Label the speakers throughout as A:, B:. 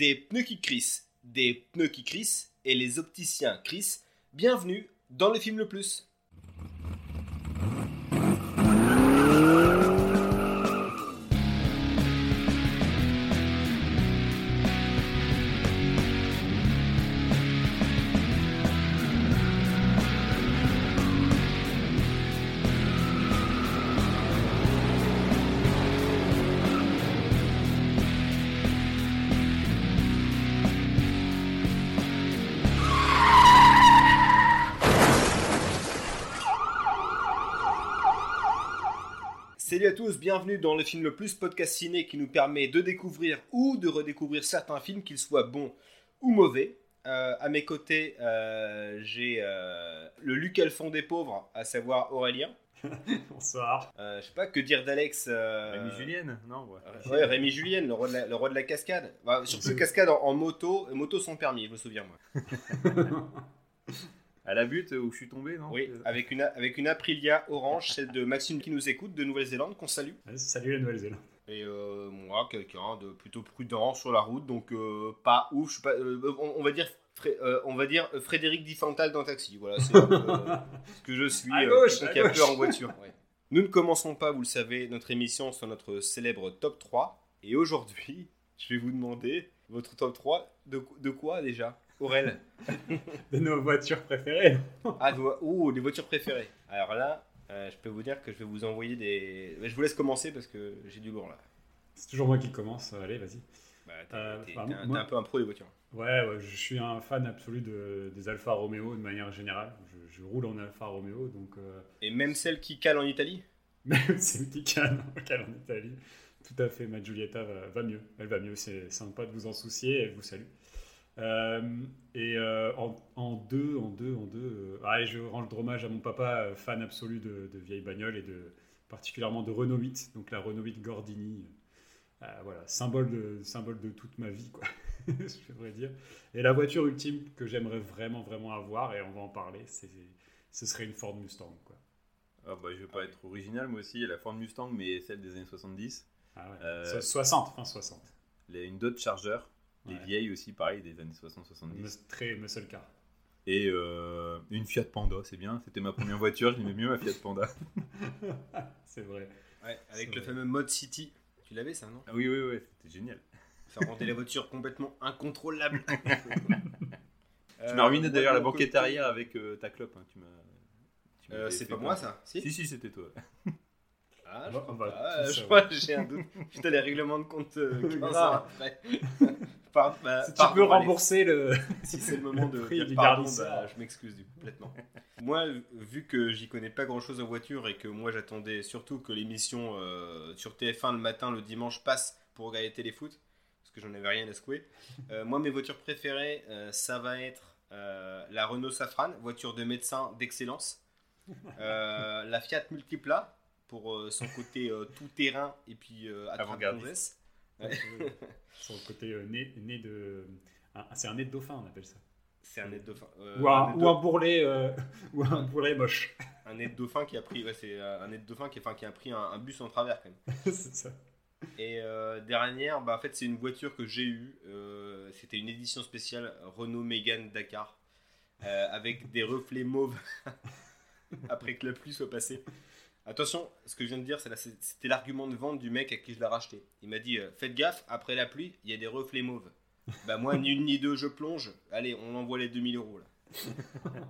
A: Des pneus qui crissent, des pneus qui crissent et les opticiens crissent. Bienvenue dans le film le plus. Tous, bienvenue dans le film le plus podcast ciné qui nous permet de découvrir ou de redécouvrir certains films, qu'ils soient bons ou mauvais. Euh, à mes côtés, euh, j'ai euh, le Luc Alphon des pauvres, à savoir Aurélien.
B: Bonsoir.
A: Euh, je sais pas que dire d'Alex.
C: Rémi Julienne Non, ouais.
A: Ouais, Rémi Julienne, le roi de la, le roi de la cascade. Bah, surtout cascade en, en moto, moto sans permis, je me souviens moi.
C: À la butte où je suis tombé, non
A: Oui, avec une, avec une Aprilia orange, celle de Maxime qui nous écoute de Nouvelle-Zélande, qu'on salue.
B: Salut la Nouvelle-Zélande.
A: Et euh, moi, quelqu'un de plutôt prudent sur la route, donc euh, pas ouf. Je suis pas, euh, on, on va dire, Fré- euh, on va dire euh, Frédéric Diffental dans Taxi. Voilà, c'est euh, ce que je suis.
B: À
A: euh,
B: gauche,
A: quelqu'un
B: à
A: qui a peur en voiture. ouais. Nous ne commençons pas, vous le savez, notre émission sur notre célèbre top 3. Et aujourd'hui, je vais vous demander votre top 3 de, de quoi déjà? Aurel
B: De nos voitures préférées.
A: Ah, ouh, les voitures préférées. Alors là, euh, je peux vous dire que je vais vous envoyer des. Je vous laisse commencer parce que j'ai du lourd là.
B: C'est toujours moi qui commence. Allez, vas-y.
A: Bah, t'es
B: Euh,
A: t'es- un,
B: moi-
A: t'es un peu un pro des voitures.
B: Ouais, ouais, je suis un fan absolu de, des Alfa Romeo de manière générale. Je, je roule en Alfa Romeo, donc euh,
A: Et même celle qui cale en Italie
B: même une petite canne en Italie. Tout à fait, ma Giulietta va, va mieux. Elle va mieux, c'est sympa de vous en soucier, elle vous salue. Euh, et euh, en, en deux, en deux, en deux, euh, allez, je rends hommage à mon papa, euh, fan absolu de, de vieilles bagnoles et de, particulièrement de Renault 8, donc la Renault 8 Gordini. Voilà, symbole de, symbole de toute ma vie, quoi, je devrais dire. Et la voiture ultime que j'aimerais vraiment, vraiment avoir, et on va en parler, c'est, ce serait une Ford Mustang, quoi.
C: Ah bah, je vais pas être original, moi aussi. La Ford Mustang, mais celle des années 70.
B: Ah ouais.
C: Euh,
B: So- 60, fin 60.
C: Les- Une Dodge Charger. Les
B: Ouais.
C: vieilles aussi, pareil, des années 60-70.
B: Mus- Très muscle car.
C: Et euh, une Fiat Panda, c'est bien. C'était ma première voiture, j'aimais mieux ma Fiat Panda.
B: c'est vrai.
A: Ouais, avec
B: C'est
A: le
B: vrai.
A: fameux mode City. Tu l'avais ça, non?
C: Ah oui, oui, oui, c'était génial.
A: Ça rendait la voiture complètement incontrôlable.
C: tu m'as ruiné d'ailleurs la
A: banquette
C: arrière avec euh, ta clope. hein, Tu m'as. tu m'avais
A: c'est pas moi ça Si,
C: Si, si, c'était toi.
A: Ah, je crois pas.
B: tout
A: je crois, j'ai un doute. Putain, les règlements de compte euh, 15 ans
B: Grave.
A: après. Par- bah,
B: Si tu peux
A: allez,
B: rembourser le.
A: si c'est le moment de
B: prix du
A: pardon, bah, je m'excuse complètement. Moi, vu que j'y connais pas grand chose en voiture et que moi j'attendais surtout que l'émission euh, sur TF1 le matin, le dimanche passe pour regarder Téléfoot, parce que j'en avais rien à secouer. euh, moi, mes voitures préférées, euh, ça va être euh, la Renault Safran, voiture de médecin d'excellence. La Fiat Multipla pour euh, son côté euh, tout terrain et puis euh,
C: Avant-gardiste.
B: Sur le côté euh, nez, nez de. c'est un nez de dauphin, on appelle ça.
A: C'est un nez de dauphin. Euh,
B: ou, un, ou un bourrelet, euh, ou un bourrelet moche.
A: un nez de dauphin qui a pris ouais, c'est un nez de dauphin qui, enfin, qui a pris un, un bus en travers quand même
B: c'est ça.
A: et euh, dernière bah en fait c'est une voiture que j'ai eue euh, c'était une édition spéciale Renault Mégane Dakar euh, avec des reflets mauves après que la pluie soit passée attention ce que je viens de dire c'était l'argument de vente du mec à qui je l'ai racheté il m'a dit euh, faites gaffe après la pluie il y a des reflets mauves bah moi ni une ni deux je plonge allez on envoie les 2000 euros là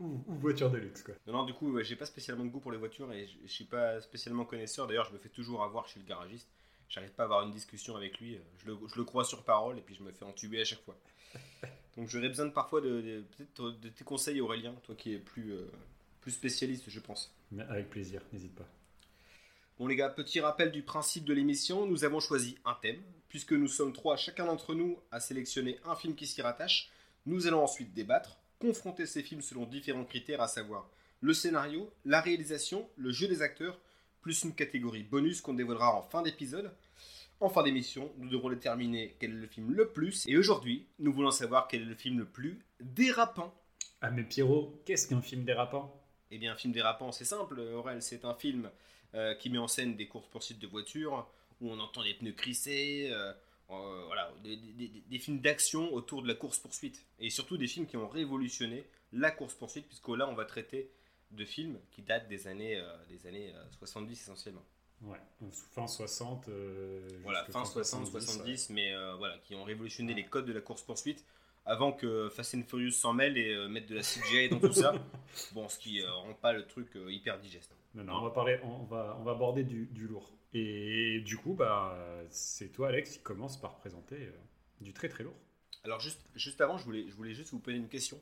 B: Ou, ou voiture de luxe, quoi.
A: Non, non, du coup, ouais, j'ai pas spécialement de goût pour les voitures et je je suis pas spécialement connaisseur. D'ailleurs, je me fais toujours avoir chez le garagiste. J'arrive pas à avoir une discussion avec lui. Je le, je le crois sur parole et puis je me fais entuber à chaque fois. Donc j'aurais besoin de, parfois de, de- peut-être de tes conseils, Aurélien, toi qui es plus, euh, plus spécialiste, je pense.
B: Mais avec plaisir, n'hésite pas.
A: Bon les gars, petit rappel du principe de l'émission, nous avons choisi un thème, puisque nous sommes trois, chacun d'entre nous a sélectionné un film qui s'y rattache. Nous allons ensuite débattre, confronter ces films selon différents critères, à savoir le scénario, la réalisation, le jeu des acteurs, plus une catégorie bonus qu'on dévoilera en fin d'épisode. En fin d'émission, nous devrons déterminer quel est le film le plus, et aujourd'hui, nous voulons savoir quel est le film le plus dérapant.
B: Ah, mais Pierrot, qu'est-ce qu'un film dérapant?
A: Eh bien, un film dérapant, c'est simple, Aurel, c'est un film euh, qui met en scène des courses-poursuites de voitures, où on entend des pneus crisser, euh, euh, voilà, des, des- des- des films d'action autour de la course-poursuite. Et surtout des films qui ont révolutionné la course-poursuite, puisque là, on va traiter de films qui datent des années, euh, des années euh, 70 essentiellement.
B: Ouais, fin 60. euh,
A: Voilà, fin 60,
B: 70,
A: 70, mais euh, voilà, qui ont révolutionné les codes de la course-poursuite avant que Fast and Furious s'en mêle et euh, mette de la CGI dans tout ça. Bon, ce qui euh, rend pas le truc euh, hyper digeste.
B: Non, non, on va parler, on va, on va aborder du, du lourd. Et du coup, bah, c'est toi, Alex, qui commence par présenter euh, du très très lourd.
A: Alors juste, juste avant, je voulais, je voulais juste vous poser une question.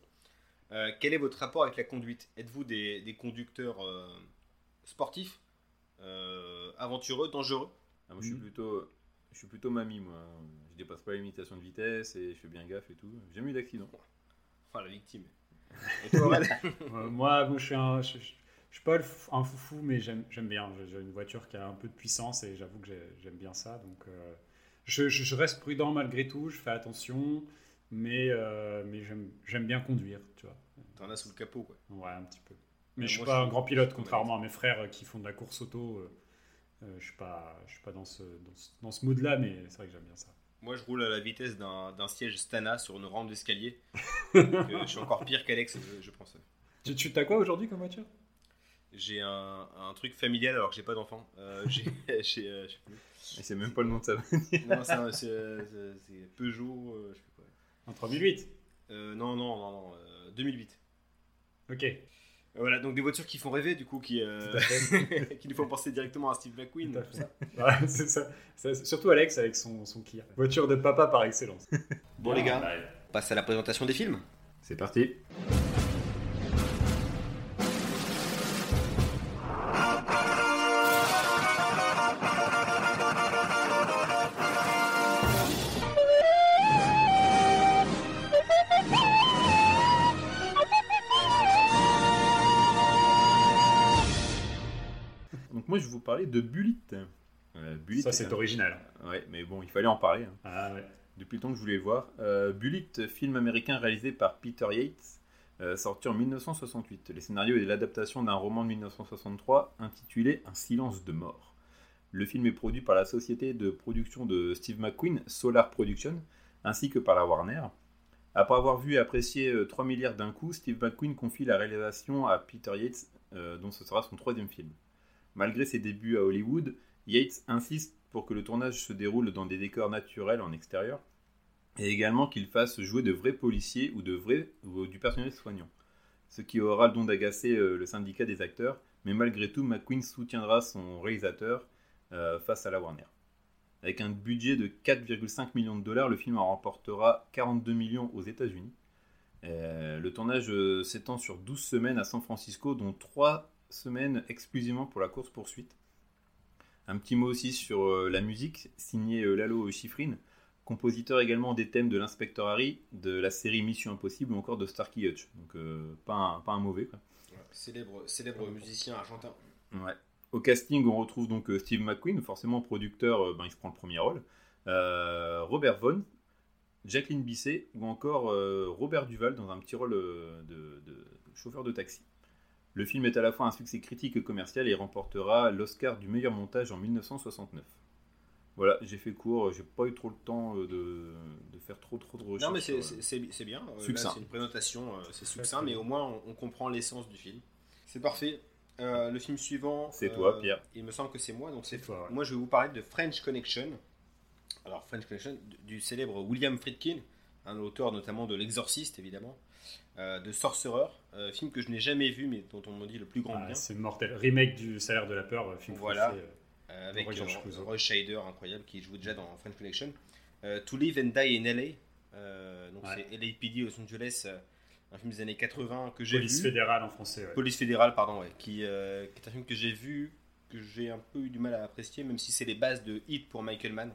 A: Euh, quel est votre rapport avec la conduite? Êtes-vous des, des conducteurs euh, sportifs, euh, aventureux, dangereux?
C: Ah, moi, je suis
B: Mhm.
C: plutôt, je suis plutôt mamie, moi. Je dépasse pas les limitations de vitesse et je fais bien gaffe et tout. J'ai jamais eu d'accident.
A: Enfin, la victime. Et toi, Aurel
B: Euh, moi, je suis un, je, je- je suis pas le f- un foufou, mais j'aime j'aime bien. J'ai- J'ai une voiture qui a un peu de puissance et j'avoue que j'ai- j'aime bien ça. Donc, euh, je, je- je reste prudent malgré tout. Je fais attention, mais euh, mais j'aime j'aime bien conduire, tu vois.
A: T'en as sous le capot, quoi.
B: Ouais, un petit peu. Mais je suis
A: moi,
B: pas
A: je
B: un grand pilote, contrairement à mes frères euh, qui font de la course auto. euh, euh, je suis pas, je suis pas dans ce, dans ce, dans ce mood-là, mais c'est vrai que j'aime bien ça.
A: Moi, je roule à la vitesse d'un d'un siège Stana sur une rampe d'escalier. Euh, je suis encore pire qu'Alex, je, je pense.
B: Tu, tu t'as quoi aujourd'hui comme voiture?
A: J'ai un, un truc familial alors que j'ai pas d'enfant. Euh, j'ai, j'ai, euh, je sais plus.
C: Et c'est même pas le nom de ça.
A: Non, c'est, Peugeot, euh, je sais plus quoi.
B: En 3008
A: Euh, non, non, non, non, euh, 2008.
B: Ok.
A: Voilà, donc des voitures qui font rêver, du coup, qui, euh, qui nous font penser directement à Steve McQueen.
B: Tout à
A: tout
B: fait.
A: ça.
B: Ouais, c'est ça. Surtout Alex avec son, son Kia. Voiture de papa par excellence.
A: Bon, les gars,
B: Ouais.
A: on passe à la présentation des films.
C: C'est parti. Parler de Bullet. Euh, Bullet
B: Ça,
C: est
B: c'est original.
C: Ouais, mais bon, il fallait en parler. hein.
B: Ah ouais.
C: depuis le temps que je voulais le voir. Euh, Bullet, film américain réalisé par Peter Yates, euh, sorti en 1968. Les scénarios est l'adaptation d'un roman de 1963 intitulé Un silence de mort. Le film est produit par la société de production de Steve McQueen, Solar Production, ainsi que par la Warner. Après avoir vu et apprécié euh, 3 milliards d'un coup, Steve McQueen confie la réalisation à Peter Yates, euh, dont ce sera son troisième film. Malgré ses débuts à Hollywood, Yates insiste pour que le tournage se déroule dans des décors naturels en extérieur, et également qu'il fasse jouer de vrais policiers ou de vrais ou du personnel soignant. Ce qui aura le don d'agacer euh, le syndicat des acteurs, mais malgré tout, McQueen soutiendra son réalisateur euh, face à la Warner. Avec un budget de 4,5 millions de dollars, le film en remportera 42 millions aux États-Unis. Euh, le tournage s'étend sur 12 semaines à San Francisco, dont 3 semaines exclusivement pour la course-poursuite. Un petit mot aussi sur euh, la musique, signé euh, Lalo Schifrin, compositeur également des thèmes de l'inspecteur Harry, de la série Mission Impossible ou encore de Starkey Hutch. Donc euh, pas, un, pas un mauvais. Quoi.
A: Célèbre, célèbre musicien argentin.
C: Ouais. Au casting, on retrouve donc Steve McQueen, forcément producteur, ben, il se prend le premier rôle. Robert Vaughn, Jacqueline Bisset ou encore Robert Duval dans un petit rôle de, de chauffeur de taxi. Le film est à la fois un succès critique et commercial et remportera l'Oscar du meilleur montage en 1969. Voilà, j'ai fait court, j'ai pas eu trop le temps euh, de, de faire trop trop de recherches.
A: Non, mais c'est,
C: sur,
A: c'est, c'est- c'est bien. Euh, là, c'est une présentation, euh, c'est succinct, mais au moins on, on comprend l'essence du film. C'est parfait. Euh, le film suivant.
C: C'est
A: euh,
C: toi, Pierre.
A: Il me semble que c'est moi, donc c'est
B: C'est toi, ouais.
A: Moi, je vais vous parler de French Connection. Alors, French Connection, du célèbre William Friedkin, un auteur notamment de L'Exorciste, évidemment, euh, de Sorcerer, euh, film que je n'ai jamais vu, mais dont on me dit le plus grand
B: Ah,
A: bien,
B: c'est mortel. Remake du Salaire de la peur, euh, film
A: Voilà.
B: français,
A: avec
B: Roy
A: Scheider, incroyable, qui joue déjà dans French Connection. To Live and Die in LA, donc
B: Ouais.
A: c'est LAPD Los Angeles, un film des années 80 que j'ai
B: Police
A: vu.
B: fédérale en français. ouais.
A: Police fédérale, pardon, ouais, qui, qui est un film que j'ai vu, que j'ai un peu eu du mal à apprécier, même si c'est les bases de Hit pour Michael Mann.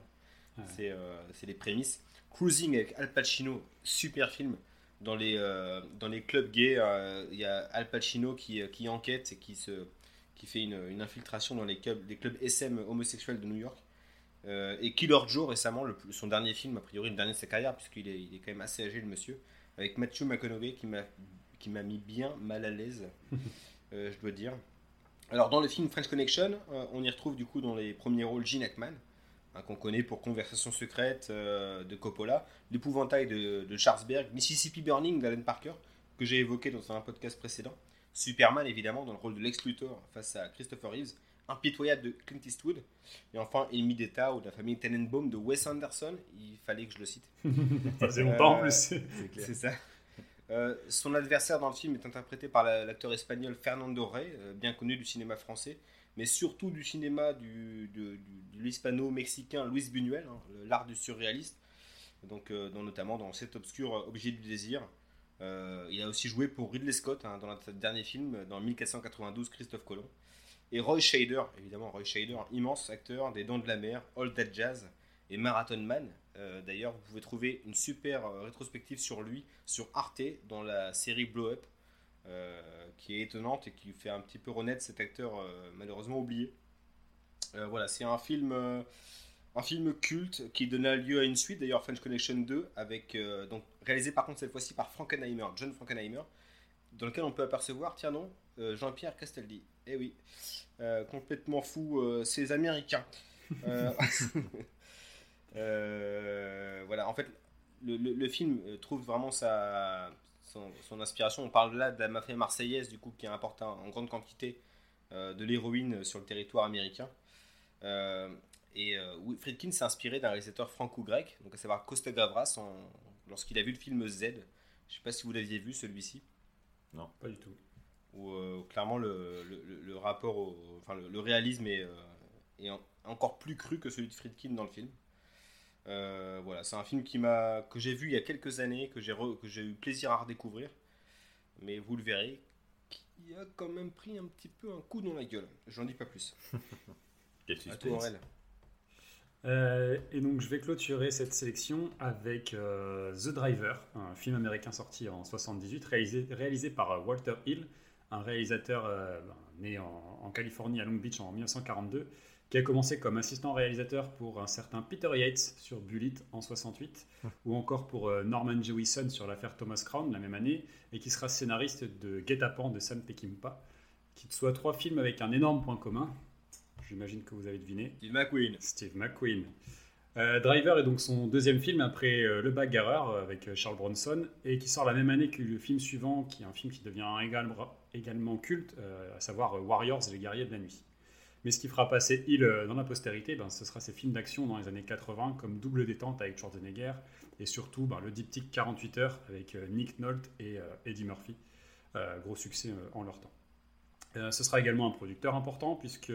B: Ouais.
A: C'est euh, c'est les prémices. Cruising avec Al Pacino, super film. Dans les, euh, dans les clubs gays, euh, il y a Al Pacino qui, euh, qui enquête et qui, se, qui fait une, une infiltration dans les clubs, les clubs SM homosexuels de New York. Euh, et Killer Joe récemment, le, son dernier film, a priori le dernier de sa carrière, puisqu'il est, il est quand même assez âgé le monsieur, avec Matthew McConaughey qui m'a qui m'a mis bien mal à l'aise, je dois dire. Alors dans le film French Connection, on y retrouve du coup dans les premiers rôles Gene Hackman, hein, qu'on connaît pour Conversation secrète euh, de Coppola, L'épouvantail de, de Charles Berg, Mississippi Burning d'Alan Parker, que j'ai évoqué dans un podcast précédent, Superman évidemment dans le rôle de Lex Luthor face à Christopher Reeves, Impitoyable de Clint Eastwood, et enfin Ennemi d'État ou de la famille Tenenbaum de Wes Anderson, il fallait que je le cite.
B: Ça faisait longtemps en
A: Euh,
B: plus.
C: C'est
A: ça. Euh, son adversaire dans le film est interprété par la- l'acteur espagnol Fernando Rey, euh, bien connu du cinéma français, mais surtout du cinéma du, l'hispano-mexicain Luis Buñuel, hein, l'art du surréaliste, donc, euh, notamment dans cet obscur euh, Objet du désir. Euh, il a aussi joué pour Ridley Scott hein, dans le dernier film, dans 1492, Christophe Colomb. Et Roy Shader, évidemment, Roy Shader, immense acteur des Dents de la Mer, All That Jazz et Marathon Man. D'ailleurs, vous pouvez trouver une super rétrospective sur lui sur Arte dans la série Blow Up, qui est étonnante et qui fait un petit peu renaître cet acteur euh, malheureusement oublié. Euh, voilà, c'est un film, euh, un film culte qui donna lieu à une suite, d'ailleurs French Connection 2, avec, euh, donc, réalisé par contre cette fois-ci par Frankenheimer, John Frankenheimer, dans lequel on peut apercevoir, tiens non, euh, Jean-Pierre Castaldi. Eh oui, Euh, complètement fou, euh, ces Américains. Euh, euh, voilà, en fait, le, film euh, trouve vraiment sa, son, son inspiration. On parle là de la mafia marseillaise, du coup, qui importe en, en grande quantité euh, de l'héroïne sur le territoire américain. Euh, et euh, oui, Friedkin s'est inspiré d'un réalisateur franco-grec, donc à savoir Costa Gavras, en- lorsqu'il a vu le film Z. Je ne sais pas si vous l'aviez vu celui-ci
B: Pas du tout.
A: où euh, clairement le, le- le- le rapport, au, enfin le, le réalisme est, euh, est en- encore plus cru que celui de Friedkin dans le film. Euh, voilà, c'est un film qui m'a que j'ai vu il y a quelques années, que j'ai re- que j'ai eu plaisir à redécouvrir, mais vous le verrez, qui a quand même pris un petit peu un coup dans la gueule. J'en dis pas plus.
C: Quel suspense.
B: Euh, et donc je vais clôturer cette sélection avec euh, The Driver, un film américain sorti en 78, réalisé, réalisé par euh, Walter Hill, un réalisateur euh, ben, né en, en Californie à Long Beach en 1942, qui a commencé comme assistant réalisateur pour un certain Peter Yates sur Bullitt en 68, ou encore pour euh, Norman Jewison sur l'affaire Thomas Crown la même année, et qui sera scénariste de Guet-apens de Sam Peckinpah, qui soit trois films avec un énorme point commun. J'imagine que vous avez deviné.
A: Steve McQueen.
B: Steve McQueen. Euh, Driver est donc son deuxième film après euh, Le Bagarreur euh, avec Charles Bronson et qui sort la même année que le film suivant, qui est un film qui devient également, également culte, à savoir Warriors, les guerriers de la nuit. Mais ce qui fera passer Hill euh, dans la postérité, ben, ce sera ses films d'action dans les années 80 comme Double détente avec Schwarzenegger et surtout ben, le diptyque 48 heures avec euh, Nick Nolte et euh, Eddie Murphy. Gros succès en leur temps. Ce sera également un producteur important puisque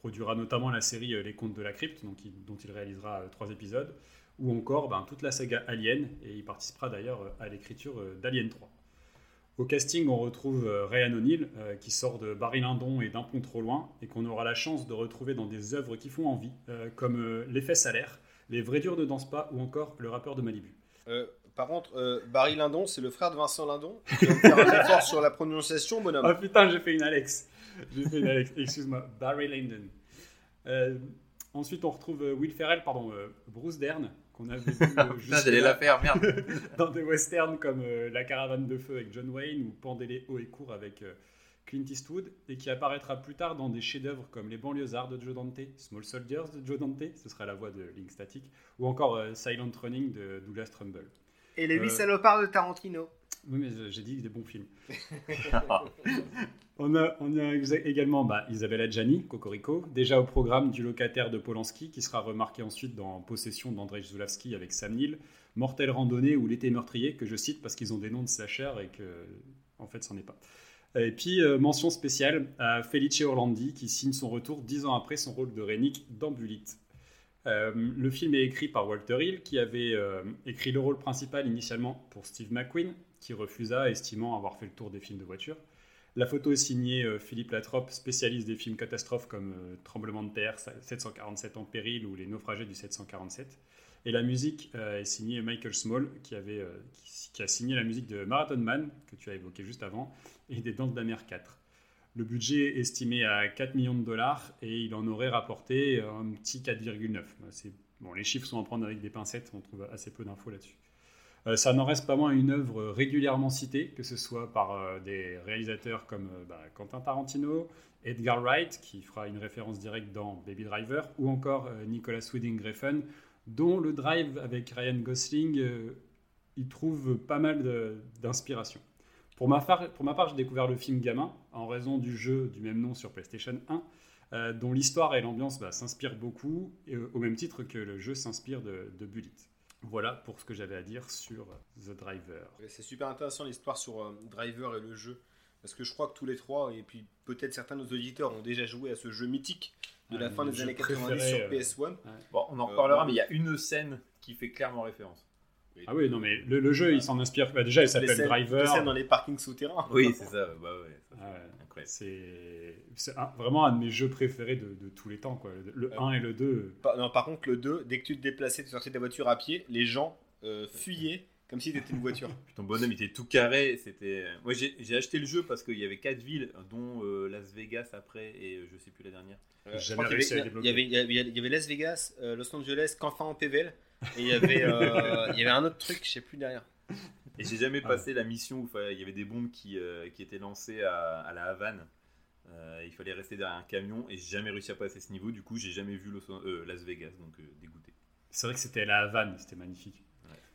B: produira notamment la série Les Contes de la Crypte, dont il réalisera trois épisodes, ou encore ben, toute la saga Alien, et il participera d'ailleurs à l'écriture d'Alien 3. Au casting, on retrouve euh, Ryan O'Neill, euh, qui sort de Barry Lyndon et d'un pont trop loin, et qu'on aura la chance de retrouver dans des œuvres qui font envie, euh, comme euh, L'effet salaire, Les vrais durs ne dansent pas, ou encore Le rappeur de Malibu.
A: Euh, par contre, Barry Lyndon, c'est le frère de Vincent Lyndon. Tu vas me faire un effort sur la prononciation, bonhomme.
B: Oh putain, j'ai fait une Alex. J'ai fait une Alex, excuse-moi. Barry Lyndon. Ensuite, on retrouve Will Ferrell, pardon, Bruce Dern, qu'on avait vu euh,
C: j'allais la faire, merde.
B: dans des westerns comme euh, La caravane de feu avec John Wayne ou Pendez-les haut et court avec euh, Clint Eastwood, et qui apparaîtra plus tard dans des chefs-d'œuvre comme Les banlieusards de Joe Dante, Small Soldiers de Joe Dante, ce sera la voix de Link Static, ou encore euh, Silent Running de Douglas Trumbull.
A: Et les
B: huit
A: huit salopards de Tarantino.
B: Oui, mais j'ai dit des bons films. On a, on a exa- également bah, Isabella Gianni, Cocorico, déjà au programme du locataire de Polanski, qui sera remarqué ensuite dans Possession d'Andrzej Zulawski avec Sam Neill, Mortel Randonnée ou L'été meurtrier, que je cite parce qu'ils ont des noms de slasher et que, en fait, c'en est pas. Et puis, euh, mention spéciale à Felice Orlandi, qui signe son retour dix ans après son rôle de Rennick dans Bullitt. Euh, le film est écrit par Walter Hill, qui avait euh, écrit le rôle principal initialement pour Steve McQueen, qui refusa, estimant avoir fait le tour des films de voiture. La photo est signée euh, Philippe Latrope, spécialiste des films catastrophes comme euh, Tremblement de terre, 747 en péril ou Les naufragés du 747. Et la musique euh, est signée Michael Small, qui, avait, qui, a signé la musique de Marathon Man, que tu as évoqué juste avant, et des Dents de la Mer 4. Le budget est estimé à 4 millions de dollars et il en aurait rapporté un petit 4,9. C'est- Bon, les chiffres sont à prendre avec des pincettes, on trouve assez peu d'infos là-dessus. Euh, ça n'en reste pas moins une œuvre régulièrement citée, que ce soit par euh, des réalisateurs comme euh, bah, Quentin Tarantino, Edgar Wright, qui fera une référence directe dans Baby Driver, ou encore Nicolas Winding Refn, dont le drive avec Ryan Gosling, euh, il trouve pas mal d'inspiration. Pour ma, part, j'ai découvert le film gamin en raison du jeu du même nom sur PlayStation 1, euh, dont l'histoire et l'ambiance bah, s'inspirent beaucoup, au même titre que le jeu s'inspire de, de Bullet. Voilà pour ce que j'avais à dire sur The Driver.
A: C'est super intéressant l'histoire sur euh, Driver et le jeu. Parce que je crois que tous les trois, et puis peut-être certains de nos auditeurs, ont déjà joué à ce jeu mythique de
B: Ah,
A: la fin des années 90
B: préféré,
A: sur
B: euh,
A: PS1.
C: Bon, on en
A: Euh,
C: reparlera,
A: ouais.
C: mais il y a une scène qui fait clairement référence.
B: Ah oui, non, mais le, le jeu, il s'en inspire. bah, déjà, il s'appelle
A: scènes- les
B: Driver.
A: scènes dans les parkings souterrains.
C: Oui, c'est ça. Bah ouais, ça,
B: Ah ouais.
C: c'est incroyable.
B: C'est c'est un- vraiment un de mes jeux préférés de, de tous les temps. Quoi. Le
A: Ouais.
B: 1 et le 2.
A: Par, non, par contre, le 2, dès que tu te déplaçais, tu sortais de la voiture à pied, les gens euh, fuyaient comme si t'étais une voiture.
C: Puis ton bonhomme il était tout carré. C'était. Moi j'ai j'ai acheté le jeu parce qu'il y avait quatre villes, dont euh, Las Vegas après et euh, je sais plus la dernière.
A: Euh, il y avait- il y avait- il y avait Las Vegas, euh, Los Angeles, Canfin en PVL, et il y avait, euh, il y avait un autre truc, je sais plus derrière.
C: Et j'ai jamais
B: Ah.
C: passé la mission où fa- il y avait des bombes qui, euh, qui étaient lancées à, à la Havane. Euh, il fallait rester derrière un camion et j'ai jamais réussi à passer ce niveau. Du coup, j'ai jamais vu Los- euh, Las Vegas, donc euh, dégoûté.
B: C'est vrai que c'était la Havane, c'était magnifique.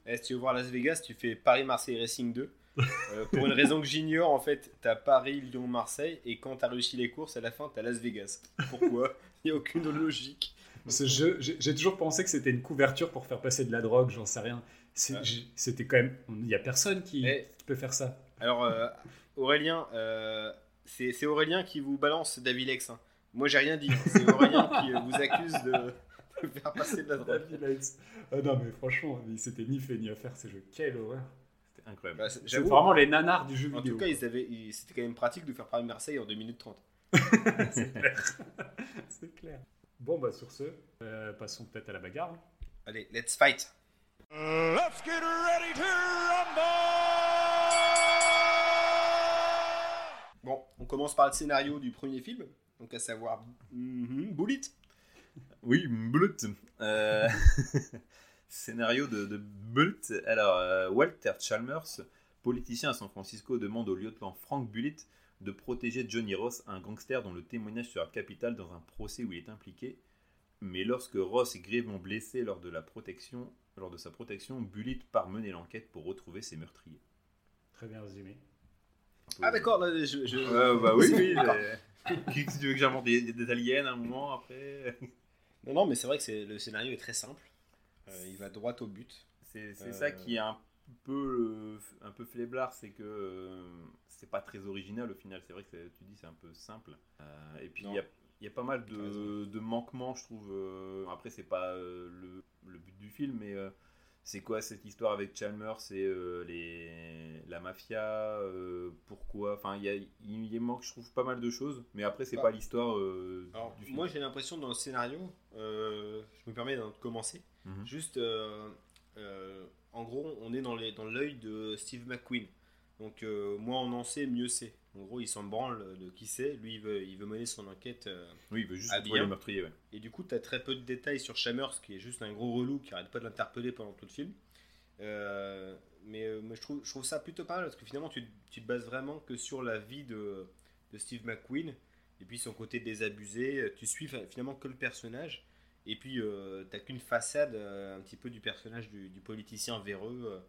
A: Eh, si tu veux voir Las Vegas, tu fais Paris-Marseille Racing 2. Euh, pour une raison que j'ignore, en fait, t'as Paris, Lyon, Marseille, et quand t'as réussi les courses, à la fin, t'as Las Vegas. Pourquoi? Il n'y a aucune logique.
B: J'ai toujours pensé que c'était une couverture pour faire passer de la drogue, j'en sais rien. C'était quand même. Il n'y a personne qui, qui peut faire ça.
A: Alors, euh, Aurélien, euh, c'est c'est Aurélien qui vous balance Davilex. hein. Moi, j'ai rien dit. hein. C'est Aurélien qui euh, vous accuse de, de faire passer de la drogue.
B: Ah non, mais franchement, il s'était ni fait ni à faire ces jeux. Quelle horreur.
C: C'était incroyable.
A: Bah, c'est-
B: vraiment les nanars du jeu
A: en
B: vidéo.
A: tout cas, ils avaient- ils- c'était quand même pratique de faire Paris-Marseille en 2 minutes 30.
B: c'est clair. C'est clair. Bon, bah sur ce, euh, passons peut-être à la bagarre.
A: Allez, let's fight
D: Let's get ready to rumble!
A: Bon, on commence par le scénario du premier film, donc à savoir mhm, Bullet.
C: Oui, Blut. Euh, Scénario de, de Blut. Alors, euh, Walter Chalmers, politicien à San Francisco, demande au lieutenant Frank Bullitt de protéger Johnny Ross, un gangster dont le témoignage sera capital dans un procès où il est impliqué. Mais lorsque Ross est grièvement blessé lors de, la protection, lors de sa protection, Bullitt part mener l'enquête pour retrouver ses meurtriers.
B: Très bien résumé.
A: Ah d'accord, là, je, je-
C: Euh, bah oui, oui. Euh, Qui tu veux que j'invente des, des- des aliens à un moment après
A: Non, non, mais c'est vrai que le scénario est très simple. Euh, il va droit au but.
C: C'est c'est
A: Euh.
C: ça qui est un peu, un peu faiblard, c'est que euh, c'est pas très original au final. C'est vrai que tu dis c'est un peu simple. Euh, et puis il y a, y a pas mal de, de manquements, je trouve. euh, après, c'est pas le, le but du film, mais c'est quoi cette histoire avec Chalmers C'est les, la mafia Pourquoi? Enfin, il y, y manque, je trouve, pas mal de choses. Mais après, c'est
A: Bah.
C: pas l'histoire du film.
A: moi j'ai l'impression dans le scénario, je me permets de commencer,
C: Mhm.
A: juste euh, en gros on est dans l'œil de Steve McQueen. Donc euh, moins on en sait, mieux c'est. En gros il s'en branle de qui c'est, lui il veut, il veut mener son enquête. euh,
C: Oui, il veut juste trouver meurtriers. ouais.
A: et du coup tu as très peu de détails sur Shamers qui est juste un gros relou qui arrête pas de l'interpeller pendant tout le film. Euh, mais je trouve, je trouve ça plutôt pas mal parce que finalement tu, tu te bases vraiment que sur la vie de, de Steve McQueen et puis son côté désabusé. Tu suis finalement que le personnage et puis euh, t'as qu'une façade euh, un petit peu du personnage du, politicien véreux euh,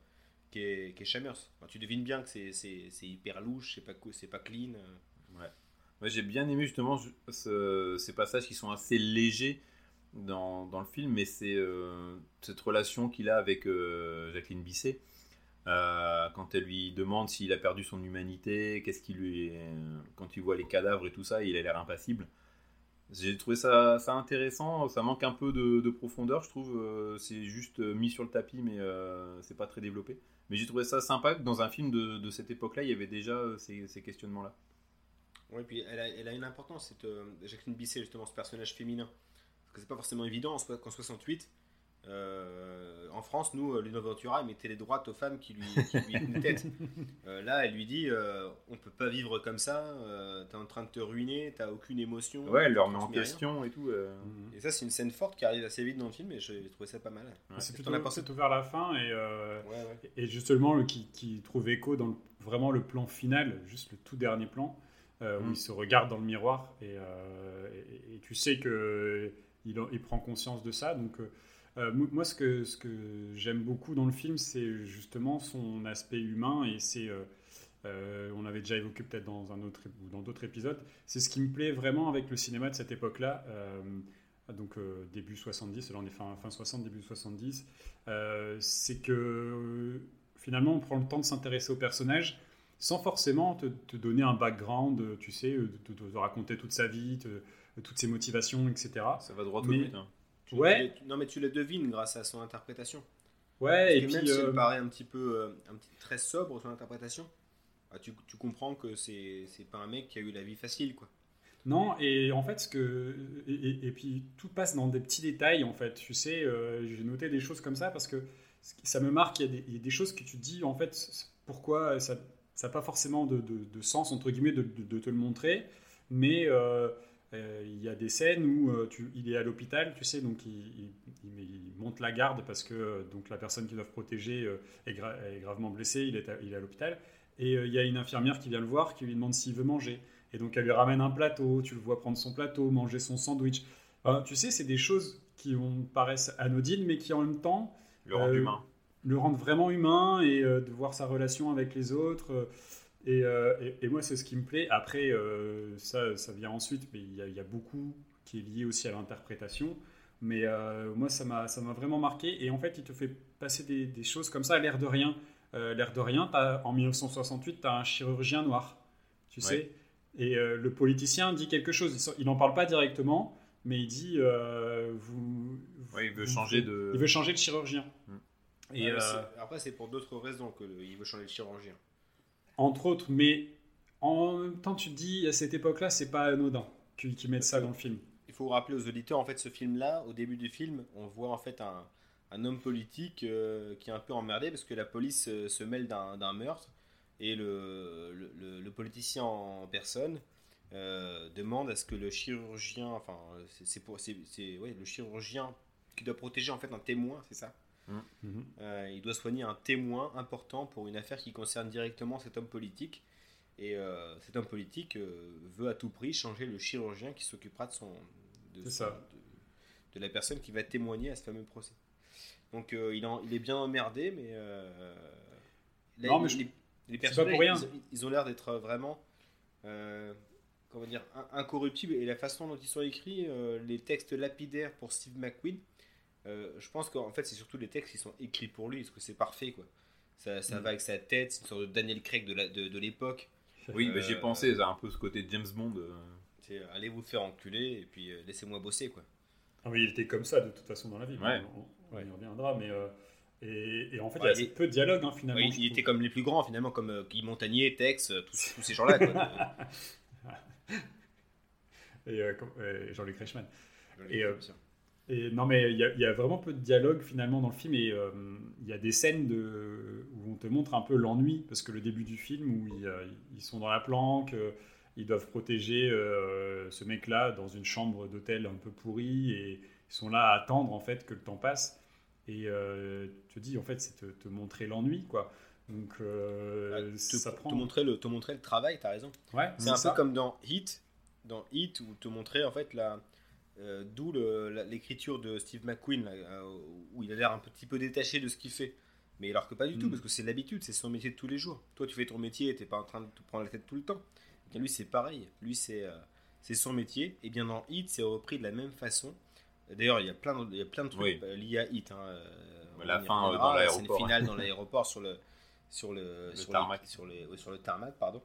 A: qui, est, qui est. Enfin, tu devines bien que c'est- hyper louche, c'est pas, pas clean. euh.
C: Moi, j'ai bien aimé justement ju- ce- ces passages qui sont assez légers dans, dans le film, mais c'est cette relation qu'il a avec Jacqueline Bisset. Quand elle lui demande s'il a perdu son humanité, qu'est-ce qui lui quand il voit les cadavres et tout ça, il a l'air impassible. J'ai trouvé ça, intéressant, ça manque un peu de, de profondeur, je trouve. euh, c'est juste mis sur le tapis, mais euh, c'est pas très développé. Mais j'ai trouvé ça sympa que dans un film de, cette époque-là, il y avait déjà euh, ces, questionnements-là.
A: Ouais, puis elle a, une importance, cette euh, Jacqueline Bisset, justement, ce personnage féminin. Parce que c'est pas forcément évident qu'en 68, euh, en France, nous, euh, Lino Ventura, il mettait les droites aux femmes qui lui, qui lui tenaient tête. Euh, là, elle lui dit euh, on peut pas vivre comme ça, euh, t'es en train de te ruiner, t'as aucune émotion.
C: Ouais, elle leur
A: tu
C: met en
A: rien.
C: question et tout. euh.
A: Et ça, c'est une scène forte qui arrive assez vite dans le film et j'ai trouvé ça pas mal.
C: Ouais.
B: C'est plutôt, plutôt vers la fin et, euh,
A: Ouais, ouais.
B: et justement le, qui, qui trouve écho dans le- vraiment le plan final, juste le tout dernier plan. euh, où
C: Mm.
B: il se regarde dans le miroir et, euh, et- et tu sais que il, il prend conscience de ça. Donc, euh, mo- moi, ce que, ce que j'aime beaucoup dans le film, c'est justement son aspect humain et c'est. euh, euh, on l'avait déjà évoqué peut-être dans un autre ou dans d'autres épisodes. C'est ce qui me plaît vraiment avec le cinéma de cette époque-là. donc début 70, là on est fin, fin 60, début 70, euh, c'est que finalement on prend le temps de s'intéresser au personnage sans forcément te, te donner un background, tu sais, de raconter toute sa vie, te- toutes ses motivations, etc.
C: Ça va droit au but. hein.
A: Tu-
B: Ouais.
A: non, mais tu le devines grâce à son interprétation.
B: Ouais, et
A: que même
B: puis
A: s'il
B: euh,
A: paraît un petit peu euh, un petit, très sobre son interprétation, bah, tu, tu comprends que c'est c'est pas un mec qui a eu la vie facile, quoi.
B: Non, et en fait, ce que. Et, et- et puis, tout passe dans des petits détails, en fait. Tu sais, euh, j'ai noté des choses comme ça parce que ça me marque. Il y, a des, il y a des choses que tu dis, en fait, pourquoi ça n'a pas forcément de, de- de sens, entre guillemets, de, te le montrer. Mais euh, il y a des scènes où euh, tu, il est à l'hôpital, tu sais, donc il, il- il- il monte la garde parce que euh, donc la personne qu'ils doivent protéger euh, est, gra- est gravement blessée, il est à, il est à l'hôpital. Et euh, il y a une infirmière qui vient le voir, qui lui demande s'il veut manger. Et donc elle lui ramène un plateau, tu le vois prendre son plateau, manger son sandwich. Enfin, tu sais, c'est des choses qui on, paraissent anodines, mais qui en même temps
C: Le rend
B: Euh,
C: humain.
B: le rendent vraiment humain et euh, de voir sa relation avec les autres. Euh, et, euh, et- et moi, c'est ce qui me plaît. Après, euh, ça, ça vient ensuite, mais il y, a- il y a beaucoup qui est lié aussi à l'interprétation. Mais euh, moi, ça m'a ça m'a vraiment marqué. Et en fait, il te fait passer des, des choses comme ça, à l'air de rien. Euh, l'air de rien, en 1968, tu as un chirurgien noir, tu
C: Ouais.
B: sais. Et euh, le politicien dit quelque chose. Il n'en parle pas directement, mais il dit euh, vous,
C: Ouais, il veut
B: vous-
C: changer de.
B: il veut changer de chirurgien.
C: Mm.
B: Et
A: Ouais,
B: euh,
A: Après, c'est pour d'autres raisons qu'il veut changer de chirurgien.
B: Entre autres, mais en même temps, tu te dis à cette époque-là, c'est pas anodin qu'ils mettent ça dans le film.
A: Il faut rappeler aux auditeurs, en fait, ce film-là, au début du film, on voit en fait un, un homme politique euh, qui est un peu emmerdé parce que la police euh, se mêle d'un meurtre et le, le, le- le politicien en personne euh, demande à ce que le chirurgien, enfin, c'est- pour, c'est- ouais, le chirurgien qui doit protéger en fait un témoin, c'est ça? Euh, il doit soigner un témoin important pour une affaire qui concerne directement cet homme politique. Et euh, cet homme politique euh, veut à tout prix changer le chirurgien qui s'occupera de son, de,
B: C'est
A: son-
B: ça.
A: de, de la personne qui va témoigner à ce fameux procès. Donc il, en- il est bien emmerdé, mais, là,
B: Non, mais
A: il-
B: je-
A: les, les personnages,
B: pour rien.
A: ils, ils ont l'air d'être vraiment comment dire in- incorruptibles et la façon dont ils sont écrits, les textes lapidaires pour Steve McQueen. Euh, je pense qu'en fait, c'est surtout les textes qui sont écrits pour lui, parce que c'est parfait, quoi. Ça, ça
B: Mm.
A: va avec sa tête, c'est une sorte de Daniel Craig de la- de de l'époque.
C: Oui, mais j'y ai
A: Euh,
C: pensé, ça a un peu ce côté James Bond. euh.
A: Euh, allez vous faire enculer et puis euh, laissez-moi bosser, quoi.
B: Ah oui, il était comme ça de toute façon dans la vie.
C: Ouais.
B: On, on y reviendra, mais euh, et, et en fait,
A: Ouais,
B: il y a
A: et-
B: peu de dialogue hein, finalement.
A: Ouais, il, était comme les plus grands, finalement, comme euh, Guy Montagnier, Tex, euh, tous, tous ces gens-là.
B: Et, euh, Jean-Luc Reichmann. Et, euh. Et non, mais il y, a- il y a vraiment peu de dialogue finalement dans le film et euh, il y a des scènes de, où on te montre un peu l'ennui parce que le début du film où ils, euh, ils sont dans la planque, euh, ils doivent protéger euh, ce mec-là dans une chambre d'hôtel un peu pourrie et ils sont là à attendre en fait que le temps passe et euh, tu te dis en fait c'est te, te montrer l'ennui quoi. Donc
A: Ouais, te,
B: ça
A: te montrer le, te montrer le travail, t'as raison.
B: Ouais,
A: C'est un
B: ça.
A: peu comme dans Hit, dans Hit où te montrer en fait la, euh, d'où l'écriture de Steve McQueen là, euh, où il a l'air un petit peu détaché de ce qu'il fait. Mais alors que pas du tout,
B: Mm.
A: parce que c'est l'habitude, c'est son métier de tous les jours. Toi, tu fais ton métier et t'es pas en train de te prendre la tête tout le temps. Et lui, c'est pareil. Lui, c'est euh, c'est son métier. Et bien dans Hit, c'est repris de la même façon. D'ailleurs, il y a plein de, il y a plein de trucs
C: Oui.
A: liés à Hit. hein,
C: La fin, dans
A: la scène
C: l'aéroport.
A: finale dans l'aéroport sur le sur le, sur
C: tarmac.
A: les- sur les- ouais, sur le tarmac, pardon.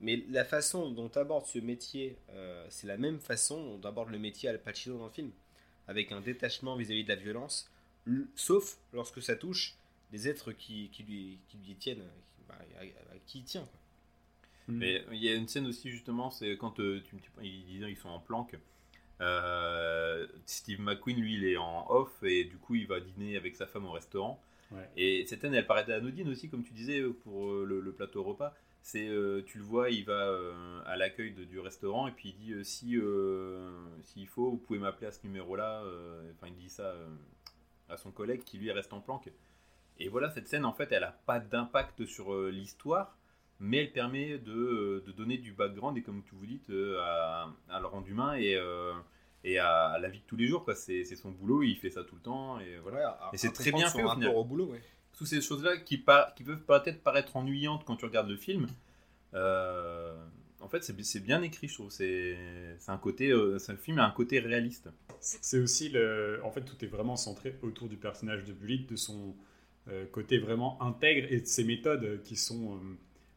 A: Mais la façon dont tu abordes ce métier, euh, c'est la même façon dont tu abordes le métier Al Pacino dans le film, avec un détachement vis-à-vis de la violence, sauf lorsque ça touche des êtres qui, qui lui, qui lui tiennent, qui, bah, à, à qui il tient. quoi.
C: Mais il y a une scène aussi, justement, c'est quand euh, tu, tu- ils, sont en planque. Euh, Steve McQueen, lui, il est en off et du coup, il va dîner avec sa femme au restaurant.
B: Ouais.
C: Et cette scène, elle paraît anodine aussi, comme tu disais, pour le, le plateau repas. C'est, euh, tu le vois, il va euh, à l'accueil du restaurant et puis il dit euh, si s'il faut, vous pouvez m'appeler à ce numéro-là. Enfin, il dit ça à son collègue qui lui reste en planque. Et voilà, cette scène, en fait, elle a pas d'impact sur l'histoire, mais elle permet de, de donner du background et comme vous dites à, à le rendu humain et, et à la vie de tous les jours. quoi. C'est son boulot, il fait ça tout le temps et voilà. Et c'est très bien fait, au final.
A: au boulot, ouais.
C: Toutes ces choses-là qui, par- qui peuvent peut-être paraître ennuyantes quand tu regardes le film, euh, en fait c'est bien écrit, je trouve. C'est un côté, euh, c'est un film a un côté réaliste.
B: C'est aussi le. En fait, tout est vraiment centré autour du personnage de Bullitt, de son euh, côté vraiment intègre et de ses méthodes qui sont, euh,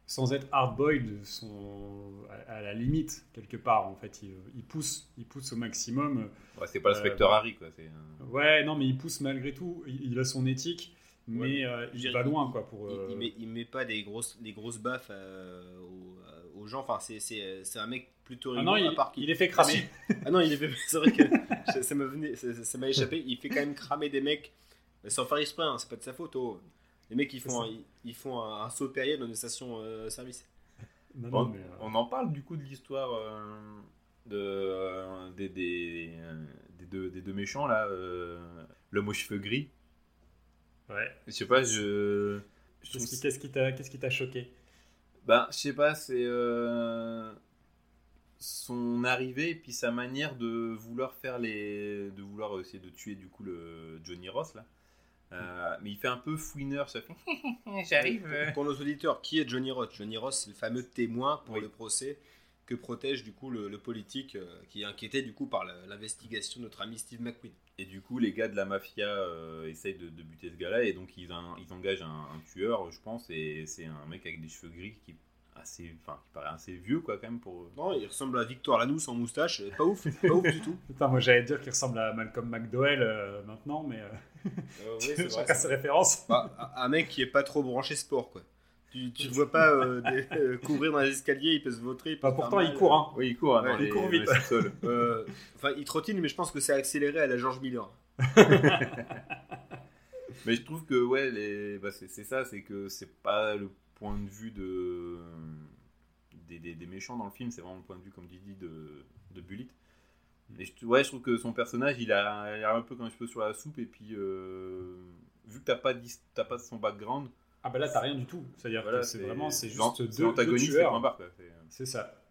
B: sans être hard-boiled, sont à, la limite quelque part. En fait, il, il pousse, il pousse au maximum.
C: Ouais, c'est pas
B: Euh,
C: l'inspecteur
B: bah.
C: Harry quoi.
B: Ouais, non, mais il pousse malgré tout. Il, il a son éthique, mais euh,
A: Je
B: il va loin, quoi. Pour,
A: Il,
B: euh,
A: il met, il met pas des grosses, des grosses baffes euh, aux, aux gens. Enfin, c'est, c'est, c'est un mec plutôt
B: Ah
A: rigolo.
B: non, il,
A: à part qu'il-
B: il est fait cramer.
A: Ah non, il est fait. C'est vrai que ça- m'a venu- ça, m'a échappé. Il fait quand même cramer des mecs sans faire exprès. hein, c'est pas de sa faute. oh. Les mecs, ils font, un, ils, ils font un, un saut de période dans une station euh, service.
B: Non,
C: On,
B: non, mais, euh,
C: on en parle du coup de l'histoire euh, de, euh, des, des, euh, des deux, des deux méchants là, euh, l'homme aux cheveux gris.
B: Ouais.
C: Je sais pas, je.
B: Qu'est-ce qui- t'a qu'est-ce qui t'a choqué?
C: Ben, je sais pas, c'est euh, son arrivée et puis sa manière de vouloir faire les, de vouloir essayer de tuer du coup le Johnny Ross là. Euh, mais il fait un peu fouineur, ça fait. J'arrive.
A: Pour, pour nos auditeurs, qui est Johnny Roth Johnny Roth, c'est le fameux témoin pour
C: Oui.
A: le procès que protège du coup le, le politique euh, qui est inquiété du coup par l'investigation de notre ami Steve McQueen.
C: Et du coup, les gars de la mafia euh, essayent de, de buter ce gars-là et donc ils, en- ils engagent un, un tueur, je pense, et c'est un mec avec des cheveux gris qui assez, enfin, qui paraît assez vieux quoi quand même pour.
A: Non, il ressemble à Victor Lanous en moustache, pas ouf, pas ouf du tout.
B: Putain, moi j'allais dire qu'il ressemble à Malcolm McDowell euh, maintenant, mais euh,
A: Euh, oui, c'est vrai.
B: chacun ses références.
A: Bah, un un mec qui est pas trop branché sport quoi. Tu, tu le vois pas euh, des- euh, courir dans les escaliers, il peut se vautrer. il peut
B: Bah,
A: se
B: pourtant, il court, hein.
C: Oui, il court hein,
A: Ouais, il
B: court vite.
A: Euh, Enfin, il trottine, mais je pense que c'est accéléré à la George Miller.
C: Mais je trouve que ouais, les... bah, c'est ça, c'est que c'est pas le point de vue de des, des- des méchants dans le film, c'est vraiment le point de vue comme Didi de, de Bullitt. Et je, ouais, je trouve que son personnage, il a il a un peu comme un cheveu sur la soupe et puis euh, vu que t'as pas pas son background,
B: Ah bah là, t'as rien du tout. C'est-à-dire
C: voilà,
B: que c'est vraiment, c'est juste deux, tueurs.
C: quoi. C'est-
B: ça.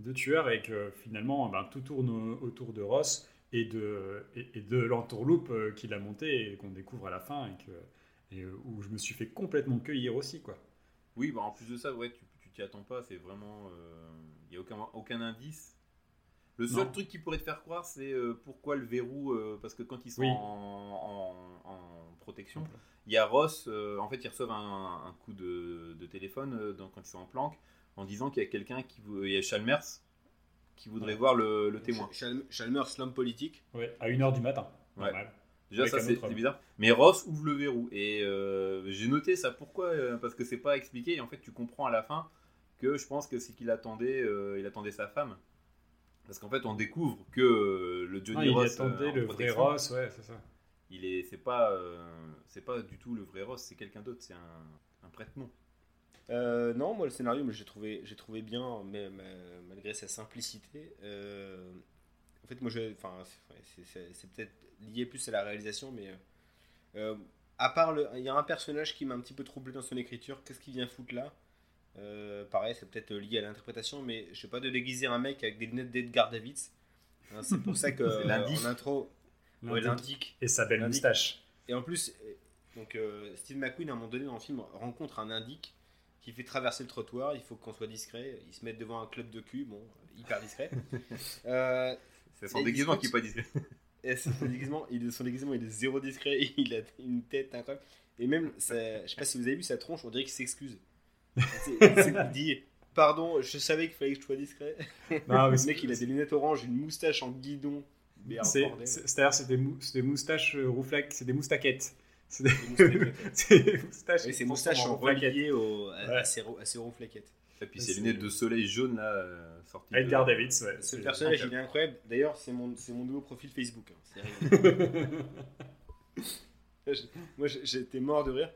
B: Deux tueurs et que finalement, ben, tout tourne au- autour de Ross et de, et, et de l'entourloupe euh, qu'il a monté et qu'on découvre à la fin et, que, et euh, où je me suis fait complètement cueillir aussi. quoi.
C: Oui, bah en plus de ça, ouais, tu t'y attends pas, c'est vraiment. Il n'y a aucun, aucun indice. Le seul
B: Non.
C: truc qui pourrait te faire croire, c'est euh, pourquoi le verrou. euh, parce que quand ils sont
B: Oui.
C: en, en- en protection, il y a Ross, euh, en fait, ils reçoivent un, un coup de, de téléphone euh, quand ils sont en planque en disant qu'il y a quelqu'un qui. vou- Il y a Chalmers qui voudrait
B: Ouais.
C: voir le, le témoin.
A: Chal- Chalmers, l'homme politique.
B: Ouais, à 1h du matin.
C: Ouais.
B: Normal.
C: Déjà,
B: Avec
C: ça c'est bizarre. Mais Ross ouvre le verrou. Et euh, j'ai noté ça. Pourquoi euh, Parce que c'est pas expliqué. Et en fait, tu comprends à la fin que je pense que c'est qu'il attendait, euh, il attendait sa femme. Parce qu'en fait, on découvre que euh, le
B: Non,
C: Johnny
B: il
C: Ross.
B: attendait
C: euh, en
B: le vrai Ross, ouais, c'est ça.
C: Il est, c'est pas, euh, c'est pas du tout le vrai Ross. C'est quelqu'un d'autre. C'est un, un prête-nom.
A: Euh, non, moi le scénario, j'ai trouvé, j'ai trouvé bien, mais, mais, malgré sa simplicité. Euh, en fait, moi, je, enfin, c'est- peut-être lié plus à la réalisation, mais euh, à part le, il y a un personnage qui m'a un petit peu troublé dans son écriture. Qu'est-ce qu'il vient foutre là? Pareil, c'est peut-être lié à l'interprétation, mais je sais pas de déguiser un mec avec des lunettes d'Edgar Davids. Hein, c'est pour ça que en intro,
B: l'indique. Et sa belle moustache.
A: Et en plus, euh, donc euh, Steve McQueen à un moment donné dans le film rencontre un indique qui fait traverser le trottoir. Il faut qu'on soit discret. Ils se mettent devant un club de cul, bon, hyper discret. Euh,
C: C'est son déguisement qui est pas discret.
A: et son déguisement, il, son déguisement, il est zéro discret. Il a une tête incroyable. Et même, ça, je sais pas si vous avez vu sa tronche, on dirait qu'il s'excuse. Il dit Pardon, je savais qu'il fallait que je sois discret.
B: Non, mais
A: Le mec, il a des lunettes oranges, une moustache en guidon.
B: C'est-à-dire, c'est des, mou- c'est des moustaches euh, rouflaques, c'est des moustaquettes. C'est des,
A: Des moustaquettes.
B: c'est des moustaches.
A: Oui, ces moustaches sont reliées au, à,
B: Ouais.
A: à ses, rou- à ses rouflaquettes.
C: Et puis
B: C'est-
C: ces lunettes de soleil jaune là euh, sorties. de-
B: Edgar Davids, ouais.
A: Ce personnage, il est incroyable. D'ailleurs, c'est mon, c'est mon nouveau profil Facebook. hein. Moi, j'étais mort de rire.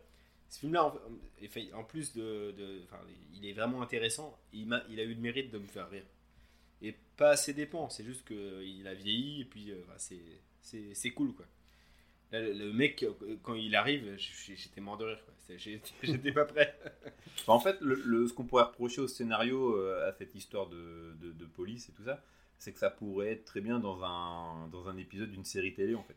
A: Ce film-là, en, plus de, de- il est vraiment intéressant. Il, m'a, il a eu le mérite de me faire rire. Et pas à ses dépens. C'est juste qu'il a vieilli et puis euh, bah, c'est, cool, quoi. Le, mec, euh, quand il arrive, j'étais mort de rire. J'étais pas prêt.
C: Enfin, en fait, le- ce qu'on pourrait reprocher au scénario, euh, à cette histoire de, de- de police et tout ça, c'est que ça pourrait être très bien dans un, dans un épisode d'une série télé, en fait.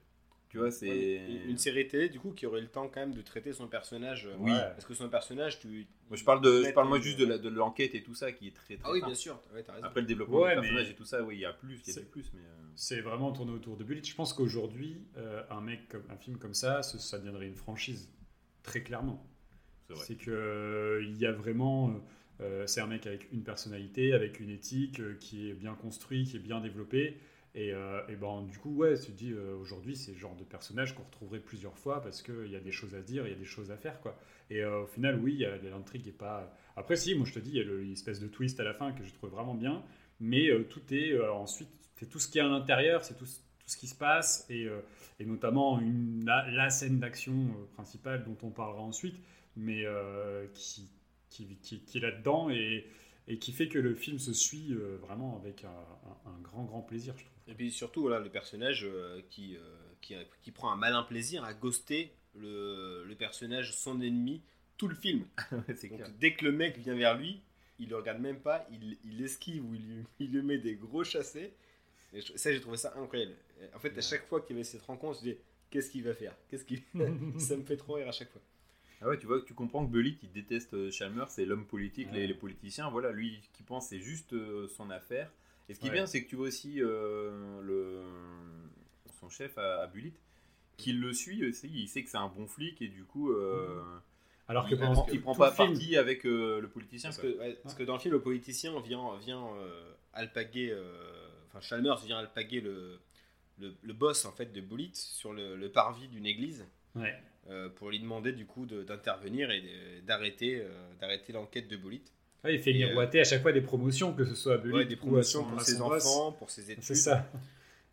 C: Tu vois, c'est...
A: Une une série télé, du coup, qui aurait le temps quand même de traiter son personnage. euh. Parce que son personnage, tu.
C: Moi, je parle, de, je parle moi juste de la- de l'enquête et tout ça qui est très, très
A: Ah oui, bien sûr. Ouais, t'as raison.
C: Après le développement
B: Ouais,
C: du
B: mais-
C: personnage et tout ça, oui, il y a plus, il y a
B: C'est-
C: du plus, mais... euh,
B: C'est vraiment tourné autour de Bullitt. Je pense qu'aujourd'hui, euh, un mec comme un film comme ça, ça deviendrait une franchise, très clairement.
C: c'est vrai.
B: C'est que euh, il y a vraiment, euh, c'est un mec avec une personnalité, avec une éthique euh, qui est bien construit, qui est bien développé. Et, euh, et ben du coup, ouais, tu te dis euh, aujourd'hui, c'est le genre de personnage qu'on retrouverait plusieurs fois parce qu'il y a des choses à dire, il y a des choses à faire, quoi. Et euh, au final, oui, l'intrigue est pas. Après, si, moi je te dis, il y a le- l'espèce de twist à la fin que je trouve vraiment bien, mais euh, tout est ensuite, c'est tout ce qui est à l'intérieur, c'est tout, tout ce qui se passe et, notamment la, scène d'action principale dont on parlera ensuite, mais qui, qui, qui, qui est là-dedans et, et qui fait que le film se suit euh, vraiment avec un, un- un grand, grand plaisir, je trouve.
A: Et puis surtout, voilà, le personnage euh, qui, euh, qui, qui prend un malin plaisir à ghoster le, le personnage, son ennemi, tout le film. Donc
C: clair.
A: dès que le mec vient vers lui, il le regarde même pas, il, il esquive ou il, lui- il lui met des gros chassés. Et je- ça, j'ai trouvé ça incroyable. Et En fait, à chaque fois qu'il y avait cette rencontre, je dis qu'est-ce qu'il va faire? Qu'est-ce qu'il Ça me fait trop rire à chaque fois.
C: Ah ouais, tu vois, tu comprends que Bullitt, il déteste euh, Chalmers, c'est l'homme politique,
B: Ouais.
C: les, les politiciens. Voilà, lui, ce qu'il pense, c'est juste euh, son affaire. Et ce qui est bien, c'est que tu vois aussi euh, le, son chef à, à Bullitt, qui le suit aussi. Il sait que c'est un bon flic et du coup, euh,
B: Alors que
C: il, prend, il prend
B: le
C: pas
B: film-
C: parti avec euh, le politicien.
A: Parce que, ouais, parce que dans le film, le politicien vient, vient euh, alpaguer, euh, enfin Chalmers vient alpaguer le, le, le boss en fait de Bullitt sur le, le parvis d'une église
B: Ouais.
A: Euh, pour lui demander du coup d'intervenir et d'arrêter euh, d'arrêter l'enquête de.
B: Ouais, il fait miroiter à chaque fois des promotions, que ce soit à Bullitt
A: Ouais, des
B: ou à
A: promotions
B: son-
A: pour
B: à
A: ses
B: boss.
A: enfants, pour ses études.
B: C'est ça.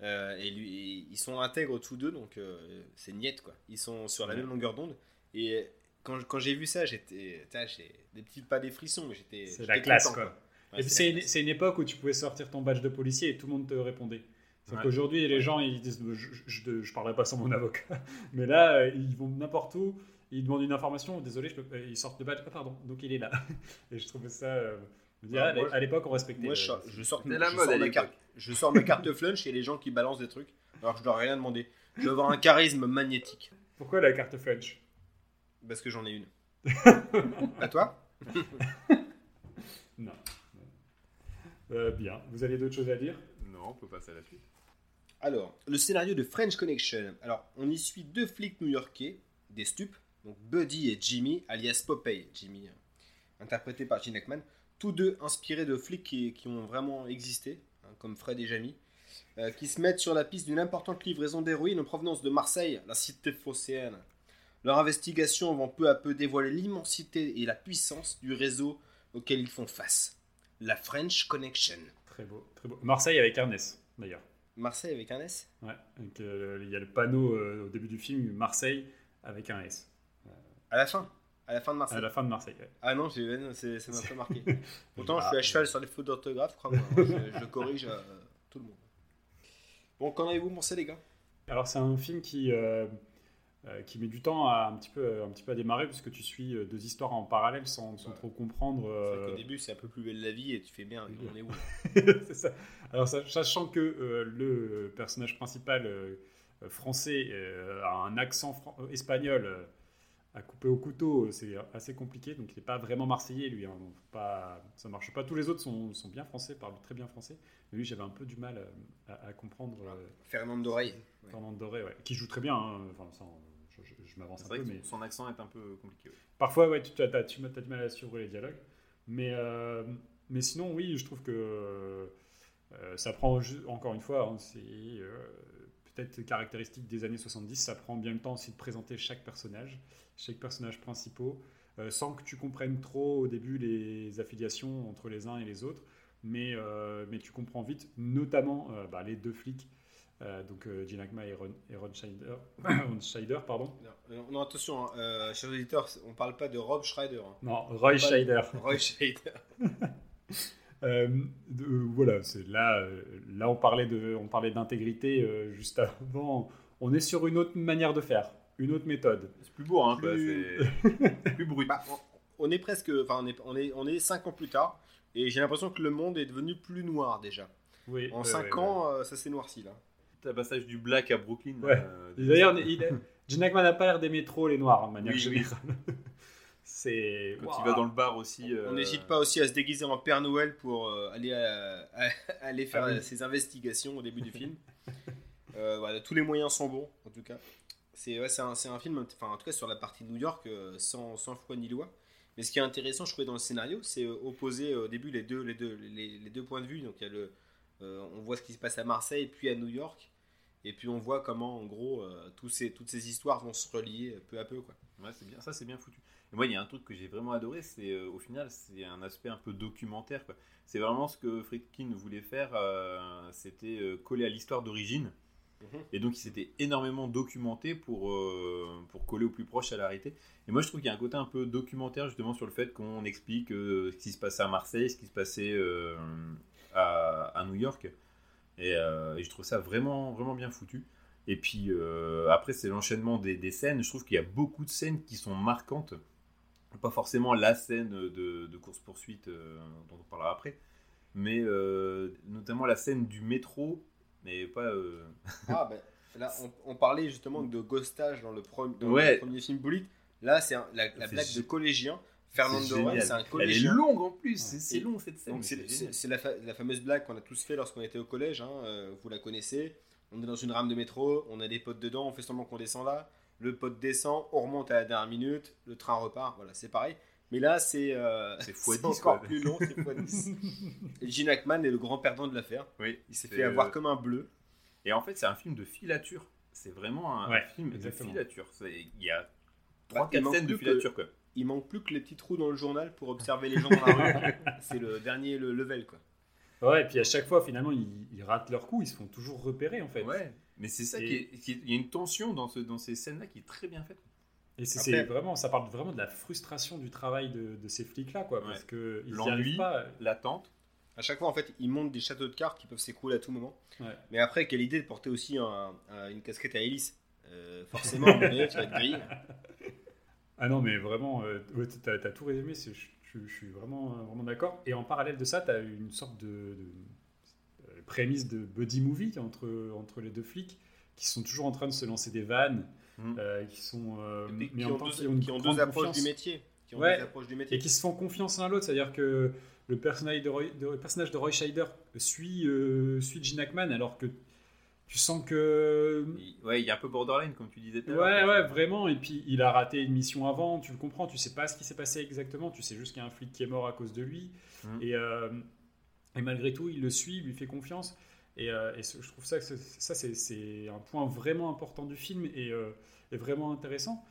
A: Euh, et lui, ils sont intègres tous deux, donc euh, c'est niette quoi. Ils sont sur la
B: Ouais.
A: même longueur d'onde. Et quand, quand j'ai vu ça, j'étais, des petits pas des frissons, mais j'étais.
B: C'est la classe, quoi.
A: Ouais,
B: une, c'est une époque où tu pouvais sortir ton badge de policier et tout le monde te répondait. C'est
C: Ouais.
B: qu'aujourd'hui, les gens, ils disent Je, je, je parlerai pas sans mon avocat. Mais là, euh, ils vont n'importe où, ils demandent une information Désolé, je peux... euh, ils sortent le badge. Ah, pardon, donc il est là. Et je trouvais ça. euh, je
A: Ouais,
B: ah,
A: moi,
B: à l'époque, on respectait.
A: Moi, je sors, je sors,
C: la
A: je
C: mode
A: sors ma carte, je sors ma carte flunch et les gens qui balancent des trucs, alors que je leur ai rien demandé. Je dois avoir un charisme magnétique,
B: Pourquoi la carte French
A: parce que j'en ai une. à toi?
B: Non. Euh, bien. Vous avez d'autres choses à dire?
C: Non, on peut passer à la suite.
A: Alors, le scénario de French Connection. Alors, on y suit deux flics new-yorkais, des stupes, donc Buddy et Jimmy, alias Popeye. Jimmy, euh, interprété par Gene Hackman. Tous deux inspirés de flics qui, ont vraiment existé, hein, comme Fred et Jamie, euh, qui se mettent sur la piste d'une importante livraison d'héroïne en provenance de Marseille, la cité phocéenne. Leur investigation vont peu à peu dévoiler l'immensité et la puissance du réseau auquel ils font face. La French Connection.
B: Très beau, très beau. Marseille avec S, d'ailleurs.
A: Marseille avec un S
B: Ouais. Donc, euh, il y a le panneau euh, au début du film Marseille avec un S.
A: À la fin À la fin de Marseille
B: À la fin de Marseille. ouais.
A: Ah non, non, c'est- ça m'a pas marqué. Pourtant, je
B: Ah.
A: suis à cheval sur les fautes d'orthographe, crois-moi. Je, je corrige euh, tout le monde. Bon, qu'en avez-vous pensé, les gars?
B: Alors c'est un film qui, euh, qui met du temps à un petit peu, un petit peu à démarrer puisque tu suis euh, deux histoires en parallèle sans, sans
A: Ouais.
B: trop comprendre. Euh,
A: qu'au début, c'est un peu plus belle la vie et tu fais bien, on est où
B: c'est ça. Alors sa- sachant que euh, le personnage principal français a un accent fran- espagnol à couper au couteau, c'est assez compliqué. Donc il n'est pas vraiment marseillais lui. hein, donc pas, ça marche pas. Tous les autres sont, sont bien français, parlent très bien français. Mais lui j'avais un peu du mal à, à comprendre. euh,
A: Fernand d'oreille. Ouais.
B: Fernand Doré, ouais, qui joue très bien. hein. Enfin, ça, je, je- je m'avance un
C: vrai
B: peu,
C: que
B: mais
C: son accent est un peu compliqué. ouais.
B: parfois, ouais, tu as, t'as- tu as du mal à suivre les dialogues. Mais, euh, mais sinon, oui, je trouve que euh, ça prend, encore une fois, hein, c'est euh, peut-être caractéristique des années 70, ça prend bien le temps aussi de présenter chaque personnage, chaque personnage principal, sans que tu comprennes trop au début les affiliations entre les uns et les autres. Mais, mais tu comprends vite, notamment bah, les deux flics, donc euh, Gene Hackman et Ron, et Ron Scheider, Scheider, pardon.
A: Non, non, attention, hein, euh, chers auditeurs, on parle pas de Rob Schneider. hein.
B: Non, Roy Scheider.
A: Roy.
B: Euh, de- euh, voilà, c'est là, euh, là on parlait de, on parlait d'intégrité euh, juste avant. on est sur une autre manière de faire, une autre méthode.
C: C'est plus beau, hein,
A: Plus-
C: c'est plus brut.
A: Bah, on, on est presque, enfin on est, on est, on est cinq ans plus tard, et j'ai l'impression que le monde est devenu plus noir déjà.
B: Oui,
A: En
B: ouais,
A: 5
B: ouais,
A: ans, euh, ça s'est noirci là.
C: Le passage du black à Brooklyn.
B: Ouais.
C: euh,
B: D'ailleurs, il- Gene Hackman n'a pas l'air d'aimer trop les noirs, en manière
C: Oui, oui.
B: générale. C'est.
C: Quand il va dans le bar aussi. euh,
A: On n'hésite pas aussi à se déguiser en Père Noël pour euh, aller, à- à- aller faire
B: Ah oui.
A: euh, ses investigations au début du film. Euh, voilà, tous les moyens sont bons, en tout cas. C'est ouais, un, un film, enfin, en tout cas sur la partie de New York, euh, sans, sans foi ni loi. Mais ce qui est intéressant, je trouvais, dans le scénario, c'est euh, opposer euh, au début les deux, les, deux, les, les deux points de vue. Donc, il y a le, euh, on voit ce qui se passe à Marseille, puis à New York. Et puis, on voit comment, en gros, euh, tous ces, toutes ces histoires vont se relier peu à peu. Quoi.
C: Ouais, c'est bien, ça c'est bien foutu. Et moi, il y a un truc que j'ai vraiment adoré, c'est euh, au final, c'est un aspect un peu documentaire. quoi. C'est vraiment ce que Friedkin voulait faire, euh, c'était coller à l'histoire d'origine.
A: Mhm.
C: Et donc, il s'était énormément documenté pour, pour coller au plus proche à la réalité. Et moi, je trouve qu'il y a un côté un peu documentaire, justement, sur le fait qu'on explique ce qui se passait à Marseille, ce qui se passait à, à New York. Et, euh, et je trouve ça vraiment, vraiment bien foutu. Et puis euh, après, c'est l'enchaînement des, des scènes. Je trouve qu'il y a beaucoup de scènes qui sont marquantes. Pas forcément la scène de, de course-poursuite euh, dont on parlera après, mais notamment la scène du métro, mais pas.
A: Ah, ben, là, on, on parlait justement de ghostage dans le, pro- dans
C: Ouais.
A: le premier film Bullet. Là, c'est la, la blague de collégien. Fernando
C: c'est
A: un
C: Elle est longue en plus, c'est long cette scène.
A: C'est la, fa- la fameuse blague qu'on a tous fait lorsqu'on était au collège. hein, euh, vous la connaissez. On est dans une rame de métro, on a des potes dedans, on fait semblant qu'on descend là. Le pote descend, on remonte à la dernière minute, le train repart. Voilà, c'est pareil. Mais là, c'est euh,
C: C'est fois
A: c'est
C: 10,
A: encore
C: quoi.
A: plus long, c'est fois 10. Et Gene Hackman est le grand perdant de l'affaire.
C: Oui,
A: Il s'est fait avoir
C: euh,
A: comme un bleu.
C: Et en fait, c'est un film de filature. C'est vraiment un
B: Ouais,
C: film
B: exactement.
C: de filature. C'est- Il y a
A: Bah,
C: 3-4
A: il manque
C: scènes de
A: que-
C: filature, quoi.
A: Il manque plus que les petits trous dans le journal pour observer les gens dans la rue. C'est le dernier le level, quoi.
B: Ouais, et puis à chaque fois, finalement, ils, ils ratent leur coup, ils se font toujours repérer en fait.
C: Ouais, mais c'est ça
B: Et-
C: qui est, qui est- Il y a une tension dans, ce, dans ces scènes-là qui est très bien faite.
B: Et c'est
A: Après-
B: c'est vraiment, ça parle vraiment de la frustration du travail de, de ces flics-là, quoi, parce que ils
C: L'ennui.
B: pas.
C: L'attente.
A: À chaque fois, en fait, ils montent des châteaux de cartes qui peuvent s'écrouler à tout moment.
B: Ouais.
A: Mais après, quelle idée de porter aussi un- un- une casquette à hélice Euh, Forcément, tu vas être grillé.
B: Ah non, mais vraiment, euh, ouais, t'as as tout résumé, je, je- je suis vraiment, vraiment d'accord. Et en parallèle de ça, t'as une sorte de, de- euh, prémisse de buddy movie entre, entre les deux flics qui sont toujours en train de se lancer des vannes,
C: Mm.
B: euh, qui sont. euh,
A: Mais qui,
B: en
A: ont
B: temps,
A: deux,
B: qui ont une
A: qui ont
B: grande
A: deux approches
B: confiance.
A: du métier. Qui ont
B: Ouais.
A: deux approches du
B: et
A: métier.
B: qui se font confiance l'un à l'autre. C'est-à-dire que le personnage de Roy, de- le personnage de Roy Scheider suit, euh, suit Gene Hackman alors que tu sens que.
C: Ouais, il y a un peu borderline, comme tu disais tout à
B: Ouais,
C: l'heure.
B: ouais, vraiment. Et puis il a raté une mission avant, tu le comprends, tu sais pas ce qui s'est passé exactement, tu sais juste qu'il y a un flic qui est mort à cause de lui.
C: Mhm.
B: Et, euh, et malgré tout, il le suit, il lui fait confiance. Et, euh, et je trouve ça, c'est un point vraiment important du film et, euh, et vraiment intéressant.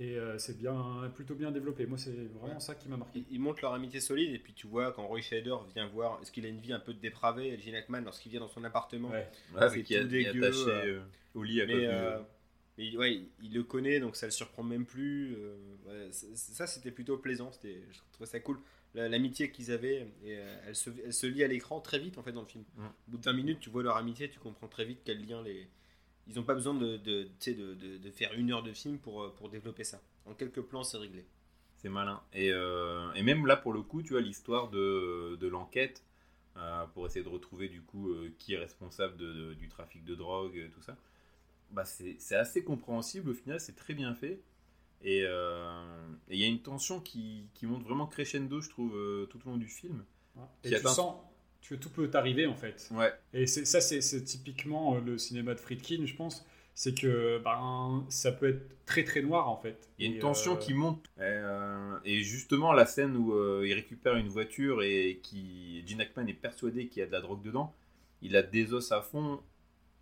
B: Et euh, c'est bien, plutôt bien développé. Moi, c'est vraiment
A: Ouais.
B: ça qui m'a marqué.
A: Ils, montrent leur amitié solide et puis tu vois quand Roy Scheider vient voir, est-ce qu'il a une vie un peu dépravée Gene Hackman lorsqu'il vient dans son appartement?
B: Ouais.
C: Ouais,
A: C'est tout dégueu,
C: attaché
A: euh,
C: euh, au lit à
A: Mais, euh, mais ouais, il- le connaît donc ça le surprend même plus. euh, ouais, ça c'était plutôt plaisant, c'était, je trouvais ça cool. La- L'amitié qu'ils avaient, et, euh, elle, se, elle se lie à l'écran très vite en fait dans le film.
C: Mm.
A: Au bout de 20 minutes, tu vois leur amitié, tu comprends très vite quel lien les. Ils n'ont pas besoin de, de, tu sais, de, de- de faire une heure de film pour, euh, pour développer ça. En quelques plans, c'est réglé.
C: C'est malin. Et, euh, et même là, pour le coup, tu vois, l'histoire de, de l'enquête, euh, pour essayer de retrouver du coup euh, qui est responsable de- de- du trafic de drogue, tout ça, bah, c'est assez compréhensible au final, c'est très bien fait. Et euh, il y a une tension qui, qui monte vraiment crescendo, je trouve, euh, tout au long du film.
B: Et tu
C: atteint-
B: sens que tout peut t'arriver en fait.
C: Ouais,
B: Et c'est- ça, c'est c'est typiquement euh, le cinéma de Friedkin, je pense. C'est que ben, ça peut être très très noir en fait.
C: il y a une tension
B: euh,
C: qui monte. Et, euh, et justement, la scène où euh, il récupère une voiture et qui Gene Hackman est persuadé qu'il y a de la drogue dedans, il la désosse à fond.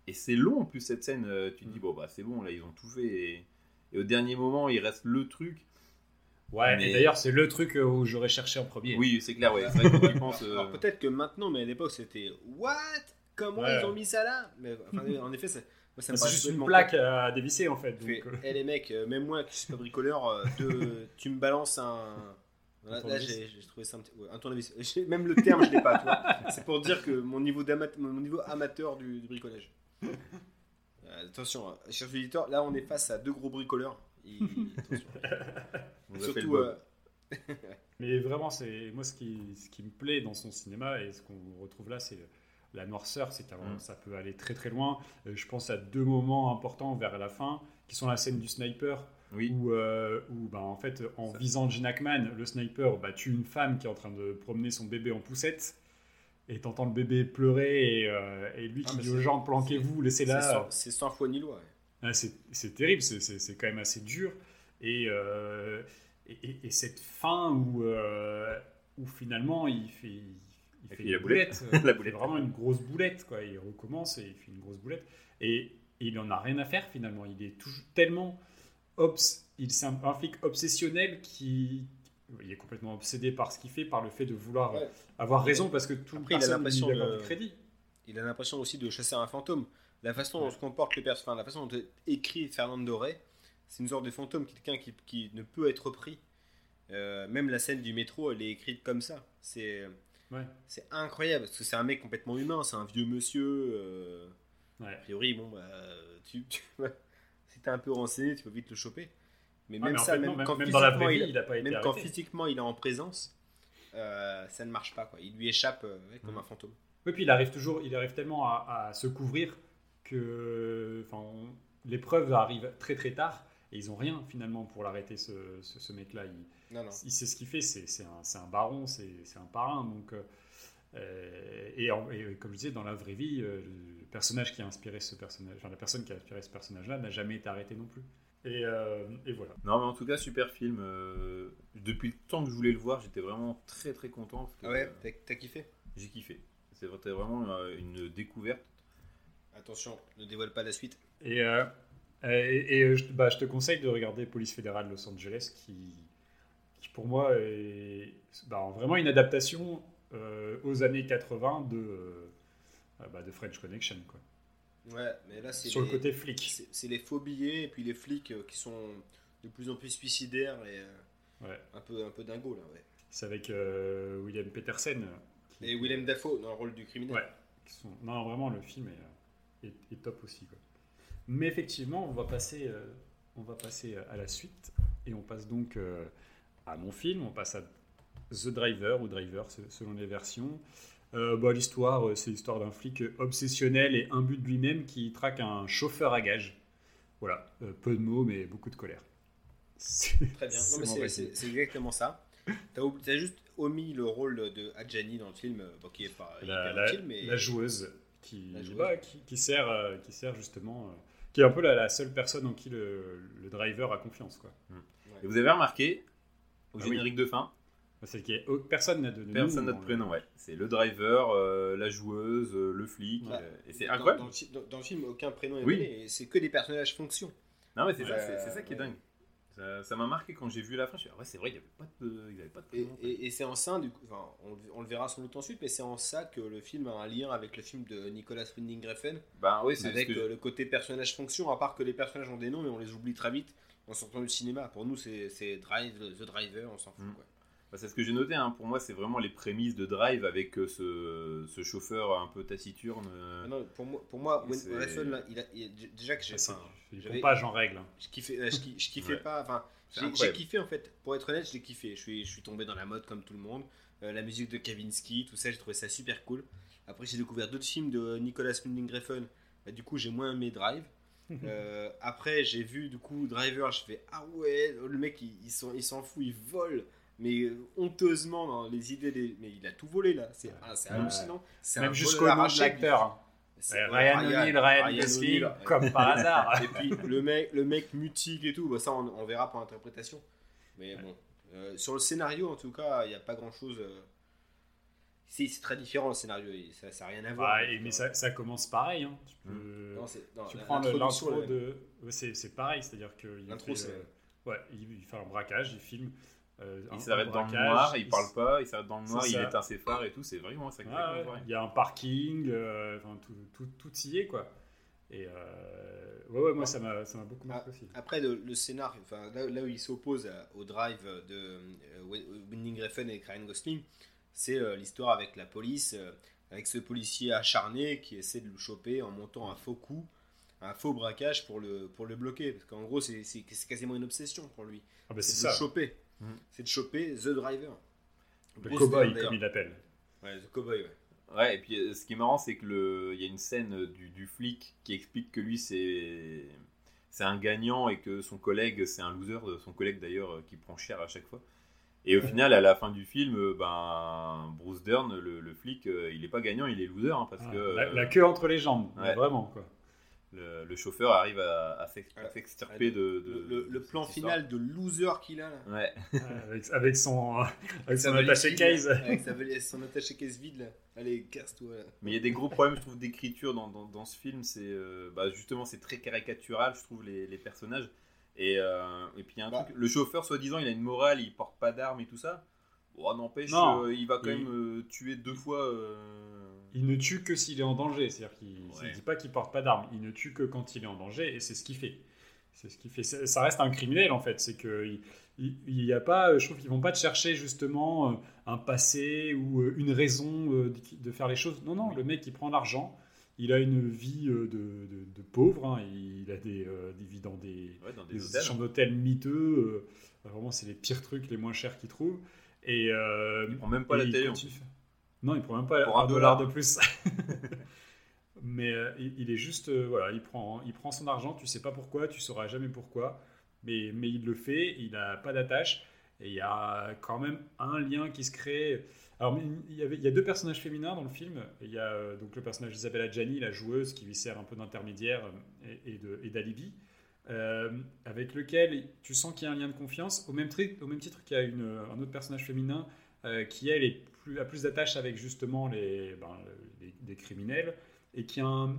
C: Et c'est long en plus cette scène. Tu te dis,
B: Mm.
C: bon, bah c'est bon, là ils ont tout fait. Et, et au dernier moment, il reste le truc.
B: Ouais,
C: Mais-
B: et d'ailleurs, c'est le truc euh, où j'aurais cherché en premier.
C: Oui, c'est clair, ouais. Euh,
A: Alors peut-être que maintenant, mais à l'époque c'était What? Comment
B: Ouais.
A: ils ont mis ça là? Mais enfin, en effet, ça, moi, ça me
B: C'est juste une plaque à dévisser en fait. Donc, euh,
A: Eh les mecs, euh, même moi qui suis pas bricoleur, euh, de- tu me balances un. Là, là, j'ai j'ai trouvé ça un petit. ouais, un tournevis. J'ai- Même le terme, je l'ai pas. C'est pour dire que mon niveau, mon niveau amateur du, du bricolage. Euh, Euh, Attention, hein, chers auditeurs, là on est face à deux gros bricoleurs. Et-.
C: On
A: Surtout, euh,
B: Mais vraiment, c'est moi ce qui, ce qui me plaît dans son cinéma et ce qu'on retrouve là, c'est la noirceur, c'est qu'avant
C: Mm.
B: ça peut aller très très loin. Euh, je pense à deux moments importants vers la fin, qui sont la scène du sniper,
C: Oui.
B: où, euh, où, bah, en fait, en
C: Ça.
B: visant Gene Hackman, le sniper bah, tue une femme qui est en train de promener son bébé en poussette. Et t'entends le bébé pleurer et, euh, et lui
A: Ah,
B: qui dit aux gens planquez-vous,
A: c'est
B: laissez-la.
A: sans- c'est sans foi ni loi. ouais.
B: Ah, c'est terrible, c'est- quand même assez dur. Et, euh, et, et- et cette fin où, euh, où finalement il fait, il,
C: Il
B: fait
C: fait la
B: une
C: boulette.
B: boulette,
C: La
B: vraiment une grosse boulette. Quoi. Il recommence et il fait une grosse boulette. Et, et il en a rien à faire finalement. Il est toujours tellement. Obs, il c'est un, un flic obsessionnel qui. Il est complètement obsédé par ce qu'il fait, par le fait de vouloir
A: Ouais.
B: avoir raison parce que tout
A: Après, il a
B: personne
A: l'impression de-
B: du crédit.
A: Il a l'impression aussi de chasser un fantôme. La façon dont se comporte le personnage, la façon dont est écrit Fernando Rey, c'est une sorte de fantôme, quelqu'un qui, qui ne peut être pris. Euh, même la scène du métro, elle est écrite comme ça. C'est
B: Ouais.
A: c'est incroyable parce que c'est un mec complètement humain, c'est un vieux monsieur. euh,
B: Ouais.
A: A priori, bon, bah, tu, tu- si t'es un peu renseigné, tu peux vite le choper. Mais
B: Ah,
A: même ça, même, quand physiquement, il- est en présence, euh, ça ne marche pas. Quoi. Il lui échappe euh, ouais, comme un fantôme.
B: Oui, puis il arrive toujours, il arrive tellement à, à se couvrir que les preuves arrivent très très tard et ils ont rien finalement pour l'arrêter ce, ce, ce mec-là. Il,
A: Non, non.
B: il sait ce qu'il fait, c'est c'est un, un baron, c'est c'est un parrain. Donc, euh, euh, et, en- et comme je disais, dans la vraie vie, euh, le personnage qui a inspiré ce personnage, enfin, la personne qui a inspiré ce personnage-là n'a jamais été arrêté non plus. Et, euh, et voilà.
C: Non, mais en tout cas, super film. euh, depuis le temps que je voulais le voir, j'étais vraiment très très content. parce que,
A: Ah ouais,
C: euh,
A: t'as- kiffé?
C: j'ai kiffé. C'était vraiment euh, une découverte.
A: Attention, ne dévoile pas la suite.
B: Et, euh, et, bah, je te conseille de regarder Police fédérale Los Angeles, qui, qui pour moi est bah, vraiment une adaptation euh, aux années 80 de, euh, bah, de French Connection, quoi.
A: Ouais, mais là, c'est
B: sur le côté flic.
A: c'est- les faux billets et puis les flics qui sont de plus en plus suicidaires et
B: Ouais.
A: un peu un peu dingo là. Ouais.
B: C'est avec William Petersen. qui-
A: Et Willem Dafoe dans le rôle du criminel.
B: Ouais. qui sont... Non, vraiment, le film est, est- est top aussi. Quoi. Mais effectivement, on va, passer, euh, on va passer à la suite. Et on passe donc euh, à mon film. On passe à The Driver ou Driver, se- selon les versions. Euh, bah, l'histoire, euh, c'est l'histoire d'un flic obsessionnel et imbu de lui-même qui traque un chauffeur à gage. Voilà, Euh, peu de mots, mais beaucoup de colère. C'est-
A: Très bien.
B: C'est
A: exactement ça. T'as t'as juste omis le rôle de Adjani dans le film, euh, bon, qui est pas
B: la,
A: hyper
B: la-
A: utile, mais
B: la joueuse qui,
A: La joueuse.
B: ouais, qui, qui sert, euh, qui sert justement, euh, qui est un peu la, la seule personne en qui le, le driver a confiance. Quoi.
C: Et vous avez remarqué, au
B: Ah oui.
C: générique de fin,
B: Celle qui est, oh, personne n'a de de
C: personne n'a de prénom. Ouais. C'est le driver, euh, la joueuse, euh, le flic.
A: Ouais.
C: euh, et c'est
A: dans,
C: incroyable.
A: Dans, le fi- dans- dans le film, aucun prénom est
C: Oui.
A: donné, et c'est que des personnages fonctions.
C: Non, mais c'est ça,
A: Ouais,
C: c'est- c'est ça qui est
A: ouais.
C: dingue. Ça- m'a marqué quand j'ai vu la fin. Je me suis dit, ah ouais, c'est vrai, il n'y avait pas de, il y avait pas de
A: Et,
C: prénom.
A: et- et c'est en ça, du coup, enfin, on, le- on le verra sans doute ensuite, mais c'est en ça que le film a un lien avec le film de Nicolas Winding Refn,
C: Bah oui, c'est
A: avec
C: que
A: euh, le côté personnage fonction, à part que les personnages ont des noms et on les oublie très vite en sortant du cinéma. Pour nous, c'est c'est Drive, The Driver, on s'en fout.
C: Mm.
A: quoi.
C: Bah, c'est ce que j'ai noté. hein. Pour moi, c'est vraiment les prémices de Drive avec euh, ce, ce chauffeur un peu taciturne. euh.
A: Ah non, pour moi, pour moi Refn, là, il a, il a- déjà que j'ai.
B: Ah,
A: enfin,
B: pompage en règle. hein.
A: je kiffais, je, je kiffais
C: Ouais.
A: pas. Enfin, j'ai kiffé en fait. Pour être honnête, j'ai kiffé. Je suis, je suis tombé dans la mode comme tout le monde. Euh, la musique de Kavinsky, tout ça, j'ai trouvé ça super cool. Après, j'ai découvert d'autres films de Nicolas Winding Refn. Bah, du coup, j'ai moins aimé Drive. Euh, après, j'ai vu du coup Driver. Je fais ah ouais, le mec, il, il s'en fout, il vole. Mais euh, honteusement dans les idées, des... mais il a tout volé là. C'est ah,
B: Ouais.
A: hallucinant. C'est
B: Même jusqu'au nom de l'acteur. Euh, Ryan O'Neill, Ryan Gosling, comme par hasard.
A: Et puis le mec, le mec mutique et tout, bah, ça on, on verra pour l'interprétation. Mais bon, euh, sur le scénario en tout cas, il n'y a pas grand chose. C'est c'est très différent le scénario, ça n'a rien à voir.
B: Et- mais ça, ça commence pareil. hein. Tu, peux-
A: Non, c'est- non,
B: tu prends l'intro de. C'est c'est pareil, c'est-à-dire que. il
A: L'intro,
B: fait,
A: c'est-
B: euh, Ouais, il, il fait un braquage, il filme. Euh,
C: Il s'arrête dans le noir, il parle pas, il s'arrête dans le noir, il éteint ses phares et tout. C'est vraiment ça.
B: Ah ouais, Il y a un parking, euh, enfin, tout, tout, tout y est, quoi. Et euh, ouais, ouais, moi, ça m'a ça m'a beaucoup marqué aussi.
A: Après, le, le scénar, enfin, là, là où il s'oppose au drive de euh, Winding Refn et Ryan Gosling, c'est euh, l'histoire avec la police, euh, avec ce policier acharné qui essaie de le choper en montant un faux coup un faux braquage pour le, pour le bloquer. Parce qu'en gros, c'est quasiment une obsession pour lui.
B: Ah bah, c'est
A: de le choper.
C: Mm.
A: C'est de choper The Driver.
B: le
A: Bruce
B: cowboy comme il l'appelle.
A: Ouais, The Cowboy, ouais.
C: Ouais, et puis euh, ce qui est marrant, c'est que le, il y a une scène euh, du, du flic qui explique que lui c'est c'est un gagnant et que son collègue c'est un loser, euh, son collègue d'ailleurs qui prend cher à chaque fois. Et au final, à la fin du film, ben Bruce Dern, le, le flic, il est pas gagnant, il est loser hein, parce
B: Ah,
C: que
B: la,
C: euh,
B: la queue entre les jambes,
C: Ouais.
B: vraiment quoi.
C: Le, le chauffeur arrive à, à
A: Ouais.
C: s'extirper de, de-
A: Le, le- le
C: de
A: plan
C: histoire.
A: final de loser qu'il a là.
C: Ouais.
B: avec, avec son, avec
A: Sa
B: son
A: valise
B: attaché case.
A: Avec sa son attaché case vide là. Allez, casse-toi là.
C: Mais il y a des gros problèmes, je trouve, d'écriture dans, dans, dans ce film. C'est euh, bah, justement, c'est très caricatural, je trouve, les, les personnages. Et, euh, et puis il y a un
A: Bah.
C: truc, le chauffeur, soi-disant, il a une morale, il porte pas d'armes et tout ça. Oh, n'empêche,
B: Non.
C: euh, il va quand
B: Il-
C: même euh, tuer deux fois. euh,
B: Il ne tue que s'il est en danger, c'est-à-dire qu'il ne
C: Ouais.
B: dit pas qu'il porte pas d'arme, il ne tue que quand il est en danger et c'est ce qu'il fait. C'est ce qu'il fait. Ça reste un criminel en fait, c'est que il, il- il y a pas, je trouve qu'ils vont pas te chercher justement euh, un passé ou euh, une raison euh, de, faire les choses. Non non, le mec il prend l'argent, il a une vie euh, de, de- de pauvre, hein, il a des, euh, des vies dans des,
C: ouais, dans des
B: des
C: hôtels.
B: chambres d'hôtel miteux. euh, vraiment c'est les pires trucs, les moins chers qu'il trouve. Et euh,
C: Il prend même pas la télé. en
B: continue.
C: plus.
B: Non, il prend même pas
C: Pour
B: un dollar
C: dollar.
B: de plus. mais euh, il, il est juste, euh, voilà, il prend, il prend son argent, tu sais pas pourquoi, tu sauras jamais pourquoi, mais, mais il le fait, il n'a pas d'attache, et il y a quand même un lien qui se crée. Alors, il y, avait, il y a deux personnages féminins dans le film. Il y a euh, donc le personnage d'Isabella Gianni, la joueuse, qui lui sert un peu d'intermédiaire et, et d'alibi, euh, avec lequel tu sens qu'il y a un lien de confiance, au même, tri- au même titre qu'il y a une, un autre personnage féminin euh, qui, elle, est plus, a plus d'attache avec justement les, ben, les- criminels, et qui a un, un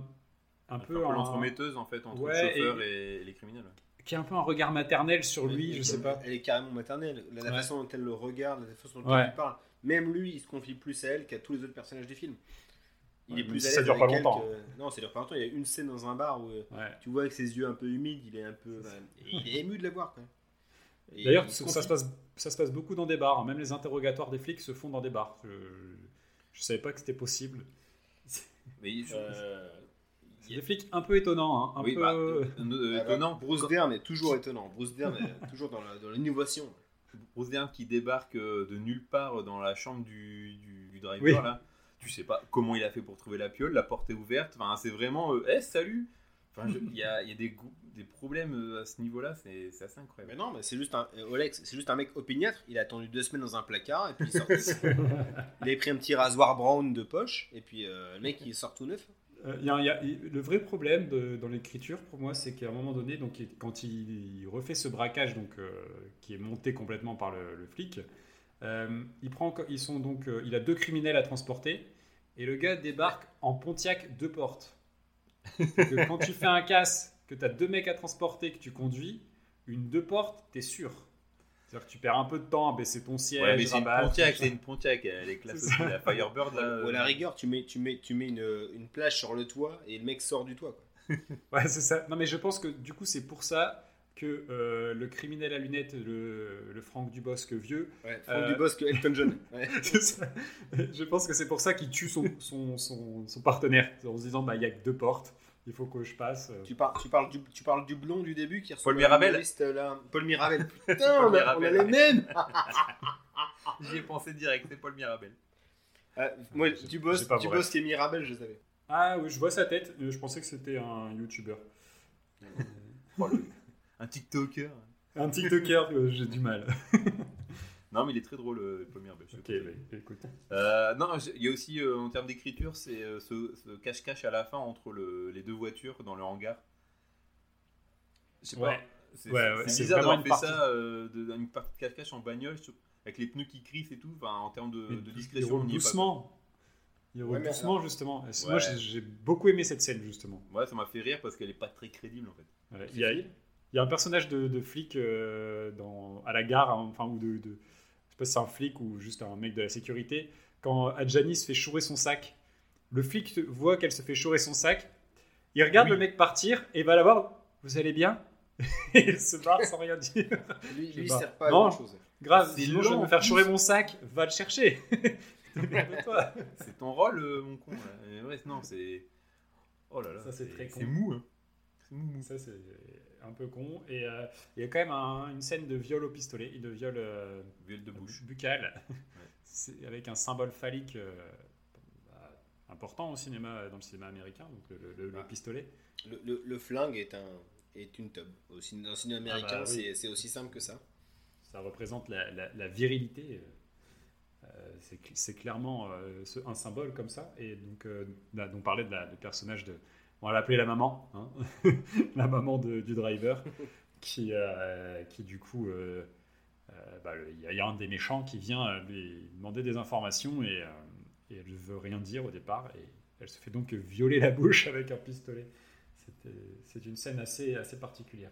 C: Un
B: peu
C: peu
B: un-
C: l'entremetteuse en fait entre
B: Ouais,
C: le chauffeur et... les criminels.
B: qui a un peu un regard maternel sur lui,
A: Elle-
B: je sais pas.
A: Elle est carrément maternelle. La, la
B: Ouais.
A: façon dont elle le regarde, la façon dont
B: Ouais.
A: elle lui parle. Même lui, il se confie plus à elle qu'à tous les autres personnages du film. Il
B: Ouais,
A: est plus à
B: ça dure pas longtemps.
A: que- Non, ça dure pas longtemps. Il y a une scène dans un bar où euh,
B: Ouais.
A: tu vois avec ses yeux un peu humides, il est un peu. enfin, il est ému de la voir.
B: D'ailleurs, ça, ça se passe, ça se passe beaucoup dans des bars. hein. Même les interrogatoires des flics se font dans des bars. Je, je savais pas que c'était possible.
C: Mais il-
A: Euh,
B: C'est des flics un peu étonnants, hein, un
C: oui,
B: peu.
C: bah, euh, euh,
A: ah bah,
C: étonnant.
A: Bruce Dern est toujours étonnant. Bruce Dern est toujours dans l'innovation.
C: Bruce Dern qui débarque euh, de nulle part dans la chambre du, du, du driver
B: Oui.
C: là. Tu sais pas comment il a fait pour trouver la piole, la porte est ouverte. Enfin, c'est vraiment, euh, Eh, salut. Enfin, je- il y a, y a des, problèmes euh, à ce niveau-là, c'est assez incroyable.
A: Mais non, mais c'est juste un euh, Olex, c'est juste un mec opiniâtre. Il a attendu deux semaines dans un placard et puis il sorti. il avait pris un petit rasoir brown de poche et puis euh, le mec il sort tout neuf.
B: Euh, y a- y a- le vrai problème de- dans l'écriture, pour moi, c'est qu'à un moment donné, donc, il- quand il, il refait ce braquage, donc, euh, qui est monté complètement par le, le flic, euh, il, prend, ils sont donc, euh, il a deux criminels à transporter, et le gars débarque en Pontiac deux portes. Que quand tu fais un casse, que tu as deux mecs à transporter, que tu conduis, une deux portes, t'es sûr. C'est-à-dire que tu perds un peu de temps à baisser ton siège.
C: Ouais, mais c'est une Pontiac, c'est une Pontiac, elle est
B: ça.
C: la Firebird là.
A: Ou à la
C: euh,
A: rigueur, tu mets, tu mets, tu mets une, une plage sur le toit et le mec sort du toit. Quoi.
B: Ouais, c'est ça. Non, mais je pense que du coup, c'est pour ça que euh, le criminel à lunettes, le, le Franck Dubosc vieux,
A: Ouais, Franck
B: Euh,
A: Dubosc, Elton John. Ouais.
B: je pense que c'est pour ça qu'il tue son, son, son, son partenaire en se disant bah il y a que deux portes, il faut que je passe.
A: Tu, par- tu, parles du, tu parles du blond du début qui ressemble
C: Paul Mirabel.
A: humoriste, là. Paul Mirabel. Putain, on,
C: Paul
A: a, on a
C: Mirabel.
A: les mêmes.
C: J'y ai pensé direct, c'est Paul Mirabel.
A: Ah, moi,
B: J'ai-
A: Dubosc, Dubosc et Mirabel, je savais.
B: Ah oui, je vois sa tête. euh, Je pensais que c'était un YouTuber.
C: Un TikToker.
B: Un TikToker, euh, j'ai du mal.
C: Non, mais il est très drôle, euh, Paul Mirabel. je
B: Ok,
C: pas.
B: bah, écoute.
C: Euh, non, il y a aussi euh, en termes d'écriture, c'est euh, ce ce cache-cache à la fin entre le- les deux voitures dans le hangar. Je sais pas.
B: Ouais.
C: C'est
B: Ouais,
C: c'est-
B: ouais,
C: c'est
B: c'est
C: bizarre d'avoir fait
B: partie.
C: ça, euh, de, une partie de cache-cache en bagnole, sur- avec les pneus qui crissent et tout. Enfin, en termes de, de
B: il
C: discrétion,
B: roule
C: on pas.
B: doucement. Il roule
A: Ouais,
B: doucement, justement.
C: Ouais.
B: Moi, j'ai- j'ai beaucoup aimé cette scène, justement.
C: Ouais, ça m'a fait rire parce qu'elle est pas très crédible en fait.
B: Ouais, Il y, a, il y a un personnage de, de flic euh, dans, à la gare, hein, enfin, ou de, de- je sais pas si c'est un flic ou juste un mec de la sécurité. Quand Adjani se fait chourer son sac, le flic voit qu'elle se fait chourer son sac, il regarde
C: Oui.
B: le mec partir et va la voir. Vous allez bien? Et il se barre sans rien dire.
A: Lui,
B: Je sais
A: lui sert pas à
B: Non.
A: grand chose.
B: Grave, sinon je vais me faire chourer mon sac, va le chercher.
C: C'est ton rôle, euh, mon con. là. Et ouais, non, c'est. Oh là là,
B: Ça, c'est très con.
C: C'est mou. Hein. C'est mou.
B: Ça, c'est un peu con. Et euh, il y a quand même un- une scène de viol au pistolet, et de viol euh,
C: Viol de bouche.
B: buccal, avec un symbole phallique euh, bah, important au cinéma, dans le cinéma américain, donc le, le- le- le
A: Ah.
B: pistolet.
A: Le, le- le flingue est, un, est une tub. Au dans le cinéma
B: Ah
A: américain,
B: bah oui.
A: c'est- aussi simple que ça.
B: Ça représente la, la- la virilité. euh, c'est cl- c'est clairement euh, ce- un symbole comme ça. Et donc, euh, là, on parlait de la, du personnage de. On va l'appeler la maman, hein, la maman de- du driver, qui, euh, qui du coup. euh, euh, bah, Il y, a- il y a un des méchants qui vient lui demander des informations et, et elle ne veut rien dire au départ. Et elle se fait donc violer la bouche avec un pistolet. C'est une scène assez, assez particulière.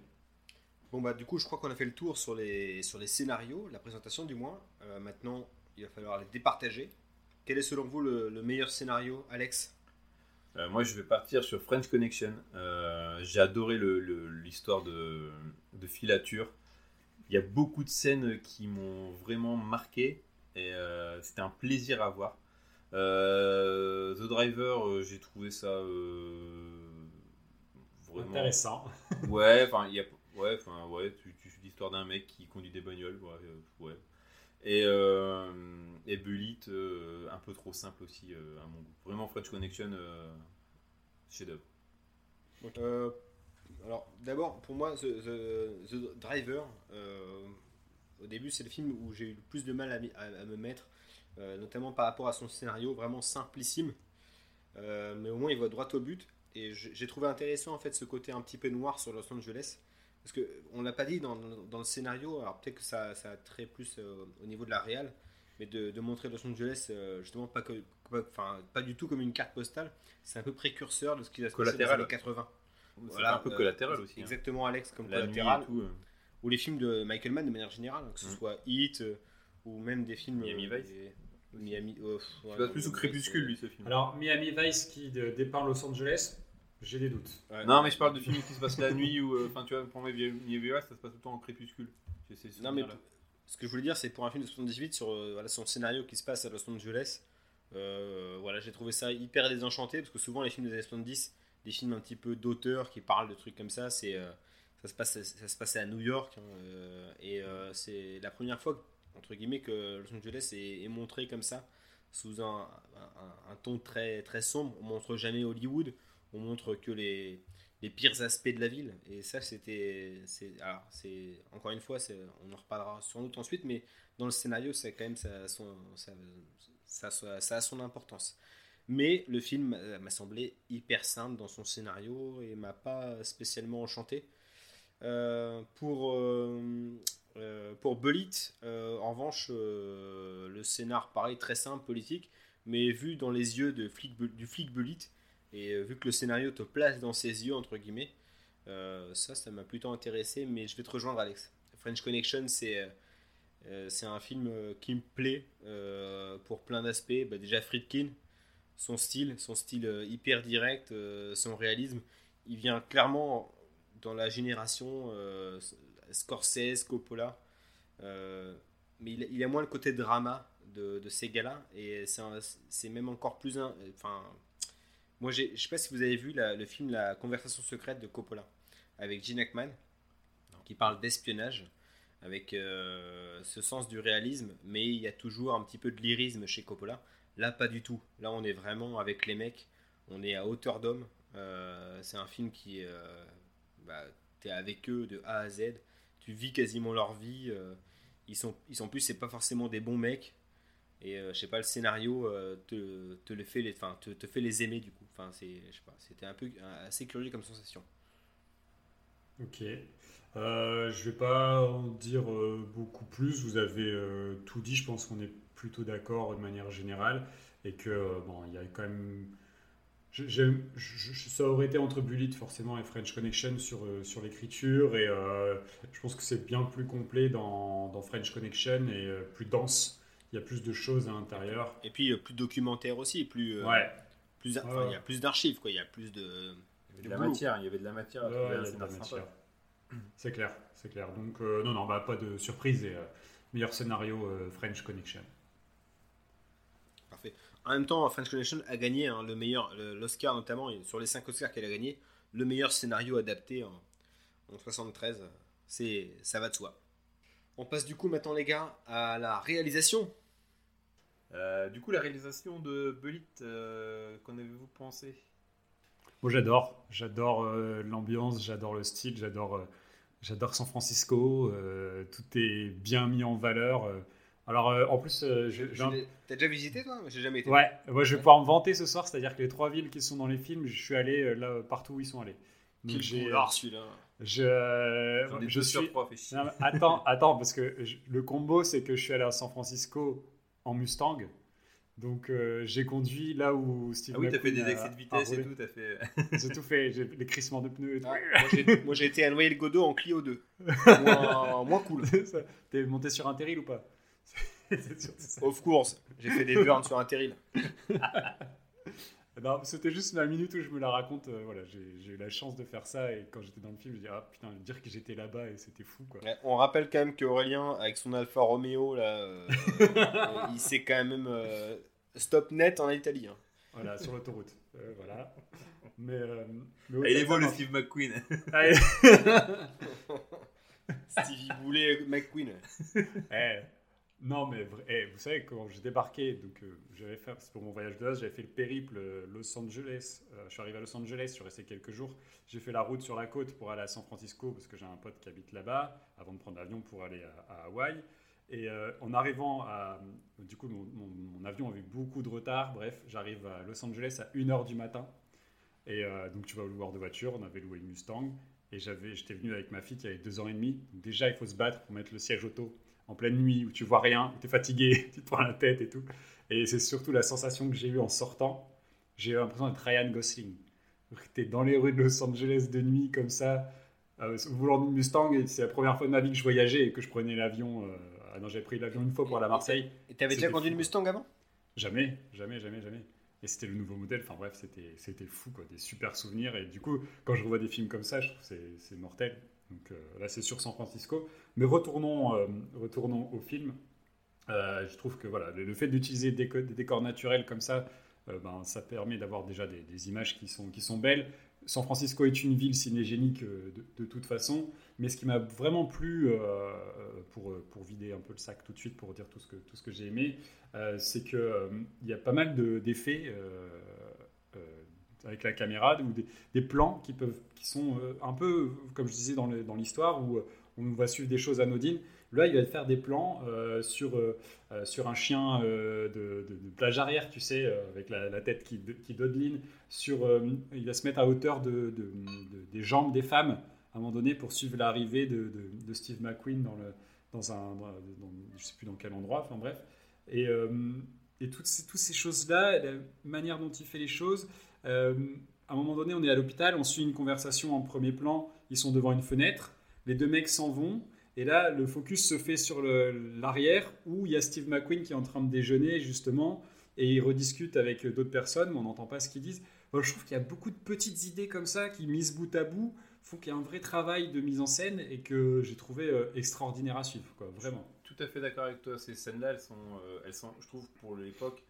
A: Bon bah du coup je crois qu'on a fait le tour sur les, sur les scénarios, la présentation du moins. Maintenant il va falloir les départager. Quel est selon vous le, le meilleur scénario, Alex?
C: Euh, moi, je vais partir sur French Connection. Euh, J'ai adoré l'histoire de, de filature. Il y a beaucoup de scènes qui m'ont vraiment marqué et euh, c'était un plaisir à voir. The Driver, j'ai trouvé ça vraiment
B: Intéressant.
C: Ouais, enfin, il y a, ouais, enfin, ouais, tu, l'histoire d'un mec qui conduit des bagnoles, ouais, ouais. Et, euh, et Bullet, euh, un peu trop simple aussi euh, à mon goût. Vraiment French Connection, euh, chef-d'œuvre.
A: Euh, alors d'abord pour moi The, The- The Driver, euh, au début c'est le film où j'ai eu le plus de mal à, à- à me mettre, euh, notamment par rapport à son scénario vraiment simplissime. Euh, mais au moins il va droit au but. Et j'ai j'ai trouvé intéressant en fait ce côté un petit peu noir sur Los Angeles. Parce que on l'a pas dit dans, dans le scénario, alors peut-être que ça, ça a trait plus euh, au niveau de la réal, mais de, de montrer Los Angeles euh, justement pas, que, pas- enfin, pas du tout comme une carte postale, c'est un peu précurseur de ce qui va se passer dans les
C: Collatéral.
A: années 80.
C: C'est
A: Voilà,
C: un peu
A: euh,
C: collatéral aussi. hein.
A: Exactement Alex, comme
C: La nuit
A: collatéral,
C: et tout. euh.
A: ou les films de Michael Mann de manière générale, que ce
C: Mm.
A: soit Hit, euh, ou même des films...
C: Miami Vice.
A: des- Miami... oh, ouais,
C: plus au
A: Miami
C: crépuscule, lui, ce film.
B: Alors, Miami Vice qui dépeint Los Angeles, j'ai des doutes.
A: ouais.
C: non, mais je parle de films qui se passent la nuit ou. euh, Enfin, tu vois, pour moi, Vice, ça se passe tout le temps en crépuscule. Ces
A: Non, mais ce que je voulais dire, c'est pour un film de 78 sur euh, voilà, son scénario qui se passe à Los Angeles. euh, voilà, j'ai trouvé ça hyper désenchanté parce que souvent les films des années 70, des films un petit peu d'auteurs qui parlent de trucs comme ça, c'est euh, ça se passe ça se passait à New York hein, euh, et euh, c'est la première fois entre guillemets que Los Angeles est, est montré comme ça sous un, un- un ton très très sombre. On montre jamais Hollywood, on montre que les les pires aspects de la ville. Et ça, c'était. Alors, c'est. Encore une fois, on en reparlera sans doute ensuite, mais dans le scénario, c'est quand même ça, son, ça, ça- ça- ça a son importance. Mais le film euh, m'a semblé hyper simple dans son scénario et m'a pas spécialement enchanté. Euh, pour, euh, euh, pour euh, en revanche, le scénar pareil très simple, politique, mais vu dans les yeux de flic, du flic Bullet, et euh, vu que le scénario te place dans ses yeux, entre guillemets, euh, ça, ça m'a plutôt intéressé, mais je vais te rejoindre, Alex. French Connection, c'est euh, un film qui me plaît pour plein d'aspects. Bah, déjà, Friedkin, son style, son style hyper direct, son réalisme, il vient clairement dans la génération Scorsese, Coppola, mais il il a moins le côté drama de, ces gars-là, et c'est même encore plus... un- Enfin, moi, je sais pas si vous avez vu la- le film La conversation secrète de Coppola avec Gene Hackman, qui parle d'espionnage, avec euh, ce sens du réalisme, mais il y a toujours un petit peu de lyrisme chez Coppola. Là, pas du tout. Là, on est vraiment avec les mecs, on est à hauteur d'homme. Euh, c'est un film qui, euh, bah, t'es avec eux de A à Z. Tu vis quasiment leur vie. euh, ils sont, ils sont en plus, c'est pas forcément des bons mecs. Et je sais pas, le scénario te, te le fait les, enfin, te, te fait les aimer du coup. Enfin, c'est, je sais pas, c'était un peu assez curieux comme sensation.
B: Ok. Euh, je vais pas en dire euh, beaucoup plus. Vous avez euh, tout dit. Je pense qu'on est plutôt d'accord de manière générale et que euh, bon, il y a quand même. je- j'aime- je- je- ça aurait été entre Bullet forcément et French Connection sur, euh, sur l'écriture et euh, je pense que c'est bien plus complet dans, dans French Connection et euh, plus dense. Il y a plus de choses à l'intérieur.
A: Et puis euh, plus documentaire aussi, plus, euh,
B: Ouais.
A: Plus, enfin,
B: Ouais.
A: il y a plus d'archives quoi. Il y a plus de.
C: Il y avait de la
A: boulot.
C: matière, il y avait de la matière à trouver
B: la. C'est clair, c'est clair. Donc, euh, non, non, bah, pas de surprise et euh, meilleur scénario euh, French Connection.
A: Parfait. En même temps, French Connection a gagné hein, le meilleur, le- l'Oscar notamment, sur les 5 Oscars qu'elle a gagné, le meilleur scénario adapté en, en 73. C'est, ça va de soi. On passe du coup maintenant les gars à la réalisation.
C: Euh, du coup, la réalisation de Belit, euh, qu'en avez-vous pensé?
B: Moi, j'adore. J'adore euh, l'ambiance, j'adore le style, j'adore, euh, j'adore San Francisco. euh, tout est bien mis en valeur. Alors, euh, en plus, euh,
A: T'as déjà visité toi? J'ai jamais été.
B: Ouais, moi je vais pouvoir me vanter ce soir, c'est-à-dire que les trois villes qui sont dans les films, je suis allé euh, là partout où ils sont allés.
A: Quel
B: j'ai,
A: boulard celui-là.
B: je,
C: J'en ai
B: je
C: deux
B: suis. Non, attends, attends, parce que je- le combo c'est que je suis allé à San Francisco en Mustang, donc euh, j'ai conduit là où Steve.
C: Ah oui, t'as fait des
B: a-
C: excès de
B: a
C: vitesse et tout, t'as fait...
B: J'ai tout fait, j'ai les crissements de pneus et tout.
A: Ouais, moi, j'ai, été à Noël Godot en Clio 2. moins, moins cool.
B: T'es monté sur un terril ou pas?
A: Of course. J'ai fait des burns sur un terril.
B: Non, c'était juste la minute où je me la raconte. euh, voilà, j'ai j'ai eu la chance de faire ça et quand j'étais dans le film, je me dis ah putain, dire que j'étais là-bas et c'était fou quoi.
A: Ouais, on rappelle quand même qu'Aurélien, avec son Alfa Romeo, là, euh, il s'est quand même euh, stop net en Italie. hein.
B: Voilà, sur l'autoroute. Euh, voilà. Mais, euh, mais ouais,
C: il est beau le. Steve McQueen.
B: Allez.
A: Stevie Boulet McQueen.
B: Eh, non, mais eh, vous savez, quand j'ai débarqué, euh, c'est pour mon voyage de noces, j'avais fait le périple euh, Los Angeles. Euh, je suis arrivé à Los Angeles, je suis resté quelques jours. J'ai fait la route sur la côte pour aller à San Francisco parce que j'ai un pote qui habite là-bas, avant de prendre l'avion pour aller à, Hawaï. Et en arrivant à. Du coup, mon, avion avait beaucoup de retard. Bref, j'arrive à Los Angeles à 1h du matin. Et donc, tu vas au loueur de voiture, on avait loué une Mustang. Et j'étais venu avec ma fille qui avait deux ans et demi. Déjà, il faut se battre pour mettre le siège auto en pleine nuit où tu vois rien, où tu es fatigué, tu te prends la tête et tout. Et c'est surtout la sensation que j'ai eue en sortant. J'ai eu l'impression d'être Ryan Gosling. Tu es dans les rues de Los Angeles de nuit comme ça, euh, au volant d'une Mustang. Et c'est la première fois de ma vie que je voyageais et que je prenais l'avion. euh, ah non, j'ai pris l'avion une fois pour aller à Marseille.
A: Et t'avais déjà conduit
B: fou,
A: une. Mustang avant?
B: Jamais, jamais, jamais, jamais. Et c'était le nouveau modèle. Enfin bref, c'était, c'était fou, quoi. Des super souvenirs. Et du coup, quand je revois des films comme ça, je trouve que c'est mortel. Donc euh, là, c'est sur San Francisco. Mais retournons, euh, retournons au film. Euh, je trouve que voilà, le, fait d'utiliser des, déco- des décors naturels comme ça, ben, ça permet d'avoir déjà des, images qui sont, qui sont belles. San Francisco est une ville cinégénique de, toute façon, mais ce qui m'a vraiment plu, pour, pour vider un peu le sac tout de suite, pour dire tout ce que, que j'ai aimé, c'est qu'il il y a pas mal de- d'effets avec la caméra, ou des, plans qui, peuvent, qui sont euh, un peu, comme je disais dans l'histoire, où euh, on va suivre des choses anodines. Là, il va faire des plans euh, sur, sur un chien de, plage arrière, tu sais, avec la, tête qui, dodeline. Sur, il va se mettre à hauteur de, de- de- des jambes des femmes, à un moment donné, pour suivre l'arrivée de, Steve McQueen dans, le, dans un... Dans, dans- je sais plus dans quel endroit, enfin bref. Et, et toutes ces, toutes ces choses-là, la manière dont il fait les choses... euh, à un moment donné, on est à l'hôpital, on suit une conversation en premier plan, ils sont devant une fenêtre, les deux mecs s'en vont, et là, le focus se fait sur l'arrière, où il y a Steve McQueen qui est en train de déjeuner, justement, et il rediscute avec d'autres personnes, mais on n'entend pas ce qu'ils disent. Je trouve qu'il y a beaucoup de petites idées comme ça qui, mises bout à bout, font qu'il y a un vrai travail de mise en scène et que j'ai trouvé euh, extraordinaire à suivre, vraiment.
C: Tout à fait d'accord avec toi. Ces scènes-là, elles sont, euh, elles sont, je trouve, pour l'époque,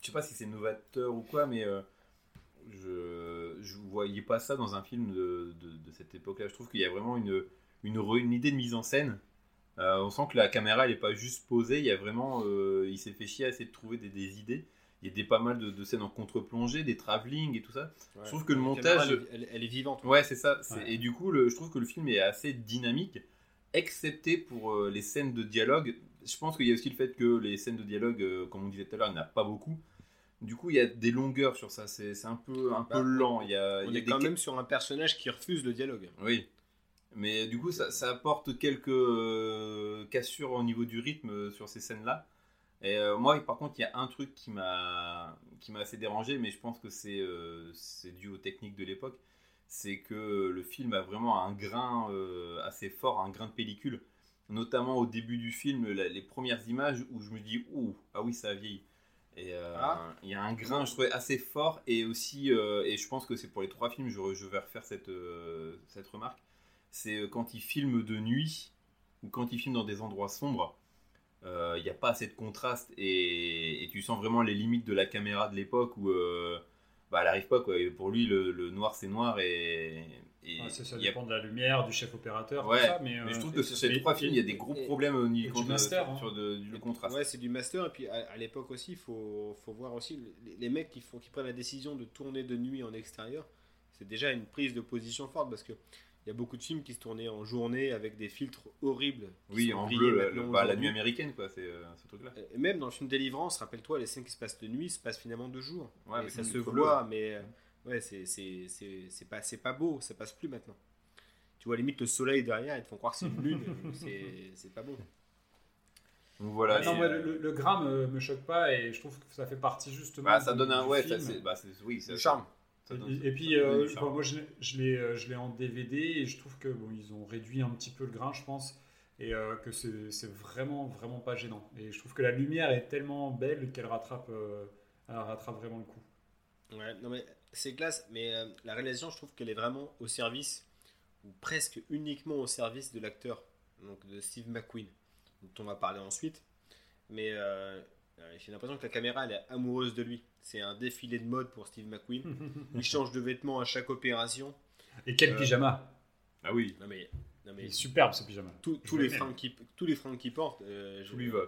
C: je sais pas si c'est novateur ou quoi, mais je je voyais pas ça dans un film de, de, de cette époque-là. Je trouve qu'il y a vraiment une, une, re- une idée de mise en scène. Euh, on sent que la caméra, elle est pas juste posée. Il y a vraiment, euh, il s'est fait chier à essayer de trouver des, des idées. Il y a des pas mal de, de scènes en contre-plongée, des travelling et tout ça. Je trouve que le montage-
A: caméra, elle, est vivante.
C: Ouais, c'est ça.
B: Ouais.
C: Et du coup, le- je trouve que le film est assez dynamique, excepté pour euh, les scènes de dialogue. Je pense qu'il y a aussi le fait que les scènes de dialogue, euh, comme on disait tout à l'heure, il n'y en a pas beaucoup. Du coup, il y a des longueurs sur ça. C'est un peu, un peu
A: Bah,
C: lent. Il y a,
A: On
C: il y a
A: est
C: des
A: quand même sur un personnage qui refuse le dialogue.
C: Oui. Mais du coup, ça, ça apporte quelques euh, cassures au niveau du rythme euh, sur ces scènes-là. Et euh, moi, par contre, il y a un truc qui m'a qui m'a assez dérangé, mais je pense que c'est euh, c'est dû aux techniques de l'époque. C'est que le film a vraiment un grain assez fort, un grain de pellicule. Notamment au début du film, la- les premières images où je me dis, ouh, ah oui, ça a vieilli. Et euh,
A: Ah.
C: il y a un grain, je trouvais, assez fort. Et aussi, euh, et je pense que c'est pour les trois films, je, vais refaire cette, euh, cette remarque. C'est quand il filme de nuit ou quand il filme dans des endroits sombres, il n'y a pas assez de contraste et, et tu sens vraiment les limites de la caméra de l'époque où, bah, elle arrive pas quoi. Et pour lui, le, le noir c'est noir et. et
B: Ouais, ça, ça
C: il y a-
B: dépend de la lumière, du chef opérateur,
C: Ouais,
B: tout ça, mais,
C: Mais je
B: euh,
C: trouve que sur ces trois films, il y a des gros
A: et-
C: problèmes au niveau
B: du
C: de,
B: master, hein.
C: sur de- du- le contraste.
A: Ouais, c'est du master. Et puis à, à l'époque aussi, il faut, faut voir aussi les, les mecs qui, font, qui prennent la décision de tourner de nuit en extérieur. C'est déjà une prise de position forte parce que il y a beaucoup de films qui se tournaient en journée avec des filtres horribles.
C: Oui, en bleu, le- bah, la nuit américaine, quoi, c'est euh, ce truc-là.
A: Et même dans le film Délivrance, rappelle-toi, les scènes qui se passent de nuit se passent finalement de jour.
C: Ouais, mais
A: ça se voit, mais euh, ouais, c'est c'est- c'est- c'est pas, c'est pas beau, ça passe plus maintenant. Tu vois, limite le soleil derrière, ils te font croire que c'est une lune, c'est- pas beau.
C: Donc voilà.
B: non,
C: euh,
B: le, le gras me, me choque pas et je trouve que ça fait partie justement.
C: bah, ça
B: du-
C: donne un.
B: du
C: Ouais,
B: film.
C: ça, bah, c'est- oui,
A: Le charme.
B: Et, et puis, euh, enfin, moi, je, l'ai- je l'ai, euh, je l'ai en DVD et je trouve que bon, ils ont réduit un petit peu le grain, je pense, et euh, que c'est, c'est vraiment, vraiment pas gênant. Et je trouve que la lumière est tellement belle qu'elle rattrape, euh, elle rattrape vraiment le coup.
A: Ouais, non mais c'est classe, mais euh, la réalisation, je trouve qu'elle est vraiment au service, ou presque uniquement au service de l'acteur, donc de Steve McQueen, dont on va parler ensuite. Mais j'ai l'impression que la caméra, elle est amoureuse de lui. C'est un défilé de mode pour Steve McQueen. Il change de vêtements à chaque opération.
B: Et quel
A: Euh,
B: pyjama
C: Ah oui.
A: Non mais, non
B: Il
A: mais
B: est superbe ce pyjama.
A: tous- tous les fringues qu'il tous les fringues qu'il porte, euh, je-
C: Tout lui va,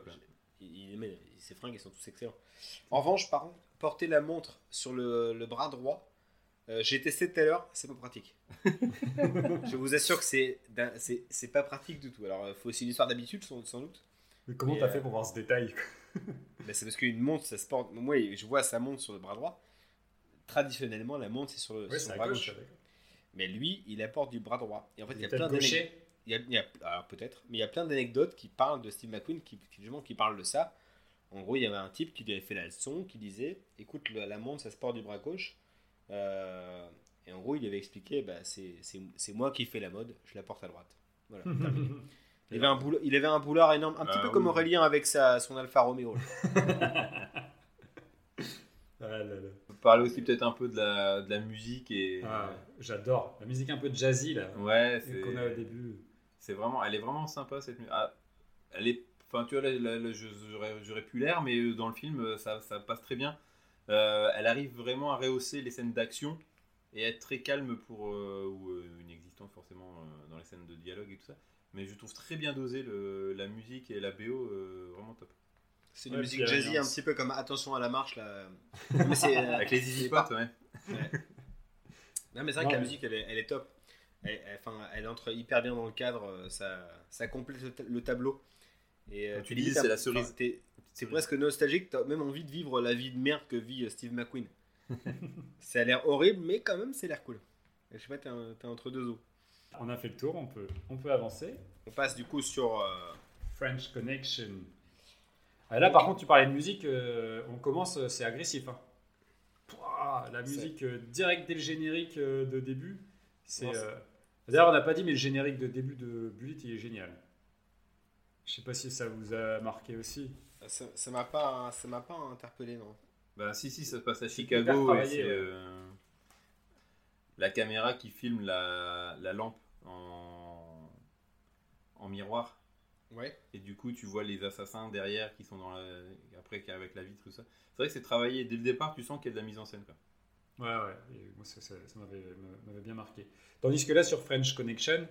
A: il, il- mais ses fringues, elles sont tous excellents. En revanche, par contre, porter la montre sur le, le bras droit, euh, j'ai testé tout à l'heure, c'est pas pratique. je vous assure que c'est d'un- c'est c'est pas pratique du tout. Alors, il faut aussi une histoire d'habitude, sans, sans doute.
B: Mais comment t'as
A: euh,
B: fait pour voir ce détail
A: c'est parce qu'une montre, ça se porte. Moi, je vois sa montre sur le bras droit. Traditionnellement, la montre, c'est sur le, sur bras
B: gauche.
A: Mais lui, il apporte du bras droit. Et en fait, il y a plein d'anecdotes. peut-être, mais il y a plein d'anecdotes qui parlent de Steve McQueen, qui, qui, justement, qui parlent de ça. En gros, il y avait un type qui lui avait fait la leçon, qui disait Écoute, la, la montre, ça se porte du bras gauche. Euh, et en gros, il avait expliqué bah, c'est, moi qui fais la mode, je la porte à droite. Voilà, terminé. Il avait, un boulot, il avait un boulard énorme, un petit
C: Ah,
A: peu comme. Aurélien avec sa, son Alfa Romeo.
B: Ah là
C: aussi peut-être un peu de la, de la musique et.
B: Ah, J'adore. La musique un peu jazzy là.
C: Ouais, c'est.
B: Qu'on a au début.
C: C'est vraiment, elle est vraiment sympa cette musique. Ah, elle est, enfin tu vois, j'aurais, pu l'air, mais euh, dans le film, euh, ça, ça passe très bien. Euh, elle arrive vraiment à rehausser les scènes d'action et être très calme pour euh, ou euh, inexistante forcément euh, dans les scènes de dialogue et tout ça. Mais je trouve très bien dosé le, la musique et la BO, euh, vraiment top.
A: C'est une
B: Ouais,
A: musique jazzy, un petit peu comme Attention à la marche. Là. Mais c'est, euh,
C: Avec les
A: pas-
C: Pot, ouais.
A: Non, mais c'est vrai
B: Non,
A: que la
B: mais-
A: musique, elle est, elle est top. Elle, elle- enfin, elle entre hyper bien dans le cadre, euh, ça, ça complète le, ta- le tableau. Et,
C: Comme tu disais, c'est la cerise.
A: t'es- C'est presque nostalgique, t'as même envie de vivre la vie de merde que vit Steve McQueen. ça a l'air horrible, mais quand même, c'est l'air cool. Je sais pas, t'es un- t'es entre deux eaux.
B: On a fait le tour, on peut, on peut avancer.
A: On passe du coup sur. euh,
B: French Connection. Ah, là, par contre, tu parlais de musique, euh, on commence, euh, c'est agressif. hein. Pouah, la musique euh, direct dès le générique euh, de début. C'est. Euh, D'ailleurs, on n'a pas dit, mais le générique de début de Bullet, il est génial. Je sais pas si ça vous a marqué aussi.
A: ça ça m'a pas, ça m'a pas interpellé, non.
C: Bah si si ça se passe à
B: hyper
C: Chicago et la caméra qui filme la, la lampe en, en miroir
A: Ouais.
C: et du coup tu vois les assassins derrière qui sont dans la, après avec la vitre tout ça. C'est vrai que c'est travaillé dès le départ tu sens qu'il y a de la mise en scène quoi.
B: Ouais, ouais, et moi ça, ça- ça m'avait bien marqué. Tandis que là, sur French Connection,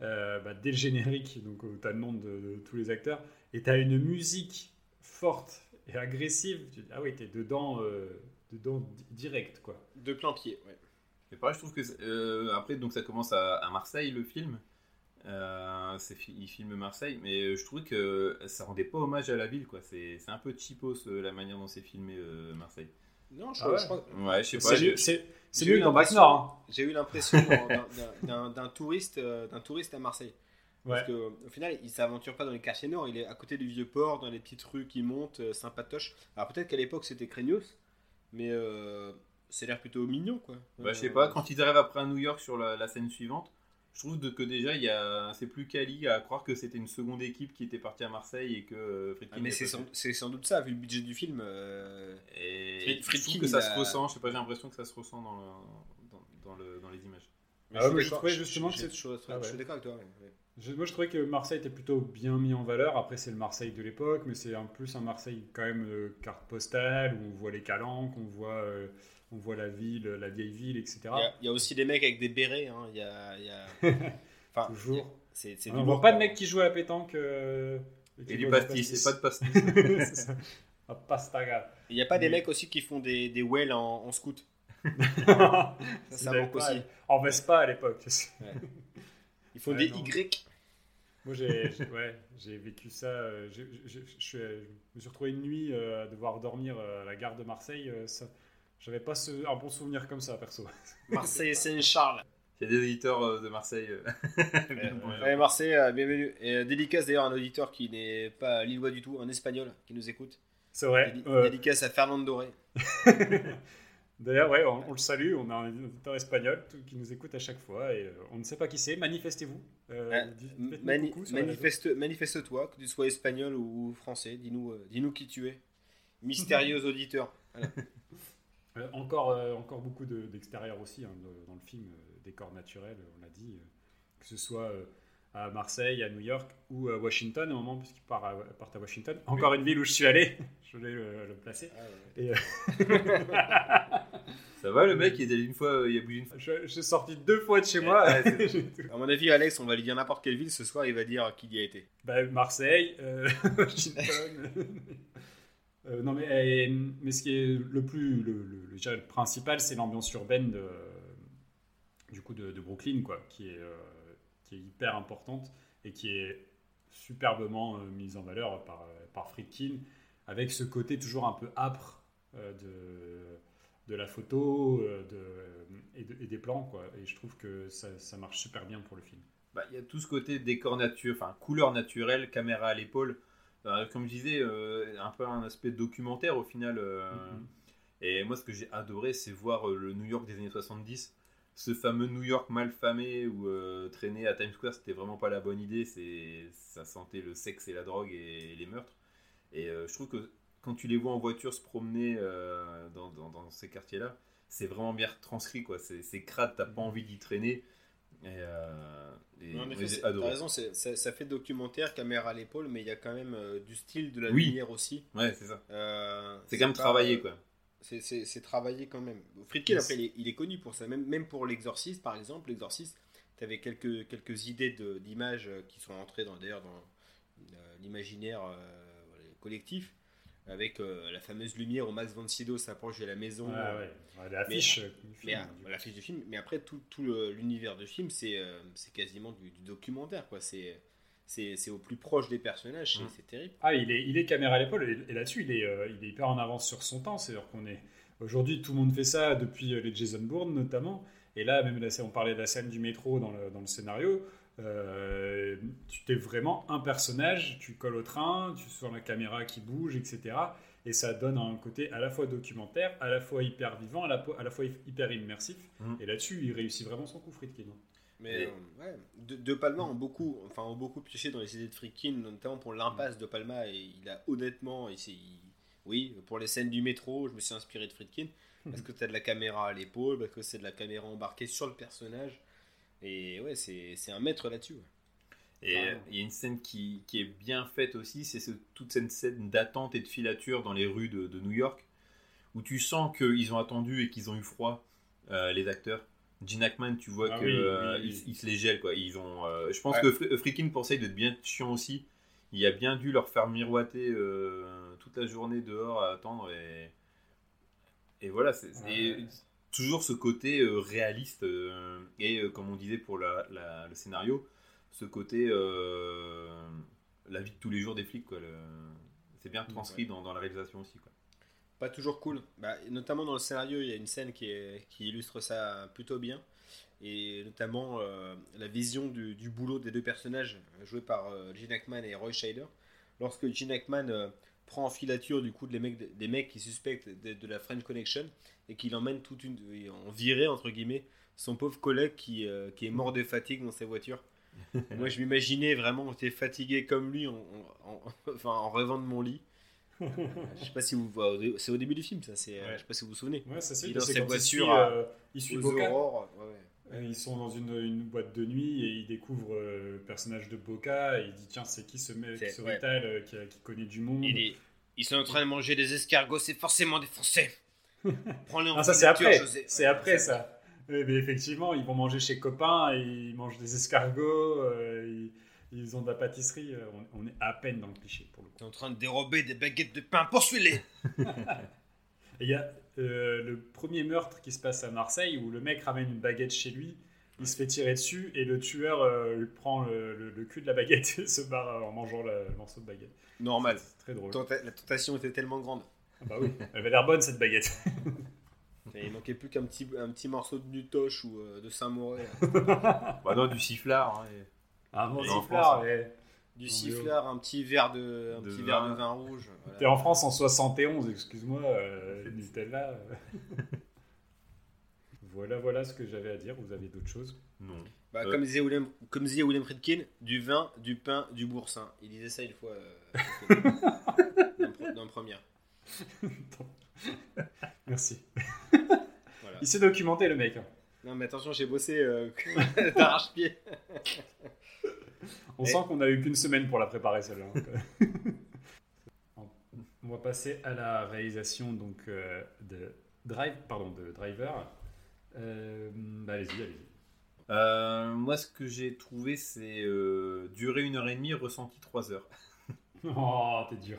B: euh, bah, dès le générique, donc tu as le nom de, de tous les acteurs, et tu as une musique forte et agressive. Tu dis, ah oui, tu es dedans, euh, dedans di- direct, quoi.
A: De plein pied, ouais.
C: Et pareil je trouve que euh, après donc ça commence à, à Marseille le film. Euh, il filme Marseille mais je trouvais que ça rendait pas hommage à la ville quoi. C'est un peu cheapos euh, la manière dont c'est filmé euh, Marseille.
A: Non, je,
B: Ah ouais
A: je crois.
C: Ouais je sais pas.
B: C'est nul- dans Bac Nord. hein.
A: J'ai eu l'impression d'un- touriste, euh, d'un touriste à Marseille.
B: Ouais.
A: Parce qu'au final, il s'aventure pas dans les quartiers nord, il est à côté du vieux port, dans les petites rues qui montent, euh, sympatoche. Alors peut-être qu'à l'époque c'était craignos, mais euh, c'est l'air plutôt mignon quoi.
C: Bah, je sais
A: Euh,
C: pas, quand ils arrivent après à New York sur la, la scène suivante, je trouve de- que déjà il y a, c'est plus quali à croire que c'était une seconde équipe qui était partie à Marseille et que euh, Friedkin
A: ah, mais
C: est
A: c'est sans, c'est sans doute ça, vu le budget du film. euh,
C: Et
A: Fried-
C: je trouve que ça se ressent, je sais pas, j'ai l'impression que ça se ressent dans, le- dans, dans le, dans les images.
A: mais
B: Ah
A: je
B: ouais, mais je trouvais justement
A: je-
B: que Ah ouais.
A: Je suis d'accord avec toi. ouais, ouais.
B: Je- moi, je trouvais que Marseille était plutôt bien mis en valeur. Après, c'est le Marseille de l'époque, mais c'est en plus un Marseille quand même euh, carte postale où on voit les calanques, on voit, euh, on voit la ville, la vieille ville, etc.
A: Il y, y a aussi des mecs avec des bérets. hein. Il y a, y a- Enfin,
B: Toujours.
A: C'est c'est
B: on ne voit pas de mecs qui jouent à la pétanque. euh,
C: Et du
B: boivent
C: pastis, c'est pas de pastis.
B: Ah, pastaga.
A: Il n'y a pas des mecs aussi qui font des, des wells en, en scout.
B: ça,
A: Ça, manque aussi.
B: En Vespa à l'époque.
A: Ils font
B: Ouais,
A: des
B: non.
A: Y.
B: Moi, j'ai j'ai- ouais, j'ai vécu ça. euh, je me suis retrouvé une nuit euh, à devoir dormir euh, à la gare de Marseille. euh, ça- J'avais pas ce- un bon souvenir comme ça, perso.
A: Marseille Saint-Charles.
C: Il y a des éditeurs euh, de Marseille. euh, bonjour.
A: Ouais, Marseille, euh, bienvenue. Et euh, dédicace d'ailleurs à un auditeur qui n'est pas lillois du tout, un espagnol qui nous écoute.
B: C'est vrai.
A: Dédi-
B: euh,
A: Dédicace à Fernando Doré.
B: D'ailleurs, ouais, on, on le salue. On a un auditeur espagnol qui nous écoute à chaque fois et euh, on ne sait pas qui c'est. Manifestez-vous. Euh,
A: Mani- manifeste, manifeste-toi, que tu sois espagnol ou français. Dis-nous euh, dis-nous qui tu es. Mystérieux auditeur.
B: Euh, encore, euh, encore beaucoup de- d'extérieur aussi hein, de- dans le film, euh, décors naturels, on l'a dit, euh, que ce soit euh, à Marseille, à New York ou à Washington, au moment puisqu'ils partent à, partent à Washington. Encore une ville où je suis allé, je voulais le, le placer. Et, euh,
C: Ça va le mec, il est allé une fois, euh, il a bougé une fois.
B: je, je suis sorti deux fois de chez moi.
C: Ouais,
A: À mon avis, Alex, on va lui dire n'importe quelle ville ce soir, il va dire qu'il y a été.
B: Bah, Marseille, euh, Washington. Euh, non mais, et- mais ce qui est le plus le, principal, c'est l'ambiance urbaine de, du coup de, Brooklyn, quoi, qui est, euh, qui est hyper importante et qui est superbement euh, mise en valeur par, par Friedkin, avec ce côté toujours un peu âpre de, de la photo de- et des plans, quoi. Et je trouve que ça, ça marche super bien pour le film.
C: Bah, il y a tout ce côté décor nature, enfin couleur naturelle, caméra à l'épaule. Euh, comme je disais, euh, un peu un aspect documentaire au final. euh,
B: Mhm.
C: Et moi, ce que j'ai adoré, c'est voir euh, le New York des années 70. Ce fameux New York mal famé où euh, traîner à Times Square, c'était vraiment pas la bonne idée. C'est, ça sentait le sexe et la drogue et les meurtres. Et euh, je trouve que quand tu les vois en voiture se promener euh, dans, dans- dans ces quartiers-là, c'est vraiment bien retranscrit. Quoi. C'est, c'est crade, t'as pas envie d'y traîner. Et, euh, et
A: Non, en effet, t'as raison, ça, ça fait documentaire, caméra à l'épaule, mais il y a quand même euh, du style, de la
C: Oui.
A: lumière aussi.
C: Ouais, c'est ça.
A: Euh,
C: C'est quand même
A: pas,
C: travaillé,
A: euh,
C: quoi.
A: C'est- C'est travaillé quand même. Friedkin,
B: Yes.
A: après, il est, il est connu pour ça. Même, même pour l'exorciste, par exemple, l'exorciste, tu avais quelques, quelques idées d'images euh, qui sont entrées dans- d'ailleurs dans euh, l'imaginaire euh, collectif, avec euh, la fameuse lumière où Max von Sydow s'approche de la maison.
B: Ouais,
A: euh,
B: ouais. Ouais, L'affiche. du film, du coup.
A: la fiche du film, mais après tout, tout l'univers du film, c'est euh, quasiment du, du documentaire, quoi. C'est c'est au plus proche des personnages, c'est
C: Mm.
A: c'est terrible.
B: Ah, il est, il est caméra à l'épaule et, et là-dessus, il est, euh, il est hyper en avance sur son temps. C'est-à-dire qu'on est aujourd'hui, tout le monde fait ça depuis les Jason Bourne notamment. Et là, même scène- on parlait de la scène du métro dans le, dans le scénario. Euh, tu t'es vraiment un personnage, tu colles au train, tu sens la caméra qui bouge, etc. Et ça donne un côté à la fois documentaire, à la fois hyper vivant, à la, po- à la fois hyper immersif.
C: Mhm.
B: Et là-dessus, il réussit vraiment son coup, Friedkin.
A: Mais
C: Et-
A: euh, ouais, de, De Palma ont beaucoup, enfin, ont beaucoup pioché dans les idées de Friedkin, notamment pour l'impasse de Palma. Et il a honnêtement, il il- oui, pour les scènes du métro, je me suis inspiré de Friedkin parce que tu as de la caméra à l'épaule, parce que c'est de la caméra embarquée sur le personnage. Et ouais, c'est c'est un maître là-dessus. ouais.
C: Et
A: Ah.
C: euh, il y a une scène qui, qui est bien faite aussi, c'est ce- toute cette scène d'attente et de filature dans les rues de, de New York, où tu sens qu'ils ont attendu et qu'ils ont eu froid, euh, les acteurs. Gene Hackman, tu vois
B: Ah
C: que
B: oui,
C: euh,
B: oui,
C: ils-
B: oui.
C: ils se les gèlent, quoi. Ils ont, euh, je pense
A: Ouais.
C: que Fr- Friedkin pensait d'être bien chiant aussi. Il a bien dû leur faire miroiter euh, toute la journée dehors à attendre et, et voilà, c'est. Toujours ce côté euh, réaliste euh, et euh, comme on disait pour la- la- le scénario, ce côté la vie de tous les jours des flics C'est bien transcrit dans, dans la réalisation aussi quoi.
A: Pas toujours cool. Bah, notamment dans le scénario, il y a une scène qui, est- qui illustre ça plutôt bien. Et notamment la vision du, du boulot des deux personnages joués par Gene Hackman et Roy Scheider. Lorsque Gene Hackman prend en filature du coup des mecs, des mecs qui suspectent de, de la French Connection et qu'il emmène toute une, en virée entre guillemets son pauvre collègue qui, euh, qui est mort de fatigue dans sa voiture. Moi je m'imaginais vraiment j'étais fatigué comme lui en, en- en- enfin, en rêvant de mon lit. Je sais pas si vous c'est au début du film ça c'est euh,
B: Ouais.
A: je sais pas si vous vous souvenez
B: Ouais, ça c'est
A: Il est dans sa voiture
B: suit, euh, il suit
A: aux
B: Boca.
A: aurores ouais, ouais.
B: Euh, Ils sont dans une, une boîte de nuit et ils découvrent euh, le personnage de Boca et il dit tiens c'est qui ce mec, ce
A: ouais.
B: Rital euh, qui, connaît du monde?
A: Il est- Ils sont en train de manger des escargots, c'est forcément des Français. Prends-les en
B: Ah ça c'est après, c'est
A: Ouais,
B: après ça. Mais effectivement ils vont manger chez copains et ils mangent des escargots, euh, ils, ils ont de la pâtisserie. euh, On, on est à peine dans le cliché pour le coup.
A: Ils sont en train de dérober des baguettes de pain, poursuis-les
B: il y a euh, le premier meurtre qui se passe à Marseille où le mec ramène une baguette chez lui, il se fait tirer dessus et le tueur euh, lui prend le, le- le cul de la baguette et se barre euh, en mangeant le, le morceau de baguette.
A: Normal.
B: C'est très drôle.
A: Tenta- La tentation était tellement grande.
B: Ah bah oui, elle avait l'air bonne cette baguette.
A: Et il manquait plus qu'un petit, un petit morceau de Nutoche ou euh, de Saint-Mauré.
C: Bah non, du sifflard. hein, et-
B: Un bon sifflard,
C: France,
B: mais
A: Du sifflard, un petit verre de, un
C: De
A: petit
C: vin.
A: verre de vin rouge. voilà.
B: t'es en France en 71, excuse-moi, euh, Nutella. euh. voilà, voilà ce que j'avais à dire. Vous avez d'autres choses?
C: Non.
A: Bah,
C: Euh.
A: comme, disait William, comme disait William Friedkin, du vin, du pain, du boursin. Il disait ça une fois euh, dans, le pre- dans le premier.
B: Merci.
A: Voilà.
B: Il s'est documenté le mec. hein.
A: Non mais attention, j'ai bossé euh, d'arrache-pied.
B: On
A: Et-
B: sent qu'on a eu qu'une semaine pour la préparer celle-là. hein. On va passer à la réalisation donc euh, de Drive, pardon, de Driver. Euh, bah, allez-y, allez-y.
C: Euh, moi, ce que j'ai trouvé, c'est euh, durer une heure et demie, ressenti trois heures.
B: Oh, t'es dur.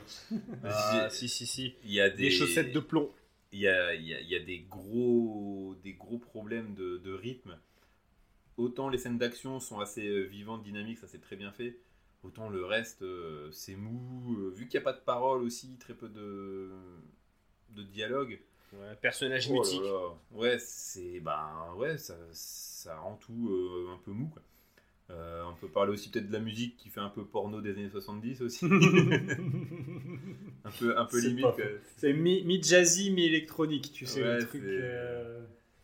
A: Ah, si si si.
C: Il y a des,
A: Des chaussettes de plomb.
C: Il y a, il y a- il y a des, gros, des gros problèmes de, de rythme. Autant les scènes d'action sont assez euh, vivantes, dynamiques, ça c'est très bien fait. Autant le reste, euh, c'est mou. euh, vu qu'il n'y a pas de parole aussi, très peu de, de dialogue.
A: Ouais, personnage
C: Oh
A: mythique.
C: là. Ouais, c'est ben ouais, ça, ça rend tout euh, un peu mou. Quoi. Euh, on peut parler aussi peut-être de la musique qui fait un peu porno des années 70 aussi. un peu, un peu
B: C'est
C: limite.
B: C'est mi- mi-jazzy, mi-électronique, tu sais,
C: Ouais,
B: le truc.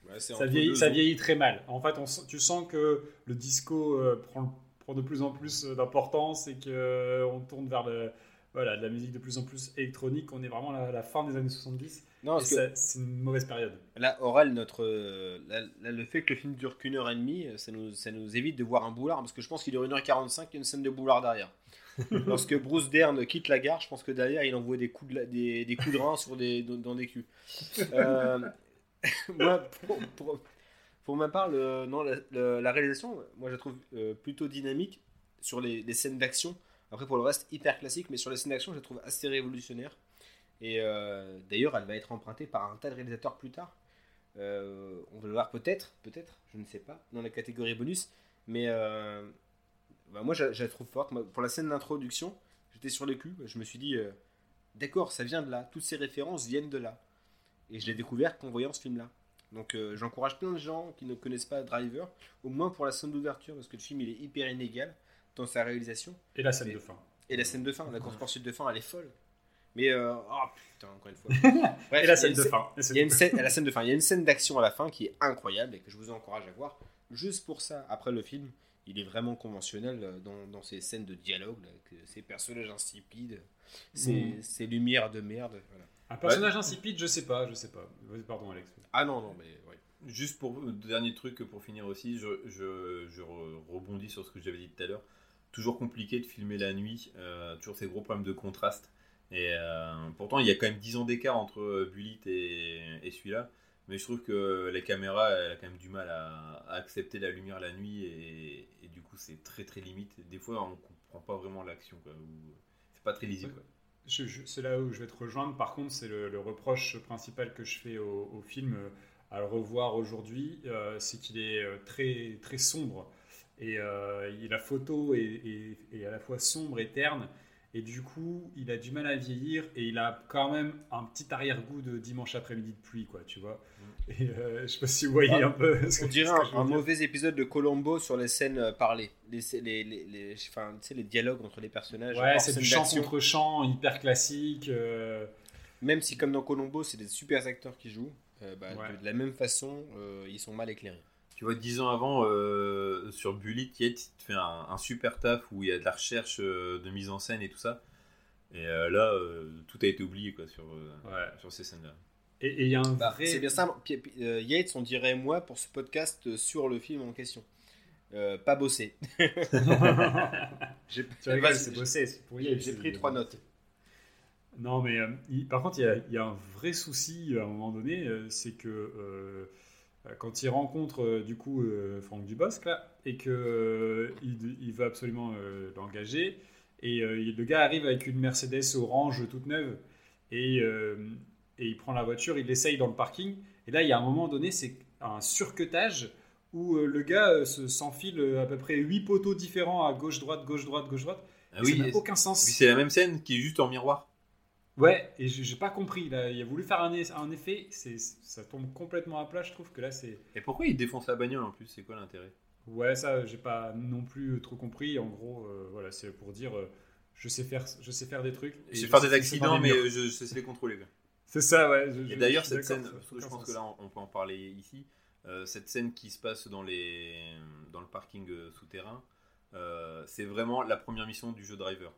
B: Euh,
A: Ouais, c'est
B: ça, vieillit, ça très mal. En fait, on tu sens que le disco euh, prend, prend de plus en plus euh, d'importance et qu'on tourne vers le, voilà, de la musique de plus en plus électronique. On est vraiment à la, fin des années 70.
A: Non,
B: c'est une mauvaise période.
A: là, Oral, notre, euh, là, là, le fait que le film dure qu'une heure et demie, euh, ça nous, ça nous évite de voir un boulard, parce que je pense qu'il dure 1h45, il y a une scène de boulard derrière. Lorsque Bruce Dern quitte la gare, je pense que derrière, il envoie des coups de, la- des, des coups de rein sur des, dans, dans des culs. Euh, moi, pour, ma part, non, la, réalisation, moi, je la trouve euh, plutôt dynamique sur les, scènes d'action. Après, pour le reste, hyper classique, mais sur les scènes d'action, je la trouve assez révolutionnaire. Et euh, d'ailleurs, elle va être empruntée par un tas de réalisateurs plus tard. Euh, on va le voir peut-être, peut-être, je ne sais pas, dans la catégorie bonus. Mais bah, moi, je, la trouve forte. Pour la scène d'introduction, j'étais sur le cul. Je me suis dit, d'accord, ça vient de là. Toutes ces références viennent de là. Et je l'ai découvert qu'en voyant ce film-là. Donc euh, j'encourage plein de gens qui ne connaissent pas Driver, au moins pour la scène d'ouverture, parce que le film il est hyper inégal dans sa réalisation.
B: Et la scène de fin.
A: Et la scène de fin, la course poursuite de fin, elle est folle. Mais euh, oh putain, encore une fois. Bref,
B: Et la scène de fin.
A: Il y a une scène, à la scène de fin, il y a une scène d'action à la fin qui est incroyable et que je vous encourage à voir. Juste pour ça, après le film, il est vraiment conventionnel euh, dans, dans ses scènes de dialogue, là, avec ses personnages insipides, ses,
B: Mhm.
A: ses lumières de merde. voilà.
B: Un personnage insipide, je sais pas, je sais pas. Pardon, Alex.
A: Ah non, non, mais ouais.
C: Juste pour dernier truc pour finir aussi, je, je, je re- rebondis sur ce que j'avais dit tout à l'heure. Toujours compliqué de filmer la nuit, euh, toujours ces gros problèmes de contraste. Et euh, pourtant, il y a quand même 10 ans d'écart entre euh, Bullitt et, et celui-là. Mais je trouve que la caméra elle a quand même du mal à, à accepter la lumière la nuit et, et du coup, c'est très très limite. Des fois, on comprend pas vraiment l'action. quoi, C'est pas très lisible.
B: C'est là où je vais te rejoindre. Par contre, c'est le, reproche principal que je fais au, film euh, à le revoir aujourd'hui, euh, c'est qu'il est euh, très très sombre et la photo est à la fois sombre et terne. Et du coup, il a du mal à vieillir et il a quand même un petit arrière-goût de dimanche après-midi de pluie, quoi, tu vois. Et euh, je sais pas si vous voyez
A: Ah,
B: un peu. ce
A: On
B: que-
A: dirait
B: ce que
A: un, mauvais épisode de Colombo sur les scènes euh, parlées. Les, les, les, les- enfin, tu sais, les dialogues entre les personnages.
B: Ouais, c'est du chant contre chant, hyper classique. euh,
A: Même si, comme dans Colombo, c'est des super acteurs qui jouent, euh, bah,
B: Ouais.
A: de, de la même façon, euh, ils sont mal éclairés.
C: Tu vois, dix ans avant, euh, sur Bullitt, Yates fait un, un super taf où il y a de la recherche euh, de mise en scène et tout ça. Et euh, là, euh, tout a été oublié quoi, sur, euh,
B: Ouais.
C: sur ces scènes-là.
B: Et il y a un
A: Bah,
B: vrai.
A: C'est bien simple. Euh, Yates, on dirait moi pour ce podcast sur le film en question. Euh, pas bossé. J'ai
B: Tu
A: j'ai- pris trois notes.
B: Non, mais euh, il- par contre, il y, a, il y a un vrai souci à un moment donné, euh, c'est que euh, quand il rencontre euh, du coup euh, Franck Dubosc là, et que euh, il, il veut absolument euh, l'engager, et euh, il- le gars arrive avec une Mercedes orange toute neuve, et, euh, et il prend la voiture, il l'essaye dans le parking, et là il y a un moment donné, c'est un surcutage où euh, le gars euh, se- s'enfile euh, à peu près 8 poteaux différents à gauche droite gauche droite gauche droite.
C: Ah
B: et
C: oui,
B: ça n'a aucun sens.
C: c'est la même scène qui est juste en miroir.
B: Ouais, et j'ai pas compris. Là, il a voulu faire un, effet, c'est ça tombe complètement à plat. Je trouve que là, c'est.
C: Et pourquoi il défonce la bagnole en plus? C'est quoi l'intérêt?
B: Ouais, ça, j'ai pas non plus trop compris. En gros, euh, voilà, c'est pour dire, euh, je sais faire, je sais faire des trucs. et
C: Je vais faire des
B: sais
C: accidents, mais euh, je, je sais les contrôler.
B: C'est ça, ouais. je-
C: Et d'ailleurs, cette scène, parce que je pense que là, on on peut en parler ici. euh, cette scène qui se passe dans, les, dans le parking euh, souterrain, euh, c'est vraiment la première mission du jeu Driver.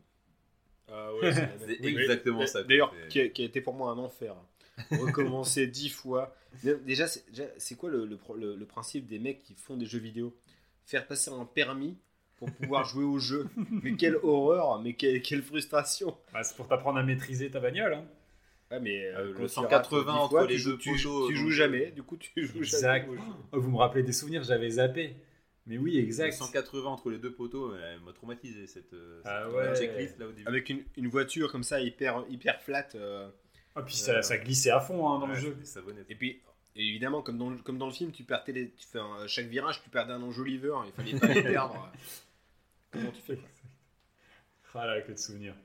A: Ah ouais, c'est
C: exactement ça.
A: D'ailleurs, qui, a- qui a été pour moi un enfer. Recommencer dix fois. Déjà, c'est quoi le, le le- le principe des mecs qui font des jeux vidéo? Faire passer un permis pour pouvoir jouer au jeu. Mais quelle horreur, mais quelle, quelle frustration.
B: Bah, c'est pour t'apprendre à maîtriser ta bagnole. Hein.
A: Ouais, mais euh,
C: Le
A: quand tu
C: 180
A: rates dix
C: entre
A: fois,
C: les deux
A: tu, tu joues
C: euh,
A: jamais. Du coup, tu joues
B: Exact.
A: jamais.
B: Oh, vous me rappelez des souvenirs, j'avais zappé. Mais oui, exact.
C: 180 entre les deux poteaux, elle m'a traumatisé cette, euh,
B: Ah
C: cette
B: ouais.
C: checklist là au début.
A: Avec une, une voiture comme ça, hyper, hyper flat. euh,
B: Ah, puis ça, ça glissait à fond hein, dans
C: Ouais,
B: le jeu.
A: Et puis, évidemment, comme dans, le- comme dans le film, tu perdais les, tu fais un- chaque virage, tu perdais un enjoliveur. Il fallait pas les perdre. Comment tu fais quoi
B: Ah là, que de souvenirs.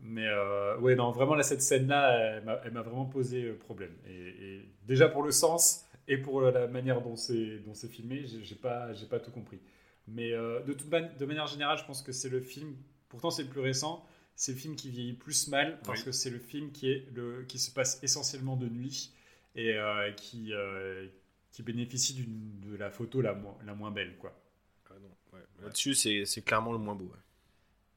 B: Mais euh, ouais, non, vraiment, là, cette scène-là, elle m'a- vraiment posé euh, problème. Et, et déjà pour le sens et pour la manière dont c'est dont c'est filmé, j'ai pas, j'ai pas tout compris. Mais euh, de, toute man- de manière générale, je pense que c'est le film, pourtant c'est le plus récent, c'est le film qui vieillit plus mal parce
C: Oui.
B: que c'est le film qui, est le, qui se passe essentiellement de nuit et euh, qui, euh, qui bénéficie de la photo la, moins- la moins belle. Quoi.
A: Ah non, ouais. Là-dessus, c'est c'est clairement le moins beau. ouais.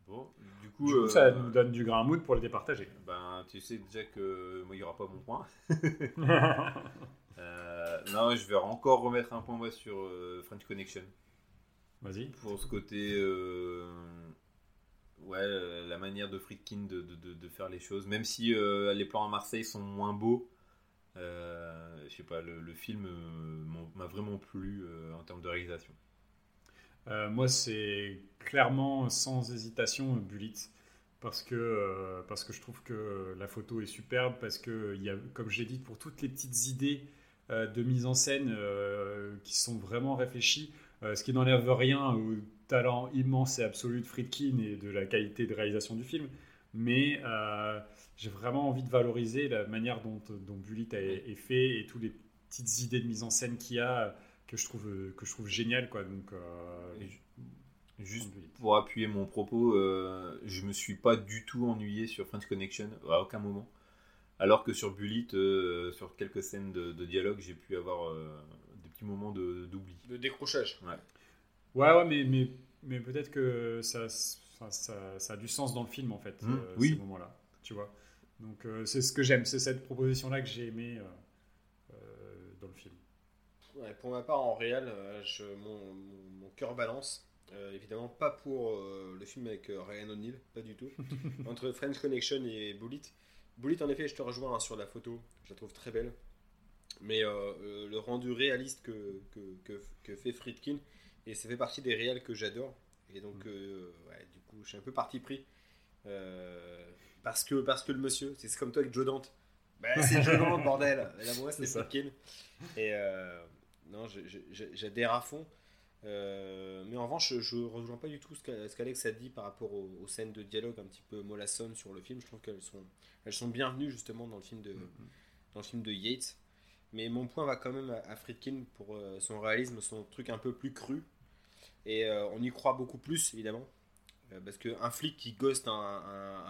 C: Bon, du
B: Du
C: coup,
B: coup,
C: euh,
B: ça nous donne du grain à moudre pour le départager.
C: ben, tu sais déjà que moi il n'y aura pas mon point. Euh, non, je vais encore remettre un point moi sur euh, French Connection.
B: Vas-y.
C: Pour ce côté. euh, ouais, la manière de Friedkin de, de, de- de faire les choses. Même si les plans à Marseille sont moins beaux, je sais pas, le, le film m'a vraiment plu en termes de réalisation.
B: Moi, c'est clairement sans hésitation Bullet. Parce que, euh, parce que je trouve que la photo est superbe, parce que, y a, comme je l'ai dit, pour toutes les petites idées de mise en scène euh, qui sont vraiment réfléchies, euh, ce qui n'enlève rien au talent immense et absolu de Friedkin et de la qualité de réalisation du film. Mais euh, j'ai vraiment envie de valoriser la manière dont, dont Bullet a- est fait et toutes les petites idées de mise en scène qu'il y a que je trouve, que je trouve génial. Quoi. Donc, euh,
C: Juste pour appuyer mon propos, euh, je me suis pas du tout ennuyé sur French Connection à aucun moment. Alors que sur Bullet, euh, sur quelques scènes de, de dialogue, j'ai pu avoir euh, des petits moments de- d'oubli.
A: De décrochage.
B: Ouais, ouais, mais, mais, mais peut-être que ça, ça, ça, ça a du sens dans le film, en fait,
C: Mmh,
B: euh,
C: oui.
B: ces moments-là. Tu vois Donc, euh, c'est ce que j'aime, c'est cette proposition-là que j'ai aimée euh, euh, dans le film.
A: Ouais, pour ma part, en réel, je, mon, mon, mon cœur balance. Euh, évidemment, pas pour euh, le film avec euh, Ryan O'Neill, pas du tout. Entre French Connection et Bullet. Bullet, en effet, je te rejoins hein, sur la photo, je la trouve très belle. Mais euh, euh, le rendu réaliste que, que, que, que fait Friedkin, et ça fait partie des réels que j'adore. Et donc, euh, ouais, du coup, je suis un peu parti pris. Euh, parce, que, parce que le monsieur, c'est comme toi avec Joe Dante. Bah, c'est Joe Dante, bordel. Et là, moi, c'est. Friedkin. Et non, j'adhère à fond. Euh, mais en revanche, je ne rejoins pas du tout ce qu'a- ce qu'Alex a dit par rapport aux, aux scènes de dialogue un petit peu mollassonnes sur le film. Je trouve qu'elles sont, elles sont bienvenues justement dans le film de, dans le film de Yates. Mais mon point va quand même à, à Friedkin pour euh, son réalisme, son truc un peu plus cru. Et euh, on y croit beaucoup plus, évidemment. Parce qu'un flic qui ghost un, un,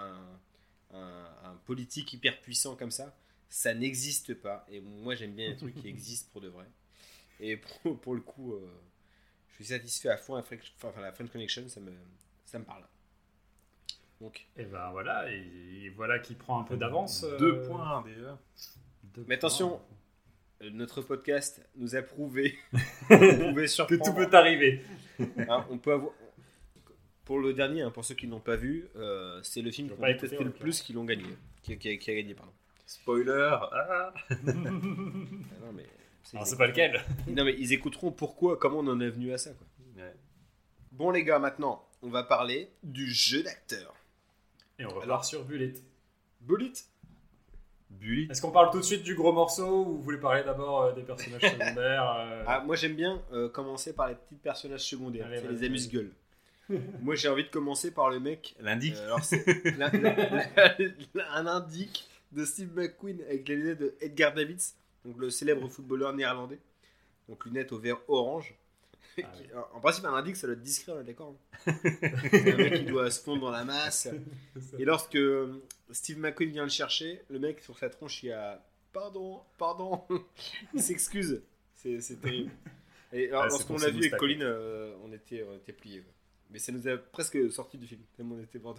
A: un- un- un politique hyper puissant comme ça, ça n'existe pas. Et moi, j'aime bien les trucs qui existent pour de vrai. Et pour, pour le coup, suis satisfait à fond. La French, enfin, la French Connection, ça me, ça me parle. Donc,
B: Et ben voilà, et, et voilà qui prend un peu d'avance. euh,
C: Deux points déjà.
A: Mais attention, euh, notre podcast nous a prouvé
B: que tout peut arriver.
A: Hein, on peut avoir. Pour le dernier, hein, pour ceux qui n'ont pas vu, euh, c'est le film qu'on
B: écouter,
A: détestait le plus qui l'ont gagné. Qui, qui a, qui a gagné, pardon.
C: Spoiler. Ah.
A: Ah non, mais.
B: Alors, c'est pas lequel.
A: Non, mais ils écouteront pourquoi, comment on en est venu à ça, quoi.
C: Ouais.
A: Bon, les gars, maintenant, on va parler du jeu d'acteur.
B: Et on repart
A: Alors-
B: sur Bullet.
A: Bullet?
C: Bully.
B: Est-ce qu'on parle tout de suite du gros morceau ou vous voulez parler d'abord euh, des personnages secondaires euh,
A: Ah, moi j'aime bien euh, commencer par les petits personnages secondaires,
B: Allez,
A: c'est les amuse-gueules. moi j'ai envie de commencer par le mec.
C: L'indique.
A: euh, alors, c'est la- la- la- un indique de Steve McQueen avec les lunettes de Edgar Davids, donc le célèbre footballeur néerlandais. Donc lunettes au vert orange.
B: Ah
A: Qui- en principe, un indique ça doit être discret, on est d'accord hein. C'est un mec qui doit se fondre dans la masse. Et lorsque euh, Steve McQueen vient le chercher, le mec sur sa tronche il a pardon, pardon, il s'excuse. C'est terrible. Et alors,
B: Ah, c'est
A: lorsqu'on l'a vu avec. Colin, euh, on était, on était pliés. Mais ça nous a presque sorti du film, tellement on était. Alors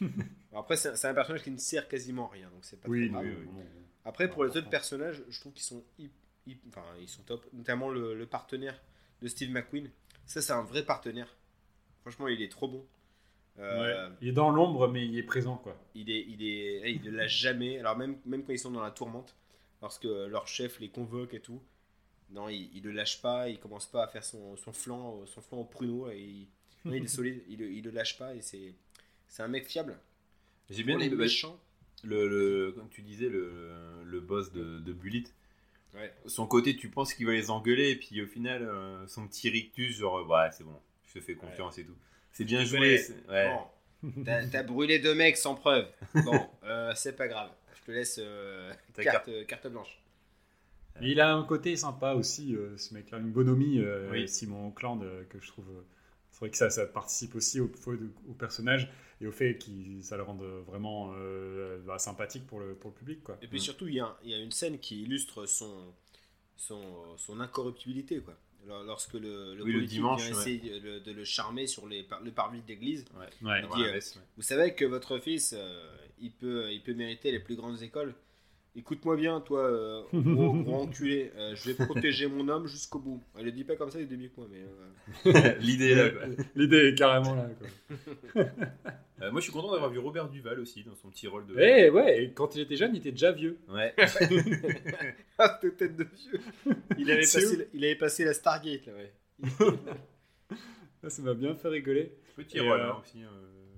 A: Après, c'est c'est un personnage qui ne sert quasiment à rien, donc c'est pas
B: Oui,
A: très grave.
B: oui, oui.
A: Après, pour les autres personnages, je trouve qu'ils sont, hip- hip- enfin, ils sont top. Notamment le, le partenaire de Steve McQueen. Ça, c'est un vrai partenaire. Franchement, il est trop bon. Euh,
B: Ouais. Il est dans l'ombre, mais il est présent, quoi.
A: il est, il est, il ne lâche jamais. Alors même, même quand ils sont dans la tourmente, lorsque leur chef les convoque et tout, non, il, le lâche pas. Il commence pas à faire son, son flanc, son flanc au pruneau. Et il, non, il est solide. Il, il le lâche pas et c'est, c'est un mec fiable.
C: J'ai bien aimé bah,
A: méchants.
C: Le, le, comme tu disais, le, le boss de, de Bullet.
A: Ouais.
C: Son côté, tu penses qu'il va les engueuler, et puis au final, euh, son petit rictus, genre, euh, ouais, c'est bon, je te fais confiance et tout. C'est bien joué. Ouais.
A: Bon, t'as, t'as brûlé deux mecs sans preuve. Bon, euh, c'est pas grave. Je te laisse euh, carte, carte blanche.
B: Mais il a un côté sympa aussi, euh, ce mec-là, une bonhomie, euh,
C: Oui.
B: Simon Auckland, que je trouve. euh, c'est vrai que ça, ça participe aussi au, au, au personnage et au fait que ça le rende vraiment euh, bah, sympathique pour le, pour le public, quoi.
A: Et puis
C: Mm.
A: surtout, il y, a, il y a une scène qui illustre son, son, son incorruptibilité. Quoi. Lors- Lorsque le, le
C: Oui, le dimanche,
A: vient
C: ouais.
A: essayer de, de le charmer sur les, par- le parvis de l'église,
C: Ouais.
B: Ouais.
A: Il
C: Avoir
A: dit,
C: la
A: euh,
C: ouais.
A: vous savez que votre fils, euh, il, peut, il peut mériter les plus grandes écoles. Écoute-moi bien, toi, euh, gros, gros enculé, euh, je vais protéger mon homme jusqu'au bout. Elle le dit pas comme ça, il est mieux que moi, mais... euh,
C: L'idée est là. quoi.
B: L'idée est carrément là, quoi.
C: Euh, moi, je suis content d'avoir vu Robert Duval aussi dans son petit rôle de.
B: Eh ouais, et quand il était jeune, il était déjà vieux.
C: Ouais.
A: Ah, cette tête de vieux Il avait, passé, il avait passé la Stargate, là, ouais.
B: Ça, ça m'a bien fait rigoler.
C: Petit
B: Et,
C: rôle
B: euh,
C: hein, aussi. euh,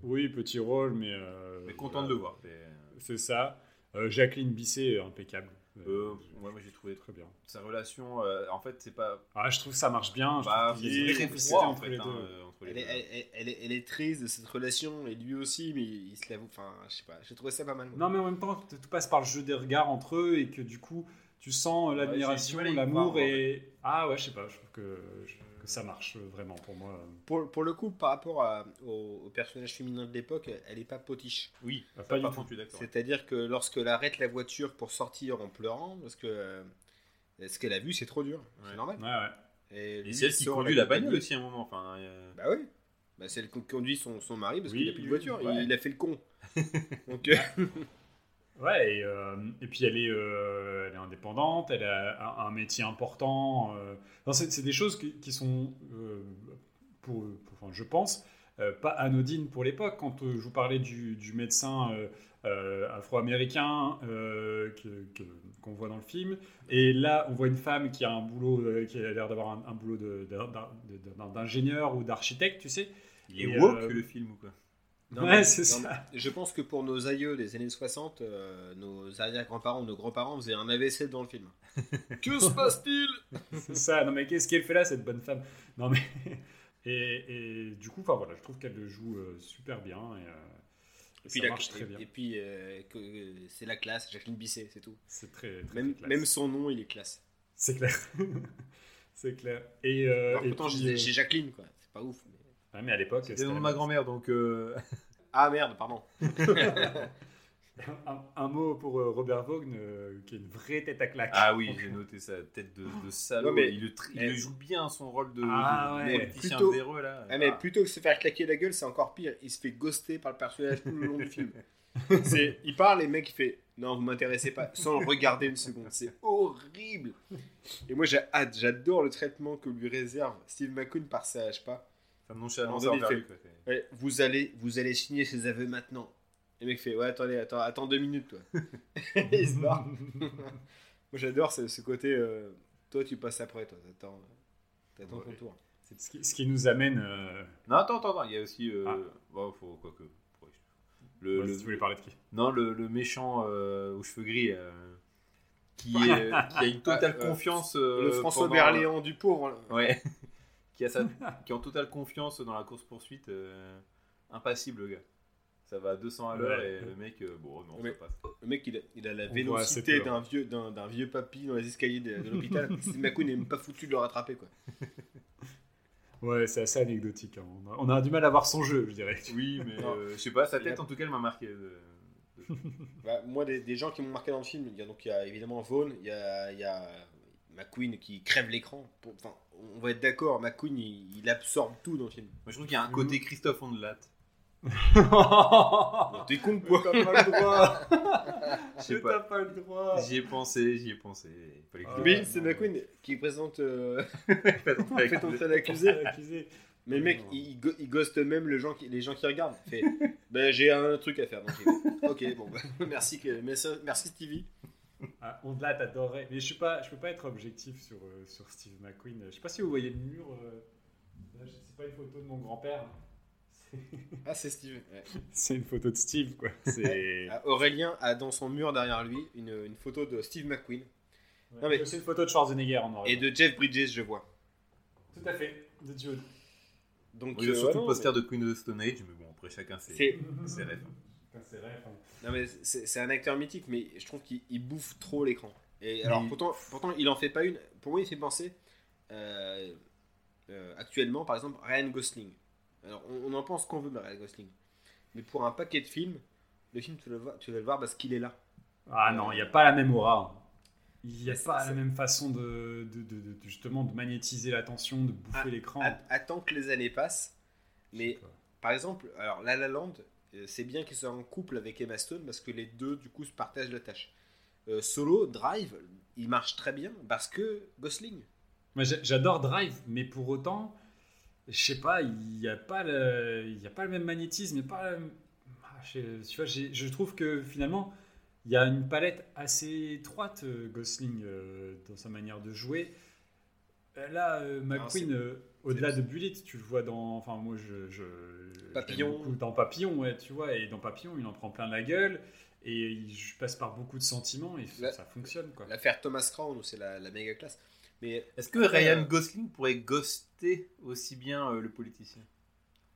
B: Oui, petit rôle, mais. euh,
C: Mais content
B: voilà.
C: de le voir. Mais,
B: C'est ça. Euh, Jacqueline Bisset, impeccable.
C: euh, ouais, moi j'ai trouvé
B: très bien.
C: sa relation. euh, en fait, c'est pas.
B: Ah, je trouve que ça marche bien.
C: Bah,
B: une
C: c'est
B: vraie
C: très froid en
B: entre
C: fait.
B: les
C: hein,
B: deux.
C: euh, entre les
A: Elle est,
C: deux.
A: elle, elle- elle est, elle est triste de cette relation, et lui aussi, mais il se l'avoue. Enfin, je sais pas, j'ai trouvé ça pas mal. moi.
B: Non, mais en même temps, tout passe par le jeu des regards entre eux et que du coup, tu sens euh, l'admiration,
C: y
B: l'amour et. Ah ouais, je sais pas, je trouve que, que ça marche vraiment pour moi.
A: Pour, pour le coup, par rapport à- au, au personnage féminin de l'époque, elle est pas potiche.
C: Oui,
B: Ah, pas du
C: par
B: tout.
C: contre, je suis d'accord.
A: C'est-à-dire que lorsqu'elle arrête la voiture pour sortir en pleurant, parce que euh, ce qu'elle a vu, c'est trop dur. C'est normal.
B: Ouais, ouais.
A: Et,
C: Et c'est elle qui conduit la bagnole aussi à un moment. Enfin, euh,
A: Bah oui. Bah, c'est elle qui conduit son, son mari parce
B: Oui,
A: qu'il a plus de voiture.
B: ouais.
A: Il a fait le con. Donc, euh,
B: Ouais, et, euh, et puis elle est, euh, elle est indépendante, elle a un, un métier important. euh. Non, c'est c'est des choses qui, qui sont, euh, pour, pour- enfin, je pense, pas anodines pour l'époque. Quand je vous parlais du, du médecin afro-américain qu'on voit dans le film, et là on voit une femme qui a un boulot, qui a l'air d'avoir un, un boulot d'ingénieur ou d'architecte, tu sais.
C: il est
B: Et,
C: woke le film ou quoi?
A: Non,
B: Ouais, c'est ça.
A: Je pense que pour nos aïeux des années 60, euh, nos arrière-grands-parents, nos grands-parents faisaient un AVC dans le film. que se passe-t-il?
B: C'est ça, non mais qu'est-ce qu'elle fait là, cette bonne femme? Non mais. Et, et du coup, enfin voilà, je trouve qu'elle le joue euh, super bien et, euh,
A: Et puis,
B: ça
A: la-
B: marche très bien.
A: et puis c'est la classe, Jacqueline Bisset, c'est tout.
B: C'est très, très,
A: Même,
B: très classe.
A: même son nom, il est classe.
B: C'est clair. c'est clair. Et, euh,
A: Alors
B: et
A: pourtant,
B: puis,
A: je disais chez Jacqueline, quoi. C'est pas ouf. mais-
B: ouais, mais à l'époque,
C: C'était
B: c'était
C: le nom de
B: la
C: ma grand-mère, donc. euh,
A: Ah merde, pardon.
B: un, un mot pour euh, Robert Vaughn, euh, qui est une vraie tête à claque.
C: Ah oui, j'ai noté sa tête de, de salaud.
A: Ouais, mais-
C: il, le joue bien son rôle de,
B: Ah
C: de
B: ouais.
C: politicien
A: Plutôt-
C: véreux là.
A: Ah, mais
C: Ah.
A: plutôt que se faire claquer la gueule, c'est encore pire. Il se fait ghoster par le personnage tout le long du film. Il parle et le mec il fait non, vous m'intéressez pas, sans le regarder une seconde. C'est horrible. Et moi, j'ai hâte, j'adore le traitement que lui réserve Steve McQueen par sa, je sais pas.
C: Lui, quoi. C'est-
A: Ouais, vous allez, vous allez signer ses aveux maintenant. Et le mec fait, ouais, attendez, attends, attends deux minutes, toi. Il se barre. Moi, j'adore ce, ce côté, euh, toi, tu passes après, toi. T'attends, t'attends ton
B: Ouais.
A: tour.
B: Ce qui, ce qui nous amène. euh,
C: Non, attends, attends, attends, il y a aussi. Euh...
B: Ah.
C: bon, faut quoi que. Le,
B: ouais,
C: le-
B: si tu voulais parler de qui?
C: Non, le, le méchant euh, aux cheveux gris euh, qui, est- qui a une totale
A: Ah, euh,
C: confiance.
A: le
C: euh,
A: François
C: pendant-
A: Berléand du pauvre. là.
C: Ouais. Qui, a sa- qui est en totale confiance dans la course-poursuite. euh, impassible, le gars. Ça va à 200 à l'heure
B: Ouais.
C: et le mec, euh, bon, non,
A: Mais-
C: ça passe.
A: Le mec, il a, il a la
B: On
A: vélocité
B: peu,
A: d'un vieux, d'un, vieux papy dans les escaliers de, de l'hôpital. McQueen n'est même pas foutu de le rattraper, quoi.
B: Ouais, c'est assez anecdotique. hein. On, a, on a du mal à voir son jeu, je dirais.
C: Oui, mais euh, je sais pas, sa
A: a-
C: tête en tout cas, elle m'a marqué.
A: Bah, moi, des, des gens qui m'ont marqué dans le film, il y a donc il y a évidemment Vaughn, il y a, il y a McQueen qui crève l'écran. Enfin, on va être d'accord, McQueen, il, il absorbe tout dans le film.
C: Moi, je trouve qu'il y a un côté Christophe Ondelat.
A: T'es con quoi
B: T'as pas le droit.
C: Je pas.
B: pas le droit.
C: J'y ai pensé, j'y ai pensé.
A: Oui,
B: Ouais,
A: c'est McQueen qui présente. Euh, fait entrer l'accusé.
B: Accusé.
A: Mais le mec,
B: Non.
A: il, il go- il ghoste même le gens qui- les gens qui regardent. Il fait ben, J'ai un truc à faire. Donc, ok, bon, bah, merci, merci Stevie.
B: Ah, on de là, t'adorerais. Mais je suis pas, je peux pas être objectif sur, euh, sur Steve McQueen. Je sais pas si vous voyez le mur. euh, là, c'est pas une photo de mon grand-père.
A: Ah, c'est Steve. ouais.
B: C'est une photo de Steve, quoi. C'est.
A: Ah, Aurélien a dans son mur derrière lui une, une photo de Steve McQueen Non, mais-
B: C'est une photo de Schwarzenegger en noir
A: et de Jeff Bridges, je vois.
B: Tout à fait. De Jude.
A: Donc,
C: Il y a
A: euh,
C: surtout
A: ouais, non,
C: le poster de Queen of the Stone Age, mais bon, après chacun ses,
A: c'est-
C: ses rêves.
B: C'est vrai. enfin.
A: Non mais c'est un acteur mythique, mais je trouve qu'il il bouffe trop l'écran. Et alors
C: Oui.
A: pourtant, pourtant, il en fait pas une. Pour moi, il fait penser euh, euh, actuellement, par exemple, Ryan Gosling. Alors on, on en pense qu'on veut de Ryan Gosling, mais pour un paquet de films, le film tu vas le voir, tu vas le voir parce qu'il est là.
B: Ah non, il n'y a pas la même aura. Il n'y a
A: Mais
B: pas la même façon de, de, de- de- justement de magnétiser l'attention, de bouffer
A: Ah,
B: l'écran.
A: At- Attends que les années passent. Mais par exemple, alors La La Land, c'est bien qu'il soit en couple avec Emma Stone parce que les deux du coup se partagent la tâche. Euh, Solo, Drive, il marche très bien parce que Gosling.
B: Moi, j'a- j'adore Drive, mais pour autant, je sais pas, il n'y a pas le, il y a pas le même magnétisme, pas. le- ah, je, tu vois, je trouve que finalement, il y a une palette assez étroite euh, Gosling euh, dans sa manière de jouer. Euh, Là, euh, McQueen, euh, au-delà de Bullet, tu le vois dans, enfin moi, je
A: Papillon.
B: l'aime beaucoup dans Papillon, ouais, tu vois, et dans Papillon, il en prend plein la gueule. Et il je passe par beaucoup de sentiments et ça fonctionne quoi.
A: L'affaire Thomas Crown, c'est la, la méga classe. Mais
C: Est-ce que Ryan Gosling pourrait ghoster aussi bien euh, le politicien?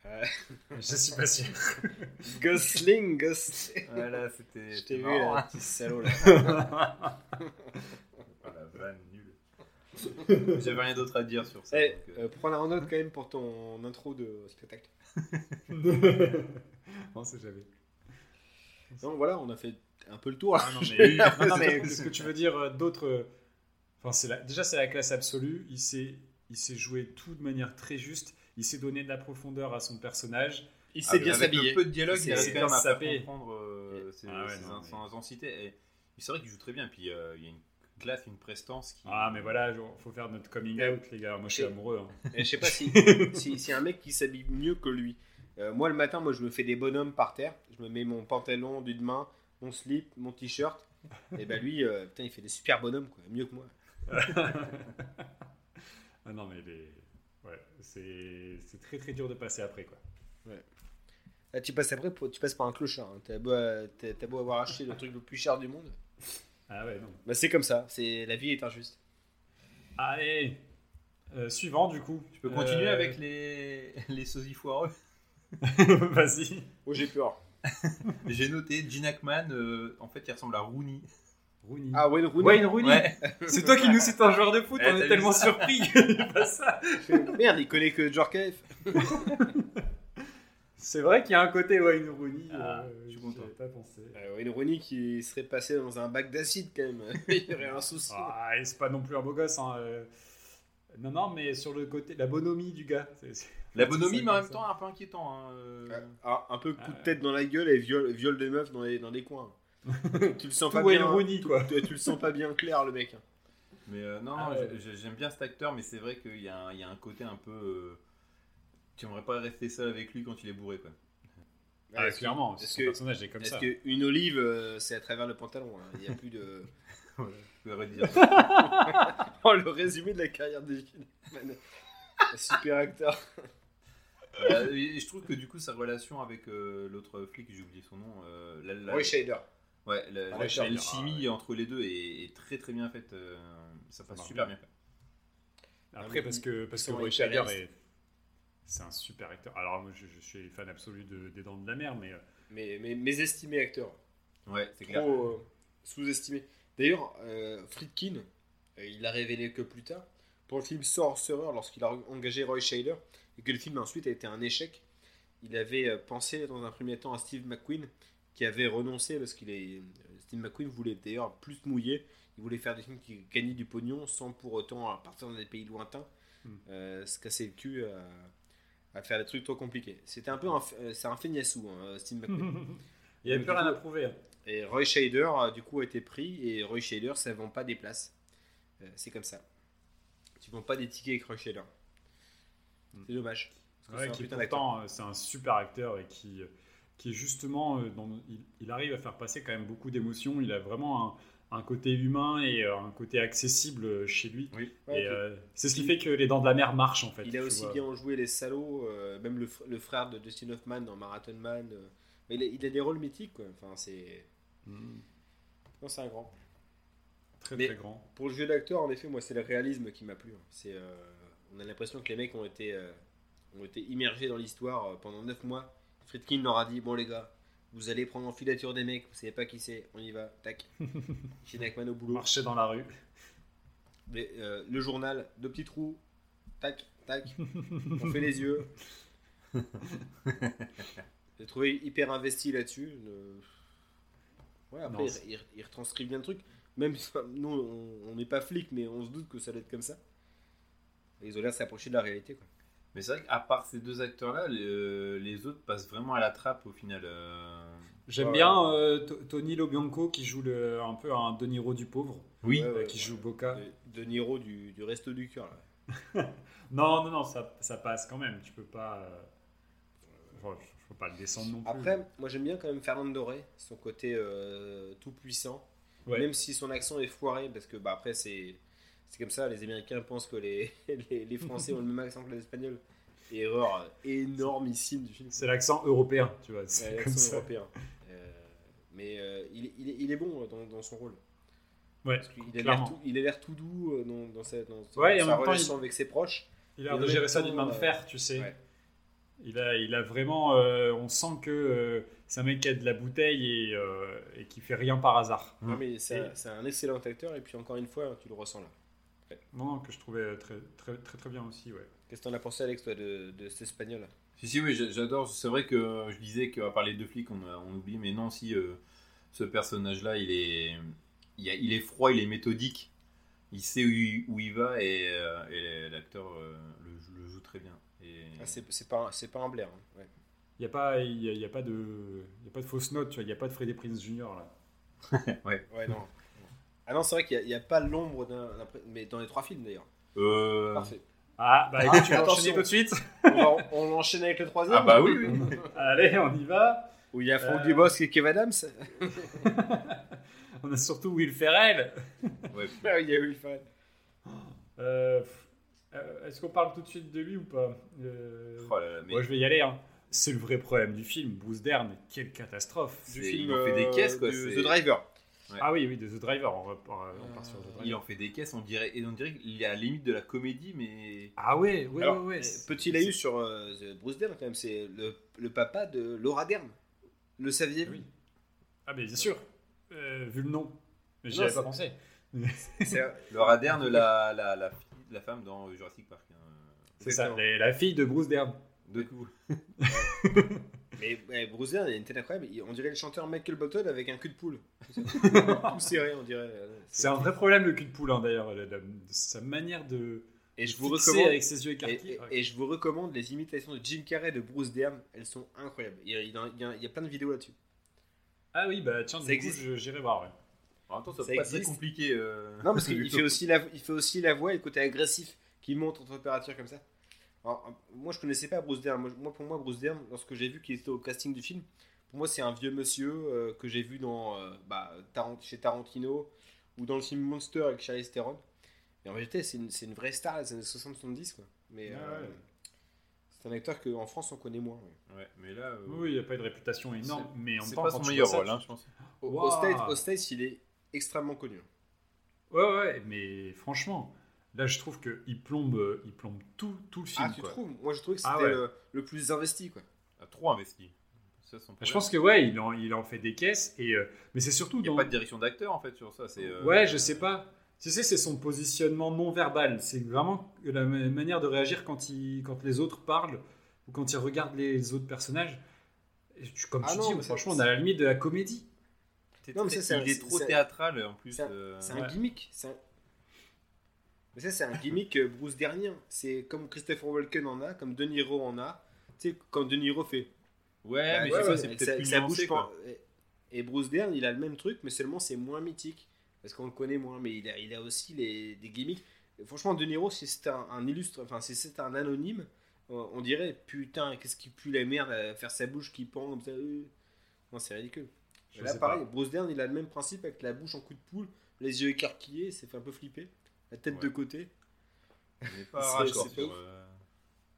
A: Euh,
B: Je suis pas sûr.
A: Gosling, Ghost.
C: Voilà, c'était.
A: Je t'ai vu,
C: marrant,
A: là,
C: hein.
A: petit salaud là.
C: Oh, la vanne nulle. J'avais rien d'autre à dire sur ça.
A: Eh,
C: donc, euh,
A: euh, prends-la en note quand même pour ton intro de spectacle.
B: on sait jamais.
A: Donc voilà, on a fait un peu le tour.
B: Ah non, mais, non, non, mais ce que tu veux dire euh, d'autres. euh, Enfin, c'est la- déjà, c'est la classe absolue. Il sait, il sait jouer tout de manière très juste. Il sait donner de la profondeur à son personnage.
A: Il
C: ah,
A: sait bien s'habiller.
C: le peu de dialogue, il même
B: bien sapé.
C: comprendre euh, ses,
B: Ah ouais,
C: ses
B: non,
C: in-
B: mais-
C: son intensité. Et c'est vrai qu'il joue très bien. Puis euh, il y a une classe, une prestance qui.
B: Ah, mais voilà, il faut faire notre coming out, les gars. Moi, je suis
A: Et-
B: amoureux. hein.
A: Et je sais pas si, si, si un mec qui s'habille mieux que lui. Euh, moi, le matin, moi, je me fais des bonhommes par terre. Je me mets mon pantalon d'une main, mon slip, mon t-shirt. Et ben lui, euh, putain, il fait des super bonhommes, quoi. Mieux que moi.
B: Ah non, mais les... ouais, c'est très très dur de passer après, quoi.
A: Là, tu passes après, pour- tu passes par un clochard. hein. T'as beau, euh, t'as- t'as beau avoir acheté le truc le plus cher du monde.
B: Ah ouais, non.
A: Bah, c'est comme ça. C'est la vie est injuste.
B: Allez Euh, Suivant, du coup.
C: Tu peux continuer
B: Euh,
C: avec les, les sosies foireux.
B: Vas-y.
A: Oh, j'ai peur.
C: J'ai noté Gene Hackman, euh, en fait, il ressemble à Rooney.
B: Rooney.
A: Ah, Wayne Rooney.
B: Wayne Rooney
C: Ouais.
B: C'est toi qui nous cites un joueur de foot,
C: Eh,
B: on est tellement surpris pas ça.
A: Merde, il connaît que Djorkaeff.
B: C'est vrai qu'il y a un côté Wayne Rooney.
C: Ah,
B: euh,
C: je suis content.
B: pas pensé.
A: Euh, Wayne Rooney qui serait passé dans un bac d'acide quand même. il y aurait un souci.
B: Ah, et c'est pas non plus un beau gosse. Hein. euh. Non, non, mais sur le côté, la bonhomie du gars. c'est- c'est-
C: La bonhomie, mais en même
B: ça.
C: temps un peu inquiétant. hein, euh.
A: Ah, un peu coup de
B: Ah.
A: tête dans la gueule et viol, viol de meuf dans les, dans les coins. tu le sens pas
B: Wayne
A: bien.
B: Rooney, quoi.
A: Tu, tu le sens pas bien clair, le mec.
C: Mais euh, non,
B: Ah ouais.
C: j'aime bien cet acteur, mais c'est vrai qu'il y, a un- il y a un côté un peu. Tu aimerais pas rester seul avec lui quand il est bourré, quoi.
B: Ah,
A: Ouais,
B: clairement,
A: Est-ce
B: son
A: que,
B: personnage est comme
A: est-ce
B: ça.
A: que une olive, euh, c'est à travers le pantalon hein. Il n'y a plus de.
C: Je peux redire.
A: Oh, le résumé de la carrière de Super acteur.
C: Euh, et je trouve que du coup, sa relation avec euh, l'autre flic, j'ai oublié son nom. euh, la, la-
A: Roy Shader.
C: Ouais, la,
B: ah,
C: entre les deux est, est très très bien faite. euh, ça passe super
B: bien. Après, parce que, parce que Roy
A: réalistes.
B: est. C'est un super acteur. Alors, moi, je, je suis fan absolu de, des Dents de la Mer, mais euh,
A: Mais, mais mésestimé acteur.
C: Ouais, c'est clair.
A: Trop euh, sous-estimé. D'ailleurs, euh, Friedkin, euh, il l'a révélé que plus tard, pour le film Sorcerer, lorsqu'il a engagé Roy Scheider, et que le film ensuite a été un échec, il avait euh, pensé dans un premier temps à Steve McQueen, qui avait renoncé parce qu'il est. Steve McQueen voulait d'ailleurs plus mouiller, il voulait faire des films qui gagnaient du pognon sans pour autant partir dans des pays lointains, euh, se casser le cul à, à faire des trucs trop compliqués. C'était un peu un, euh, c'est un feignassou, hein, Steve McQueen.
B: il n'y a
A: Donc,
B: plus rien à prouver. hein.
A: Et Roy Shader, euh, du coup, a été pris. Et Roy Shader, ça vend pas des places. Euh, c'est comme ça. Tu vends pas des tickets avec Roy Shader. C'est dommage. Parce que
B: Hmm. Ouais,
A: c'est un
B: qui
A: putain d'acteur.
B: pourtant, euh, c'est un super acteur et qui, qui est justement. dans- il, il arrive à faire passer quand même beaucoup d'émotions. Il a vraiment un, un côté humain et euh, un côté accessible euh, chez lui.
C: Oui.
A: Ouais,
B: et
A: puis
B: euh, c'est ce qui fait que les Dents de la Mer marchent en fait.
A: il a aussi
B: vois.
A: bien joué les salauds, euh, même le, fr- le frère de Dustin Hoffman dans Marathon Man. euh. Mais il, a, il a des rôles mythiques, quoi. Enfin, c'est.
B: Mm.
A: Non, c'est un grand.
B: Très
A: Mais-
B: très grand.
A: Pour le jeu d'acteur, en effet, moi, c'est le réalisme qui m'a plu. hein. C'est, euh, on a l'impression que les mecs ont été, euh, ont été immergés dans l'histoire pendant 9 mois. Friedkin leur a dit Bon, les gars, vous allez prendre en filature des mecs, vous savez pas qui c'est, on y va, tac. Hackman au boulot.
B: Marcher dans la rue.
A: Mais, euh, le journal, deux petits trous, tac, tac, on fait les yeux. J'ai trouvé hyper investi là-dessus. Le- Ouais, après,
B: Non,
A: il,
B: c'est-
A: il- il retranscrit bien le truc. Même si nous, on- n'est pas flics, mais on se doute que ça doit être comme ça. Ils ont l'air de s'approcher de la réalité. Quoi.
C: Mais c'est vrai qu'à part ces deux acteurs-là, les, les autres passent vraiment à la trappe au final. euh.
B: J'aime
A: Ouais.
B: bien euh, To- Tony Lobianco qui joue le, un peu un De Niro du pauvre,
C: Oui,
A: Ouais,
B: euh,
A: ouais,
B: qui
A: ouais.
B: joue Boca.
A: De, de Niro du, du resto du cœur. là.
B: Non, non, non, ça, ça passe quand même. Tu peux pas. euh, enfin, je peux pas le descendre non plus.
A: Après, moi j'aime bien quand même Fernand Doré, son côté euh, tout puissant.
B: Ouais.
A: Même si son accent est foiré, parce que bah, après c'est c'est comme ça, les Américains pensent que les, les, les Français ont le même accent que les Espagnols. Erreur énormissime du film.
B: c'est l'accent européen, tu vois. C'est
A: l'accent européen. Euh, mais euh, il, est- il, est, il est bon euh, dans, dans son rôle.
B: Ouais,
A: Parce qu'il a l'air
B: clairement.
A: tout, il a l'air tout doux dans, dans sa, dans
B: Ouais,
A: sa
B: temps,
A: relation avec ses proches.
B: Il a l'air de gérer ça d'une main de fer, tu sais.
A: ouais.
B: Il, a, il a vraiment. euh, on sent que euh, c'est un mec qui a de la bouteille et, euh, et qui fait rien par hasard.
A: Non, mais c'est un excellent acteur, et puis encore une fois, tu le ressens là.
B: Non, non, que je trouvais très, très, très, très bien aussi, ouais.
A: Qu'est-ce que t'en as pensé, Alex, toi, de, de cet espagnol?
C: Si, si, oui, j'a- j'adore. C'est vrai que je disais qu'à part les deux flics, on, oublie, mais non, si euh, ce personnage-là, il est, il, a- il est froid, il est méthodique, il sait où il, où il va et, euh, et l'acteur euh, le, joue- le joue très bien. Et...
A: Ah, c'est pas, un- c'est pas un Blair. hein, ouais.
B: Il n'y a, pas- il y a, y a, pas de- il y a pas de fausse note, tu vois. Il n'y a pas de Freddy Prinze Jr. là.
A: Ouais, non. Ah non, c'est vrai qu'il n'y a, pas l'ombre d'un. Mais dans les trois films d'ailleurs.
C: Euh,
A: Parfait.
B: Ah, bah écoute, tu vas enchaîner tout de suite.
A: On, va- on enchaîne avec le troisième
C: Ah bah oui, oui.
B: Allez, on y va.
A: Où il y a Franck
B: Euh.
A: Dubosc et Kev Adams.
B: On a surtout Will Ferrell.
C: Ouais.
A: Ah, il y a Will Ferrell.
B: Euh, euh, Est-ce qu'on parle tout de suite de lui ou pas? Euh,
C: Oh là là, mais
B: Moi, je vais y aller. hein. C'est le vrai problème du film. Bruce Dern, quelle catastrophe.
A: Du film
C: ils ont fait des caisses, quoi,
A: de The Driver.
C: Ouais.
B: Ah oui, oui, de The Driver. On, repart, on part sur The
C: il
B: Driver.
C: en fait des caisses, on dirait, et on dirait qu'il est à la limite de la comédie, mais
B: Ah ouais, ouais,
A: Alors,
B: ouais, ouais.
A: euh, Petit laïus sur euh, Bruce Dern, quand même, c'est le, le papa de Laura Dern. Le saviez-vous
B: Oui. Ah, mais bien sûr. Euh, vu le nom. Mais j'y avais pas pensé.
C: Laura Dern, la, la, la, fille- la femme dans Jurassic Park. hein.
B: C'est ça, la fille de Bruce Dern.
C: De coup.
A: Mais ouais, Bruce Dern, il a une tête incroyable. On dirait le chanteur Michael Bolton avec un cul de poule. Tout serré, on dirait. euh,
B: C'est un vrai problème le cul de poule, hein, d'ailleurs. Sa manière de.
A: Et je vous recommande.
B: avec ses yeux
A: Et, je vous recommande les imitations de Jim Carrey et de Bruce Dern. Elles sont incroyables. Il y a, il y a- il y a plein de vidéos là-dessus.
B: Ah oui, bah tiens,
A: Ça
B: du
A: existe.
B: coup, j'irai voir. ouais.
C: En même temps, ça
A: Ça
C: pas très compliqué. euh,
A: Non, parce qu'il fait, aussi la, il fait aussi la voix et le côté agressif qui monte en température comme ça. Alors, moi, je connaissais pas Bruce Dern. Moi, pour moi, Bruce Dern, lorsque j'ai vu qu'il était au casting du film, pour moi, c'est un vieux monsieur euh, que j'ai vu dans, euh, bah, Tarant- chez Tarantino ou dans le film Monster avec Charlize Theron. Et en vérité, c'est une, vraie star des années 60-70. Quoi. Mais
B: Ah
A: euh,
B: ouais.
A: c'est un acteur qu'en France, on connaît moins. ouais.
C: Ouais, mais là, euh,
B: Oui, il n'y a pas eu de réputation énorme, mais en même
C: c'est
B: temps,
C: pas son meilleur rôle, hein, je pense.
A: Au,
B: Wow.
A: au States, au States, il est extrêmement connu.
B: Ouais, ouais, mais franchement, là, je trouve qu'il plombe, il plombe tout, tout le film.
A: Ah, tu
B: quoi.
A: trouves Moi, je trouvais que c'était
B: Ah ouais.
A: le, le plus investi. Quoi.
C: A trop investi. Ça, son
B: Je pense que ouais, il en, il en fait des caisses, et, euh, mais c'est surtout
C: Il n'y a
B: dans...
C: pas de direction d'acteur en fait sur ça. C'est, euh,
B: Ouais, je sais pas. Tu sais, c'est son positionnement non verbal. C'est vraiment la ma- manière de réagir quand, il, quand les autres parlent ou quand il regarde les autres personnages. Tu- comme
A: Ah
B: tu
A: non,
B: dis,
A: mais
B: franchement, on a la limite de la comédie.
C: C'est
A: Non, mais ça, c'est un-
C: il est trop théâtral en plus.
A: c'est un-
C: euh,
A: C'est
B: Ouais.
A: un gimmick. c'est un- Mais ça, c'est un gimmick euh, Bruce Dernien. C'est comme Christopher Walken en a, comme De Niro en a. Tu sais, quand De Niro fait.
C: Ouais,
A: bah,
C: mais pas, c'est peut-être plus nuancé, quoi.
A: Et Bruce Dern, il a le même truc, mais seulement c'est moins mythique. Parce qu'on le connaît moins. Mais il a, il a aussi les, des gimmicks. Franchement, De Niro, si c'était un, un illustre, enfin, si c'était un anonyme, on, on dirait putain, qu'est-ce qui pue la merde à faire sa bouche qui pend comme ça. euh. Non, c'est ridicule.
B: Je
A: Là, pareil,
B: pas.
A: Bruce Dern, il a le même principe avec la bouche en coup de poule, les yeux écarquillés, c'est fait un peu flipper, la tête
C: Ouais.
A: de côté.
C: N'est euh,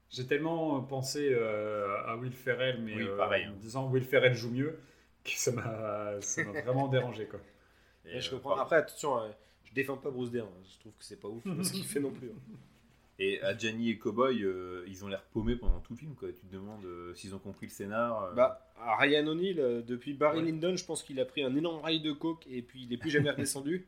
B: J'ai tellement pensé euh, à Will Ferrell, mais
C: Oui,
B: euh,
C: pareil,
B: en
C: hein.
B: me disant Will Ferrell joue mieux, que ça m'a vraiment dérangé. Quoi.
C: et,
A: je
C: euh,
A: comprends. Après, attention, euh, je défends pas Bruce Dern, hein. je trouve que c'est pas ouf ce qu'il fait non plus. hein.
C: Et Adjani et Cowboy, euh, ils ont l'air paumés pendant tout le film. Quoi. Tu te demandes euh, s'ils ont compris le scénar. euh.
A: Bah, à Ryan O'Neill, euh, depuis Barry
C: Ouais.
A: Lyndon, je pense qu'il a pris un énorme rail de coke et puis il est plus jamais redescendu.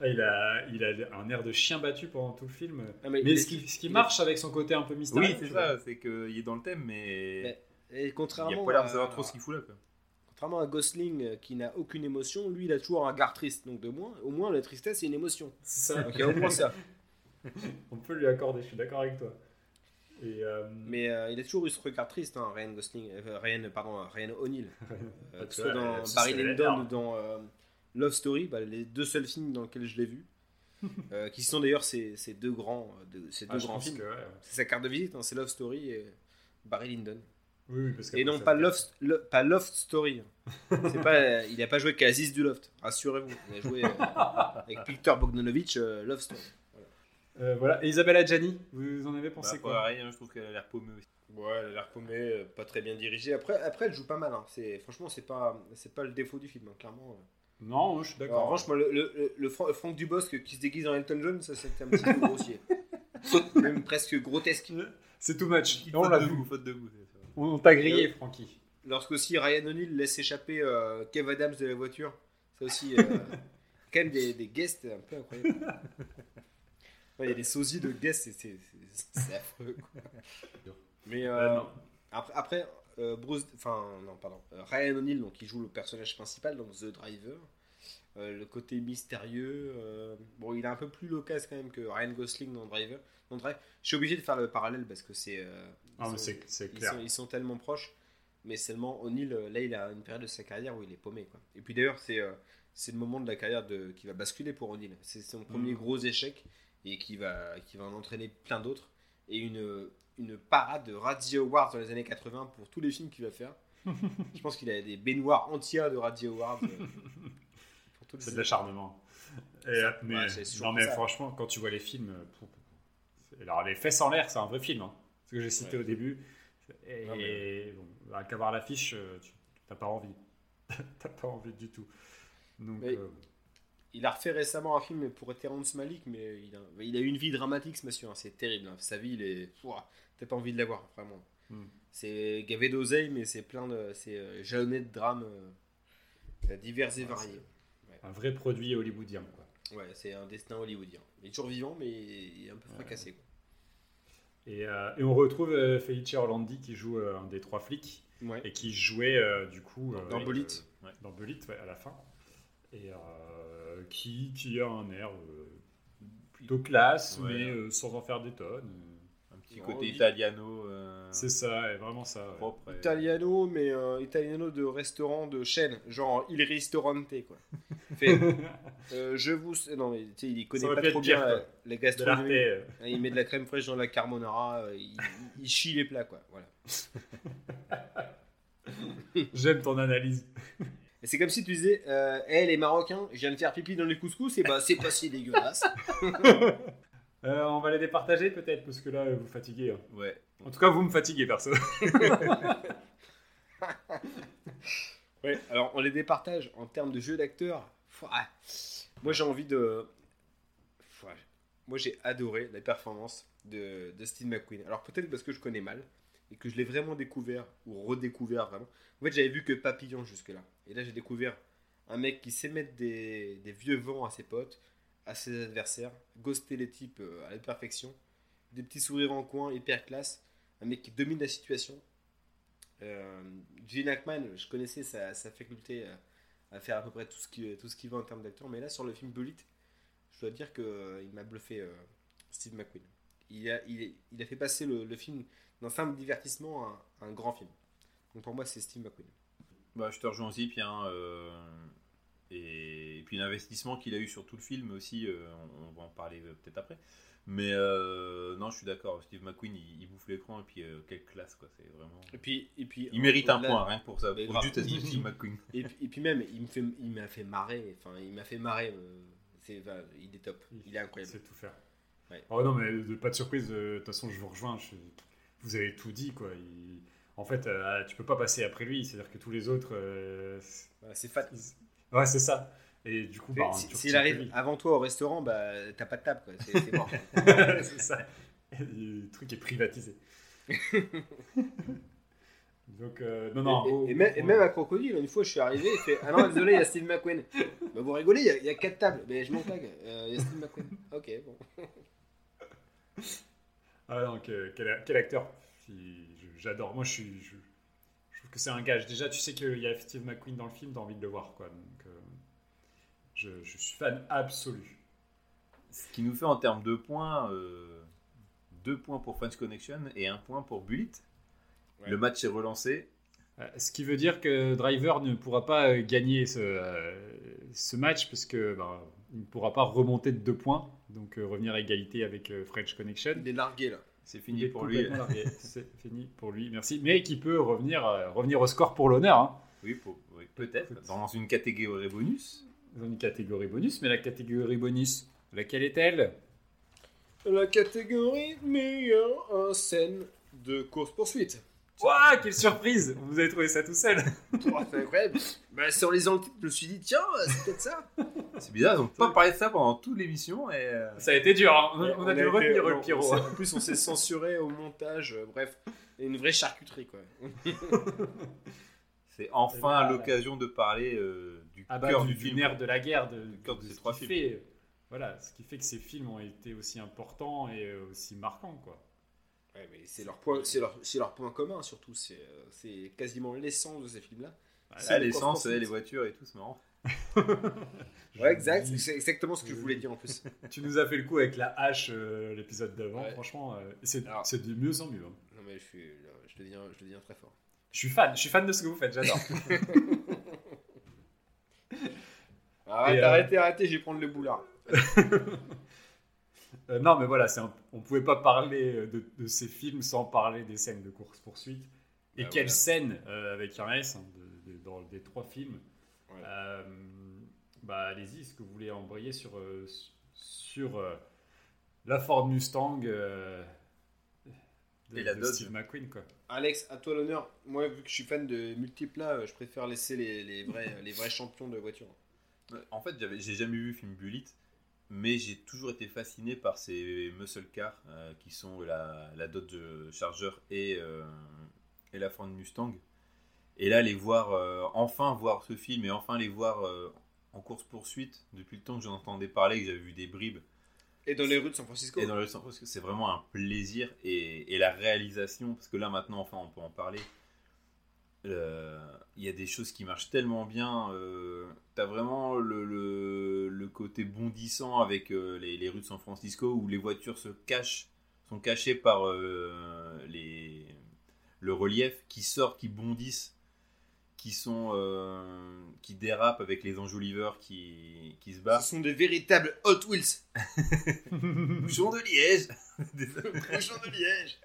B: Ah, il, a, il a un air de chien battu pendant tout le film.
A: Ah,
B: Mais, ce qui, ce qui
A: il-
B: marche avec son côté un peu mystérieux.
C: oui, c'est ça. C'est qu'il est dans le thème, mais
A: Mais- Et
C: il a
A: contrairement,
C: pas l'air de
A: à,
C: savoir trop ce qu'il fout là. Quoi.
A: contrairement à Gosling euh, qui n'a aucune émotion, lui il a toujours un regard triste. Donc de moins, au moins la tristesse c'est une émotion.
B: C'est ça.
A: Donc il y a au moins ça.
B: On peut lui accorder, je suis d'accord avec toi. Et, euh,
A: Mais euh, il a toujours eu ce regard triste, hein, Ryan Gosling, euh, Ryan, pardon, Ryan O'Neill. Euh, que ce soit dans Barry Lyndon ou dans euh, Love Story, bah, les deux seuls films dans lesquels je l'ai vu, euh, qui sont d'ailleurs ces, ces deux grands, euh, de- ces
B: ah,
A: deux grands films.
B: que, ouais, ouais.
A: C'est sa carte de visite, hein, c'est Love Story et Barry Lyndon.
B: Oui, oui, parce
A: Et non pas Love, Lo- pas Loft Story. hein. Pas, il n'a pas joué qu'Aziz du Loft, rassurez-vous. Il a joué euh, avec Victor Bogdanovich, euh, Love Story.
B: Euh, voilà. Et Isabella Gianni, vous en avez
C: Bah,
B: pensé quoi
C: pareil, hein, je trouve qu'elle a l'air paumée aussi.
A: Ouais, elle a l'air paumée, pas très bien dirigée. Après, après elle joue pas mal. hein. Franchement, c'est pas, c'est pas le défaut du film, hein, clairement.
B: Non, je suis
A: Alors,
B: d'accord.
A: en revanche, moi, le, le, le- le Fra- Franck Dubosc qui se déguise en Elton John, ça c'était un petit peu grossier. Même presque grotesque.
B: C'est too much.
C: Petite
B: on l'a vu.
C: faute de goût.
B: On, t'a grillé, Francky.
A: Lorsqu'aussi Ryan O'Neill laisse échapper euh, Kev Adams de la voiture, ça aussi, euh, quand même des, des guests un peu incroyables. Ouais, Il y a des sosies de guests, c'est, c'est, c'est- c'est affreux. quoi. Mais euh,
B: Euh, non.
A: après, après euh, Bruce, enfin non pardon, Euh, Ryan O'Neill donc il joue le personnage principal dans The Driver. Euh, le côté mystérieux, bon il est un peu plus loquace quand même que Ryan Gosling dans Driver. Dans Drive, je suis obligé de faire le parallèle parce que c'est,
B: Ah,
A: ils sont-
B: c'est
A: ils sont, ils sont tellement proches. Mais seulement O'Neill, là, il a une période de sa carrière où il est paumé. Quoi. Et puis d'ailleurs, c'est c'est le moment de la carrière de, qui va basculer pour O'Neill. C'est son premier
B: Mhm.
A: gros échec et qui va, qui va en entraîner plein d'autres. Et une, une parade de Razzie Awards dans les années 80 pour tous les films qu'il va faire. Je pense qu'il a des baignoires entières de Razzie Awards. euh,
B: C'est de l'acharnement. Euh, mais,
A: Ouais,
B: non, mais
A: ça.
B: franchement, quand tu vois les films. euh, pour- pour- c'est- Alors, Les Fesses en l'air, c'est un vrai film. hein. Ce que j'ai cité
A: Ouais.
B: au début. Et,
A: Non, mais-
B: bon, bah, qu'à voir l'affiche, euh, tu n'as pas envie. T'as pas envie du tout. Donc,
A: Mais-
B: euh,
A: Il a refait récemment un film pour Terrence Malick, mais il a, il a eu une vie dramatique, ce monsieur. hein. C'est terrible. hein. Sa vie, il est. T'as pas envie de l'avoir, vraiment.
B: Hmm.
A: C'est gavé d'oseille, mais c'est plein de. C'est euh, jalonné de drames euh, divers et
B: Ouais,
A: variés.
B: un vrai produit hollywoodien. Quoi.
A: Ouais, c'est un destin hollywoodien. Il est toujours vivant, mais il est un peu fracassé. quoi.
B: Et, euh, et on retrouve euh, Felice Orlandi qui joue euh, un des trois flics
A: Ouais.
B: et qui jouait euh, du coup euh,
A: Dans
B: euh, ouais, dans à la fin. Et euh, qui, qui a un air euh, plutôt classe,
C: Ouais.
B: mais euh, sans en faire des tonnes.
C: Un petit
A: Non,
C: côté italiano. euh,
B: C'est ça, ouais, vraiment ça.
C: propre.
A: Italiano, mais euh, Italiano de restaurant de chaîne, genre Il Ristorante, quoi. Fait, euh, je vous. Non, mais tu sais, il connaît
B: Ça
A: pas trop bien euh,
B: De l'arte.
A: gastronomies.
B: euh,
A: Il met de la crème fraîche dans la carbonara, euh, il, il chie les plats, quoi. Voilà.
B: J'aime ton analyse.
A: Et c'est comme si tu disais, euh, hey, les Marocains, je viens de faire pipi dans les couscous, et bah c'est pas si dégueulasse.
B: Euh, on va les départager peut-être, parce que là, vous fatiguez. hein.
C: Ouais.
B: En tout cas, vous me fatiguez, perso.
A: Ouais, alors on les départage en termes de jeu d'acteur. Fouah. Moi j'ai envie de. Fouah. Moi j'ai adoré la performance de, de Steve McQueen. Alors peut-être parce que je connais mal et que je l'ai vraiment découvert ou redécouvert vraiment. En fait j'avais vu que Papillon jusque-là. Et là j'ai découvert un mec qui sait mettre des, vieux vents à ses potes, à ses adversaires, ghoster les types euh, à la perfection, des petits sourires en coin, hyper classe, un mec qui domine la situation. Euh, Gene Hackman, je connaissais sa, faculté à, à faire à peu près tout ce qui, tout ce qui va en termes d'acteur, mais là sur le film Bullet, je dois dire qu'il il m'a bluffé euh, Steve McQueen. Il a, fait passer le, film d'un simple divertissement à à un grand film. Donc pour moi, c'est Steve McQueen.
C: Bah, je te rejoins aussi, Pierre. hein, euh, et, et puis l'investissement qu'il a eu sur tout le film aussi, euh, on, on va en parler euh, peut-être après. Mais euh, non, je suis d'accord. Steve McQueen, il, il bouffe l'écran et puis euh, quelle classe, quoi. C'est vraiment.
A: Et puis, et puis
C: Il mérite un point, rien que pour ça. Pour
A: grave.
C: juste à Steve McQueen.
A: Et, puis- et puis même, il me fait, il m'a fait marrer. Enfin, il m'a fait marrer. c'est, enfin, il est top. Il est incroyable.
B: C'est tout faire.
A: Ouais.
B: Oh non, mais pas de surprise. De toute façon, je vous rejoins. je- Vous avez tout dit, quoi. Il- En fait, euh, tu peux pas passer après lui. C'est-à-dire que tous les autres. euh, c'est-
A: Voilà, c'est fat.
B: Ouais, c'est ça. Et du coup, bah,
A: si, s'il
B: retiens
A: arrive avant toi au restaurant, bah t'as pas de table. C'est, c'est mort.
B: c'est ça. Le truc est privatisé. Donc, euh, non, non.
A: et,
B: oh,
A: et même, et même à Crocodile, une fois je suis arrivé, il fait Ah non, désolé, il y a Steve McQueen. Bah, vous rigolez, il y a- il y, a quatre tables. Mais je m'en euh, il y a Steve McQueen. Ok, bon.
B: Ah que- quel, quel acteur. J'adore. Moi, je suis. Je, je trouve que c'est un gage. Déjà, tu sais qu'il y a Steve McQueen dans le film, t'as envie de le voir, quoi. Donc, euh, je, je suis fan absolu.
C: Ce qui nous fait en termes de points, euh, deux points pour French Connection et un point pour Bullet.
A: Ouais.
C: Le match est relancé.
B: Euh, Ce qui veut dire que Driver ne pourra pas gagner ce, euh, ce match parce que ben, il ne pourra pas remonter de deux points, donc euh, revenir à égalité avec euh, French Connection.
A: Il est largué là.
C: C'est fini pour lui.
B: C'est fini pour lui, merci. Mais qui peut revenir, euh, revenir au score pour l'honneur, hein,
C: Oui, pour- oui, peut-être. Dans une catégorie bonus.
B: dans une catégorie bonus. Mais la catégorie bonus, laquelle est-elle?
A: La catégorie meilleure en scène de course-poursuite.
B: Ouah, quelle surprise Vous avez trouvé ça tout seul
A: Oh, c'est incroyable. Bah, sur les le titre, je me suis dit, tiens, c'est peut-être ça.
C: C'est bizarre, ils n'ont pas parlé de ça pendant toute l'émission. Et... euh,
B: Ça a été dur, hein. on, on a dû retenir, le
A: s'est- En plus, on s'est censuré au montage. euh, bref, une vraie charcuterie quoi.
C: C'est enfin l'occasion de parler euh, du
B: ah bah,
C: cœur
B: du,
C: du
B: du
C: film.
B: nerf de la guerre, de,
C: cœur de
B: de
C: ces
B: ce
C: trois films.
B: fait, voilà, ce qui fait que ces films ont été aussi importants et euh, aussi marquants, quoi.
A: Ouais, mais c'est leur point, c'est leur, point commun surtout. C'est, euh, c'est quasiment l'essence de ces films-là.
C: Ah,
A: C'est le
C: l'essence, les voitures et tout, c'est marrant.
A: Ouais, exact. C'est exactement ce que je voulais dire en plus.
B: Tu nous as fait le coup avec la hache euh, l'épisode d'avant,
A: Ouais.
B: franchement, euh, c'est de mieux en mieux. hein.
A: Non mais je suis, là, je te deviens, je te deviens très fort.
B: Je suis fan, je suis fan de ce que vous faites, j'adore.
A: Arrête,
B: euh,
A: arrêtez, arrêtez, je vais prendre le boulard.
B: Euh, non, mais voilà, un- on pouvait pas parler euh, de, de ces films sans parler des scènes de course-poursuite. Et
A: Bah,
B: quelle
A: voilà.
B: scène euh, avec un S hein, de- de- dans les trois films.
A: Ouais.
B: Euh, bah, allez-y, est-ce que vous voulez embrayer sur, sur euh, la Ford Mustang euh, de,
C: Et la
B: de
C: Dodge.
B: Steve McQueen, quoi.
A: Alex, à toi l'honneur. Moi, vu que je suis fan de multiples, là, je préfère laisser les, les vrais, les vrais champions de voiture.
C: En fait, j'ai jamais vu le film Bullet, mais j'ai toujours été fasciné par ces muscle cars euh, qui sont la, la Dodge Charger et, euh, et la Ford Mustang. Et là, les voir, euh, enfin voir ce film et enfin les voir euh, en course poursuite depuis le temps que j'en entendais parler, que j'avais vu des bribes
A: Et dans les rues de San Francisco.
C: et dans le sens parce que c'est vraiment un plaisir et, et la réalisation, parce que là maintenant, enfin, on peut en parler. Euh, Il y a des choses qui marchent tellement bien. Euh, T'as vraiment le, le, le côté bondissant avec euh, les, les rues de San Francisco où les voitures se cachent, sont cachées par euh, les, le relief, qui sortent, qui bondissent, qui sont euh, qui dérapent avec les enjoliveurs qui, qui se battent.
A: Ce sont des véritables Hot Wheels.
C: Bouchon de Liège
A: Bouchon de Liège.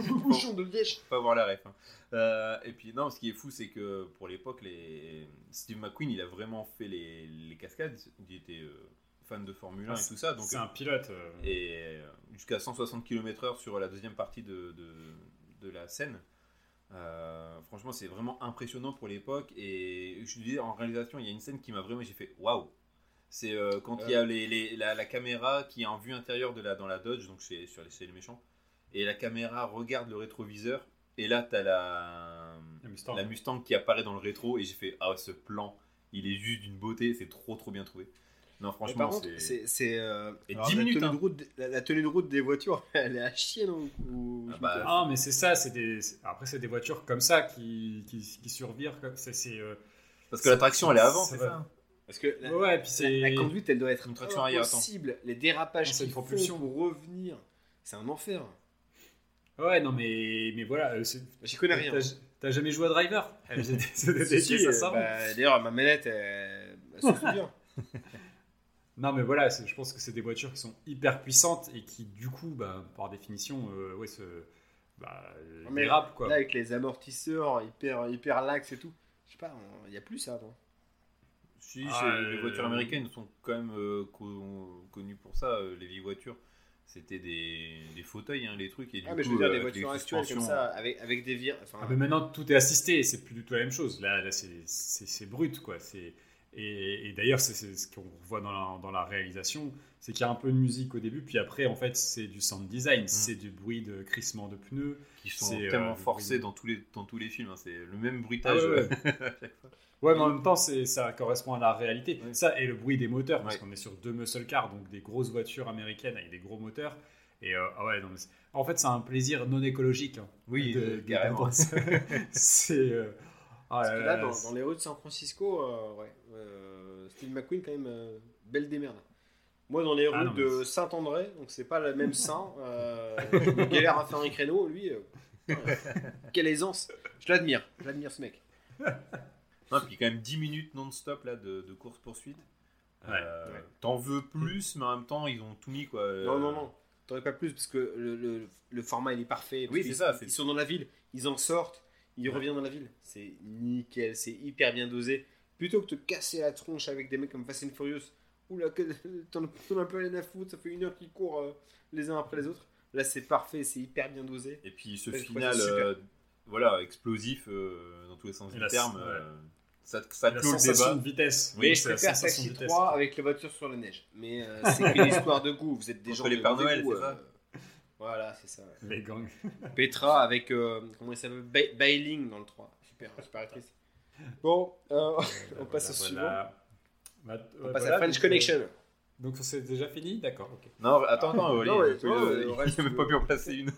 A: Bouchon de Liège.
C: Faut pas voir la ref. hein. Euh, et puis non, ce qui est fou, c'est que pour l'époque, les... Steve McQueen, il a vraiment fait les, les cascades. Il était euh, fan de Formule 1 et tout ça. Donc,
B: c'est un pilote. euh,
C: et euh, jusqu'à 160 km/h sur la deuxième partie de, de, de la scène. Euh, franchement, c'est vraiment impressionnant pour l'époque. Et je te disais, en réalisation, il y a une scène qui m'a vraiment. J'ai fait waouh! C'est euh, quand il y a les, les- la, la caméra qui est en vue intérieure de la, dans la Dodge, donc c'est sur les, c'est les méchants. Et la caméra regarde le rétroviseur. Et là, tu as la,
B: la Mustang.
C: la Mustang qui apparaît dans le rétro. Et j'ai fait ah, ce plan, il est juste d'une beauté. C'est trop, trop bien trouvé. Non, franchement, c'est.
A: c'est. euh,
C: Et
A: alors,
C: 10
A: la
C: minutes,
A: tenue
C: hein.
A: de route, la, la tenue de route des voitures, elle est à chier, non Ou-
C: Ah bah,
B: Ah, mais c'est ça, c'est des... après c'est des voitures comme ça qui, qui, qui survirent. comme- C'est, c'est, euh,
C: Parce que la traction, elle est avant, c'est ça
A: Parce que la,
B: Ouais, puis c'est.
A: la- la conduite, elle doit être
C: Une traction arrière,
A: impossible. Les dérapages font
B: propulsion.
A: pour revenir, c'est un enfer.
B: Ouais, non, mais, mais voilà. euh,
A: J'y connais rien.
B: T'as, jamais joué à Driver
A: D'ailleurs, ma manette, elle, elle se souvient.
B: Non, mais voilà, c'est- je pense que c'est des voitures qui sont hyper puissantes et qui, du coup, bah, par définition, euh, ouais, se, bah,
A: Mais
B: dérapent, quoi.
A: Là, avec les amortisseurs hyper, hyper lax et tout, je sais pas, il n'y a plus ça. Non?
C: Si,
B: Ah,
C: les
B: euh,
C: voitures américaines sont quand même euh, co- connues pour ça. euh, les vieilles voitures, c'était des, des fauteuils, hein, les trucs. Et du
A: ah, mais je veux dire,
C: euh,
A: des voitures
C: les
A: actuelles comme ça, avec, avec des vires. Enfin,
B: Ah, mais maintenant, tout est assisté c'est plus du tout la même chose. Là, là c'est, brut, quoi. C'est, et, et d'ailleurs, c'est, ce qu'on voit dans la, dans la réalisation, c'est qu'il y a un peu de musique au début, puis après, en fait, c'est du sound design, c'est du bruit de crissement de pneus.
C: qui sont
B: euh,
C: tellement
B: le
C: forcés
B: bruit.
C: dans tous les, dans tous les films. hein, c'est le même bruitage
B: Ah ouais,
C: euh,
B: ouais. Ouais, mais en même temps, ça correspond à la réalité.
C: Ouais.
B: Ça et le bruit des moteurs, parce
C: Ouais.
B: qu'on est sur deux muscle cars, donc des grosses voitures américaines avec des gros moteurs. Et euh, ah ouais, non, en fait, c'est un plaisir non écologique. hein,
C: Oui,
B: de- de-
C: carrément.
B: c'est. euh, ah
A: Parce
B: là
A: que
B: là,
A: là, dans, les rues de San Francisco, euh, ouais, euh, Steve McQueen, quand même, euh, belle démerde. Moi, dans les rues
B: Ah non, mais
A: de Saint-André, donc c'est pas le même euh, je me galère à faire un créneau, lui, euh, putain, quelle aisance. Je l'admire, je l'admire ce mec.
C: Non, puis quand même 10 minutes non-stop là, de, de course-poursuite.
B: Ouais,
C: Euh,
A: ouais.
C: T'en veux plus, mais en même temps, ils ont tout mis. Quoi.
A: Non, non, non, t'aurais pas plus parce que le, le- le format il est parfait.
C: Oui, c'est ça,
A: Ils sont dans la ville, ils en sortent, ils
C: Ouais.
A: reviennent dans la ville. C'est nickel, c'est hyper bien dosé. Plutôt que de te casser la tronche avec des mecs comme Fast and Furious, où là, que- t'en t'en as un peu rien à foutre, ça fait une heure qu'ils courent euh, les uns après les autres. Là, c'est parfait, c'est hyper bien dosé.
C: Et puis ce final, euh, voilà, explosif euh, dans tous les sens
B: Et
C: du terme,
B: ouais.
C: euh, ça, ça
B: la
C: clôt le
B: sensation
C: débat.
B: de vitesse.
C: Oui,
A: Mais
B: c'est
A: je
B: la
A: préfère
B: sensation de
A: Taxi
B: vitesse.
A: 3 avec les voitures sur la neige. Mais euh, c'est qu'une histoire de goût. Vous êtes des gens
C: les
A: de
C: Pères Noël, ça
A: euh, Voilà, c'est ça. ouais.
B: Les gangs.
A: Petra avec, euh, comment il s'appelle? Ba- Bailing dans le 3. Super, super actrice. Bon, euh, on passe au suivant.
B: Bah,
A: On passe
B: voilà,
A: à French Connection.
B: Donc c'est déjà fini? D'accord, ok.
C: Non, attends, attends, Oli,
A: non, ouais,
C: il peut-
A: non,
C: il-
A: ouais,
C: il
A: reste-
C: n'a même pas pu en placer une.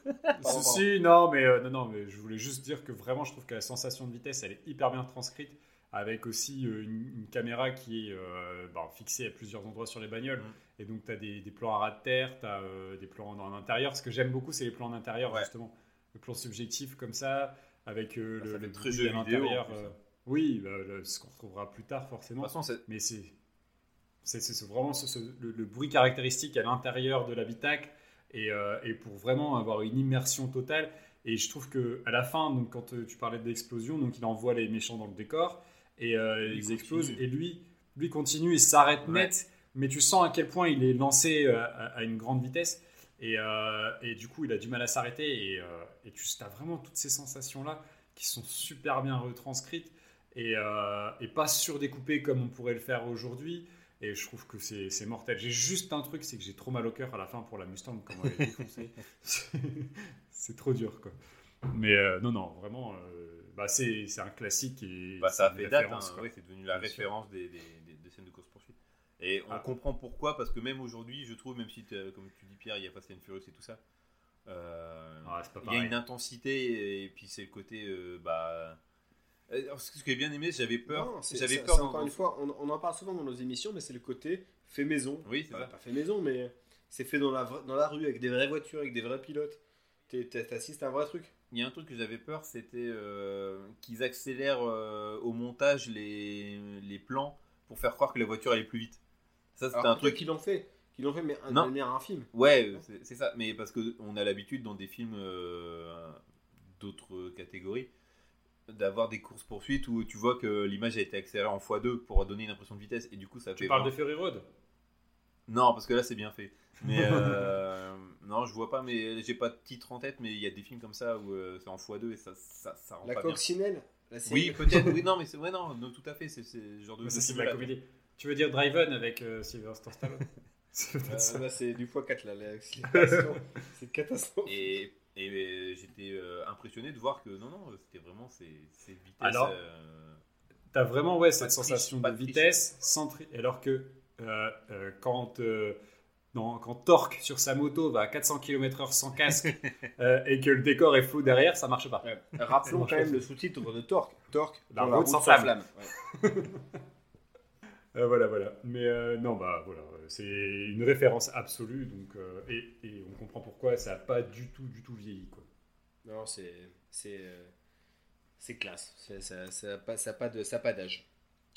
B: Si, si, non, mais euh, non, non, mais je voulais juste dire que vraiment, je trouve que la sensation de vitesse, elle est hyper bien transcrite, avec aussi euh, une, une caméra qui est euh, bah, fixée à plusieurs endroits sur les bagnoles.
C: Mm.
B: Et donc, tu as des, des plans à ras de terre, tu as des plans en, intérieur. Ce que j'aime beaucoup, c'est les plans en intérieur,
C: Ouais.
B: justement. Le plan subjectif comme ça, avec euh,
C: Ah,
B: le, le
C: très jeu
B: à
C: vidéo,
B: euh, oui, bah, le- ce qu'on retrouvera plus tard,
C: De
B: forcément.
C: toute façon,
B: Mais c'est vraiment ce- ce- le, le bruit caractéristique à l'intérieur de l'habitacle et, euh, et pour vraiment avoir une immersion totale. Et je trouve que à la fin, donc quand euh, tu parlais d'explosion, donc il envoie les méchants dans le décor et euh,
C: Il
B: ils
C: continue.
B: explosent et lui, lui continue et s'arrête
C: Ouais.
B: net. Mais tu sens à quel point il est lancé euh, à, à une grande vitesse et, euh, et du coup il a du mal à s'arrêter et, et tu as vraiment toutes ces sensations là qui sont super bien retranscrites et, et pas surdécoupées comme on pourrait le faire aujourd'hui. Et je trouve que c'est mortel. J'ai juste un truc, c'est que j'ai trop mal au cœur à la fin pour la Mustang, c'est trop dur, quoi. Mais euh, non, non, vraiment, euh, bah, c'est c'est un classique et
C: bah, ça a fait date, hein, ouais, c'est devenu la
B: Bien
C: référence des, des, des- des scènes de course-poursuite. Et on
B: Ah.
C: comprend pourquoi, parce que même aujourd'hui, je trouve, même si, comme tu dis Pierre, il y a Fast and Furious et tout ça, euh,
B: Ah,
C: il y a une intensité et puis c'est le côté. euh, bah, euh, alors, ce que j'ai bien aimé, j'avais peur. J'avais peur
A: encore une fois, on, on en parle souvent dans nos émissions, mais c'est le côté fait maison.
C: Oui, c'est
A: Enfin, pas fait maison, mais c'est fait dans la, dans la rue avec des vraies voitures, avec des vrais pilotes. T'es- t'es- T'assistes à un vrai truc.
C: Il y a un truc que j'avais peur, c'était euh, qu'ils accélèrent euh, au montage les, les plans pour faire croire que la voiture allait plus vite. Ça, c'était un truc.
A: qu'ils l'ont fait, qu'ils l'ont fait, mais un,
C: Non.
A: de manière un film.
C: Ouais, euh, c'est- ça. Mais parce qu'on a l'habitude dans des films euh, d'autres catégories d'avoir des courses poursuites où tu vois que l'image a été accélérée en x2 pour donner une impression de vitesse et du coup ça
B: Tu
C: fait
B: parles de Fury Road?
C: Non, parce que là c'est bien fait. Mais euh, non, je vois pas, mais j'ai pas de titre en tête, mais il y a des films comme ça où euh, c'est en x2 et ça, ça, ça rend
A: La
C: pas bien.
A: coccinelle la série.
C: Oui, peut-être. Oui, non, mais c'est ouais, non, non, tout à fait. C'est c'est le genre de.
B: Mais ça, c'est de
C: film-là.
B: la comédie. Tu veux dire Driven avec euh, Sylvester Stallone C'est peut-être
A: Euh,
B: ça.
A: là, c'est du x4, là, l'accélération. c'est catastrophe.
C: Et, et, euh, j'étais euh, impressionné de voir que non, non, c'était vraiment ces, ces vitesses.
B: Alors,
C: euh,
B: T'as vraiment ouais, cette
C: de triche,
B: sensation
C: pas
B: de
C: de triche.
B: vitesse, sans tri- alors que quand, euh, non, quand Torque sur sa moto va à 400 km/h sans casque euh, et que le décor est flou derrière, ça marche pas.
A: Ouais. Rappelons quand même le sous-titre de Torque. Torque,
B: La route sans
A: flamme. Ouais.
B: Euh, voilà, voilà. Mais euh, non, bah voilà, euh, c'est une référence absolue, donc euh, et, et on comprend pourquoi ça n'a pas du tout, du tout vieilli, quoi.
A: Non, c'est c'est euh, c'est classe. Ça ça a pas ça a pas de ça a pas d'âge.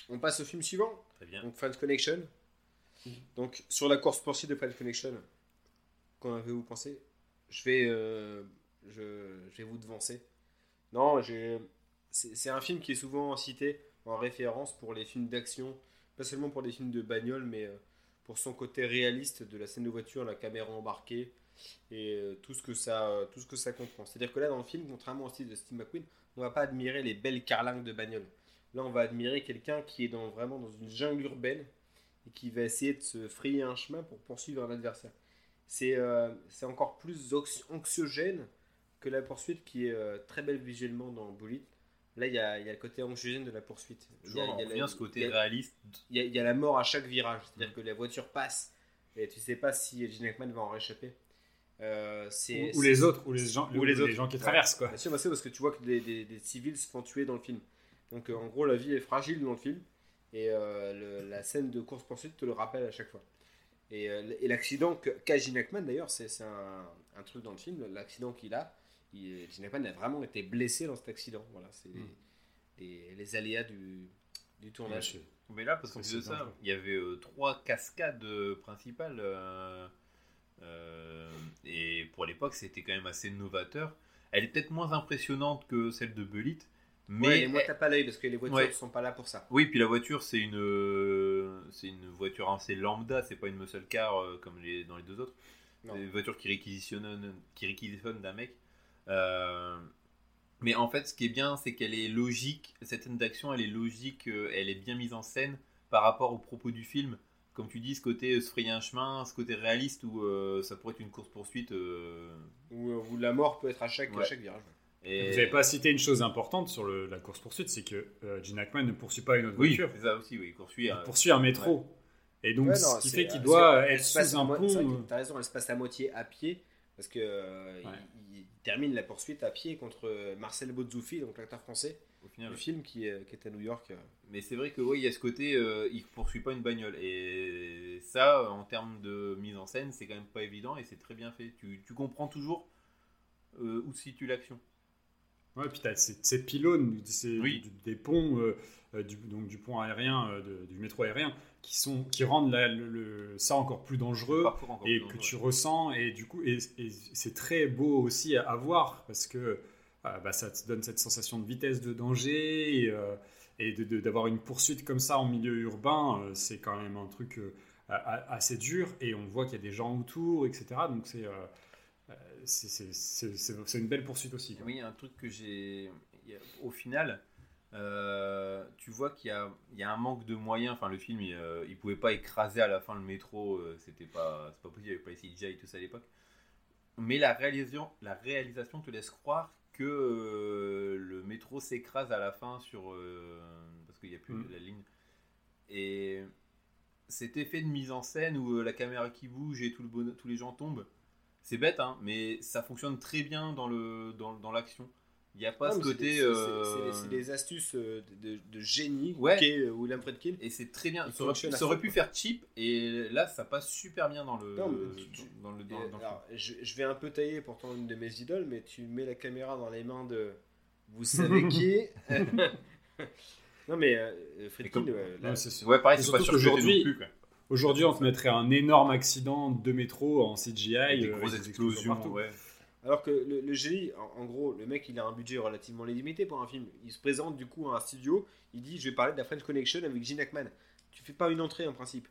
A: On passe au film suivant.
C: très bien.
A: Donc Friends Connection. Donc sur la course poursuite de Friends Connection, qu'en avez-vous pensé Je vais euh, je, vais vous devancer. Non, c'est un film qui est souvent cité en référence pour les films d'action, pas seulement pour les films de bagnole, mais euh, pour son côté réaliste de la scène de voiture, la caméra embarquée et euh, tout ce que ça tout ce que ça comprend. C'est-à-dire que là dans le film, contrairement au style de Steve McQueen, on va pas admirer les belles carlingues de bagnole. Là, on va admirer quelqu'un qui est vraiment dans une jungle urbaine et qui va essayer de se frayer un chemin pour poursuivre un adversaire. C'est euh, c'est encore plus anxiogène que la poursuite qui est euh, très belle visuellement dans Bullet. Là, il y a, il y a le côté anxiogène de la poursuite. Il y a, il y a
C: on
A: la-
C: revient à ce
A: il
C: côté
A: y a-
C: réaliste.
A: il y, a, il y a la mort à chaque virage. C'est-à-dire que la voiture passe et tu sais pas si Gene Hackman va en réchapper. Euh,
B: Ou, ou les autres, ou les gens,
A: Ou les autres.
B: gens qui traversent, quoi.
A: Bien sûr, bien sûr, parce que tu vois que des, des- des civils se font tuer dans le film. Donc euh, en gros, la vie est fragile dans le film. Et euh, le- la scène de course-poursuite te le rappelle à chaque fois. Et, euh, et l'accident que- qu'a Gene Hackman, d'ailleurs, c'est un, un truc dans le film. L'accident qu'il a, il, Gene Hackman a vraiment été blessé dans cet accident. Voilà, c'est
B: Mm.
A: les, les aléas du, du tournage.
C: Mais là, parce qu'en plus de ça,
B: dangereux.
C: il y avait euh, trois cascades principales. euh, euh, et pour l'époque, c'était quand même assez novateur. Elle est peut-être moins impressionnante que celle de Bullet. Mais
A: Ouais, moi, t'as pas l'œil parce que les voitures
C: Ouais.
A: ne sont pas là pour ça.
C: Oui, puis la voiture, c'est une, euh, c'est une voiture assez lambda, c'est pas une muscle car euh, comme les, dans les deux autres. C'est une voiture qui réquisitionne, qui réquisitionne d'un mec. Euh, mais en fait, ce qui est bien, c'est qu'elle est logique. Cette scène d'action, elle est logique, elle est bien mise en scène par rapport au propos du film. Comme tu dis, ce côté se frayer un chemin, ce côté réaliste où euh, ça pourrait être une course-poursuite.
A: Où, où la mort peut être à chaque, à
C: Ouais.
A: chaque virage.
C: Et...
B: Vous n'avez pas cité une chose importante sur le- la course-poursuite, c'est que euh, Gene Hackman ne poursuit pas une autre
C: Oui,
B: voiture,
C: c'est ça aussi, oui, poursuit.
B: il
C: euh,
B: poursuit un métro. Et donc,
A: Ouais,
B: ce qui fait qu'il
A: c'est-
B: doit
A: elle
B: être
A: se passe
B: sous
A: à
B: un pont. euh,
A: T'as raison, elle se passe à moitié à pied parce que euh,
B: Ouais.
A: il, il termine la poursuite à pied contre euh, Marcel Bozzoufi, donc l'acteur français
C: au final,
A: du film qui, est- qui est à New York. euh.
C: Mais c'est vrai que oui, il y a ce côté, euh, il poursuit pas une bagnole. Et ça, en termes de mise en scène, c'est quand même pas évident et c'est très bien fait. Tu, tu comprends toujours euh, où se situe l'action.
B: Ouais, puis tu as ces, ces pylônes, ces-
C: Oui.
B: des ponts, euh, euh, du, donc du pont aérien, euh, de- du métro aérien, qui, sont, qui rendent la- le, le- ça encore plus dangereux.
C: Encore
B: et
C: plus
B: que tu ressens et du coup et, et c'est très beau aussi à, à voir parce que euh, bah, ça te donne cette sensation de vitesse de danger et, et d'avoir une poursuite comme ça en milieu urbain c'est quand même un truc assez dur et on voit qu'il y a des gens autour etc donc c'est c'est- une belle poursuite aussi quoi.
C: Oui, un truc que j'ai. Au final, euh, tu vois qu'il y a, il y a un manque de moyens. Enfin, le film, il, euh, il pouvait pas écraser à la fin le métro. euh, C'était pas, pas possible. Il n'y avait pas les CGI et tout ça à l'époque. Mais la réalisation, la réalisation te laisse croire que euh, le métro s'écrase à la fin sur euh, parce qu'il n'y a plus
B: Mm.
C: la ligne. Et cet effet de mise en scène où la caméra qui bouge et tout le bonheur- tous les gens tombent, c'est bête, hein, mais ça fonctionne très bien dans le dans, dans l'action. Il n'y a pas
A: Non,
C: ce côté.
A: c'est-
C: euh,
A: C'est des- astuces euh, de, de- de génie,
C: Ouais.
A: de, de génie
C: Et c'est très bien. Ça aurait, ça pu faire cheap et là, ça passe super bien dans le.
A: Non, tu- tu-
C: dans le,
A: Et,
C: dans- le
A: alors, je, je vais un peu tailler pourtant une de mes idoles, mais tu mets la caméra dans les mains de. Vous savez qui Non, mais euh, Friedkin,
C: comme-
A: euh, là.
C: Ouais, pareil, c'est pas sûr
B: qu'aujourd'hui-
C: non plus. Quoi.
B: Aujourd'hui, on te mettrait un énorme accident de métro en CGI.
C: Avec des
B: euh,
C: grosses explosions.
B: partout.
C: Ouais.
A: Alors que le, le génie, en, en gros, le mec, il a un budget relativement limité pour un film. Il se présente du coup à un studio, il dit Je vais parler de la French Connection avec Gene Hackman. Tu fais pas une entrée en principe.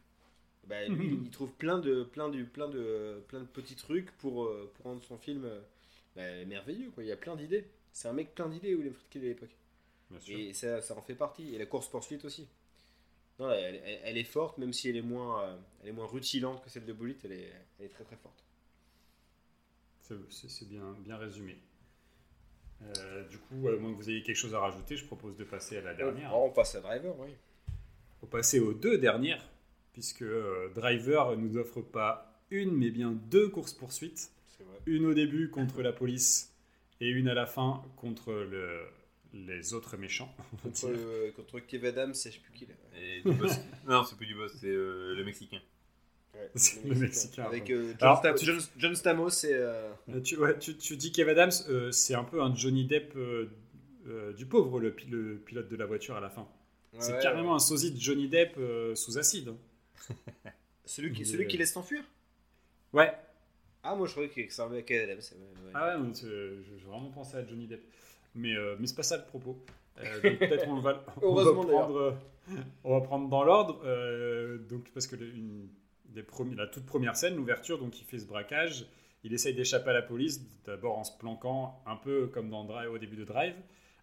A: Bah, lui,
B: Mhm.
A: il trouve plein de, plein, de, plein, de, plein de petits trucs pour, euh, pour rendre son film euh, bah, merveilleux. Quoi. Il y a plein d'idées. C'est un mec plein d'idées, William Friedkin à l'époque. Et ça, ça en fait partie. Et la course-poursuite aussi. Non, elle, elle- elle est forte, même si elle est moins, euh, elle est moins rutilante que celle de Bullitt, elle est, elle est très très forte.
B: C'est- bien, bien résumé. Euh, du coup, à moins que vous ayez quelque chose à rajouter, je propose de passer à la dernière.
A: On, on passe à Driver, oui.
B: faut passer aux deux dernières, puisque euh, Driver nous offre pas une, mais bien deux courses-poursuites. Une au début contre la police et une à la fin contre le- les autres méchants. on
A: Contre, euh, contre Kev Adams, je sais plus qui
C: boss. non, c'est plus du boss, c'est euh, le Mexicain.
A: Ouais,
B: C'est le Mexicain,
A: Avec euh, John,
B: Alors,
A: Sta-
B: tu-
A: John- John Stamos et. euh,
B: Tu, ouais, tu, tu dis Kev Adams, euh, c'est un peu un Johnny Depp euh, euh, du pauvre, le, pi- le pilote de la voiture à la fin. c'est
A: ouais,
B: carrément
A: ouais.
B: un sosie de Johnny Depp euh, sous acide.
A: Celui qui, celui
B: est-
A: qui laisse s'enfuir
B: Ouais,
A: Ah, moi je croyais que ça ressemblait à Kev Adams. ouais, ouais.
B: Ah ouais, j'ai j'ai vraiment pensé à Johnny Depp. Mais, euh, mais c'est pas ça le propos. Euh, peut-être on va, on va
A: Heureusement,
B: prendre, euh, on va prendre dans l'ordre. donc parce que une des premi- la toute première scène, l'ouverture, donc il fait ce braquage. Il essaye d'échapper à la police, d'abord en se planquant, un peu comme dans Drive, au début de Drive,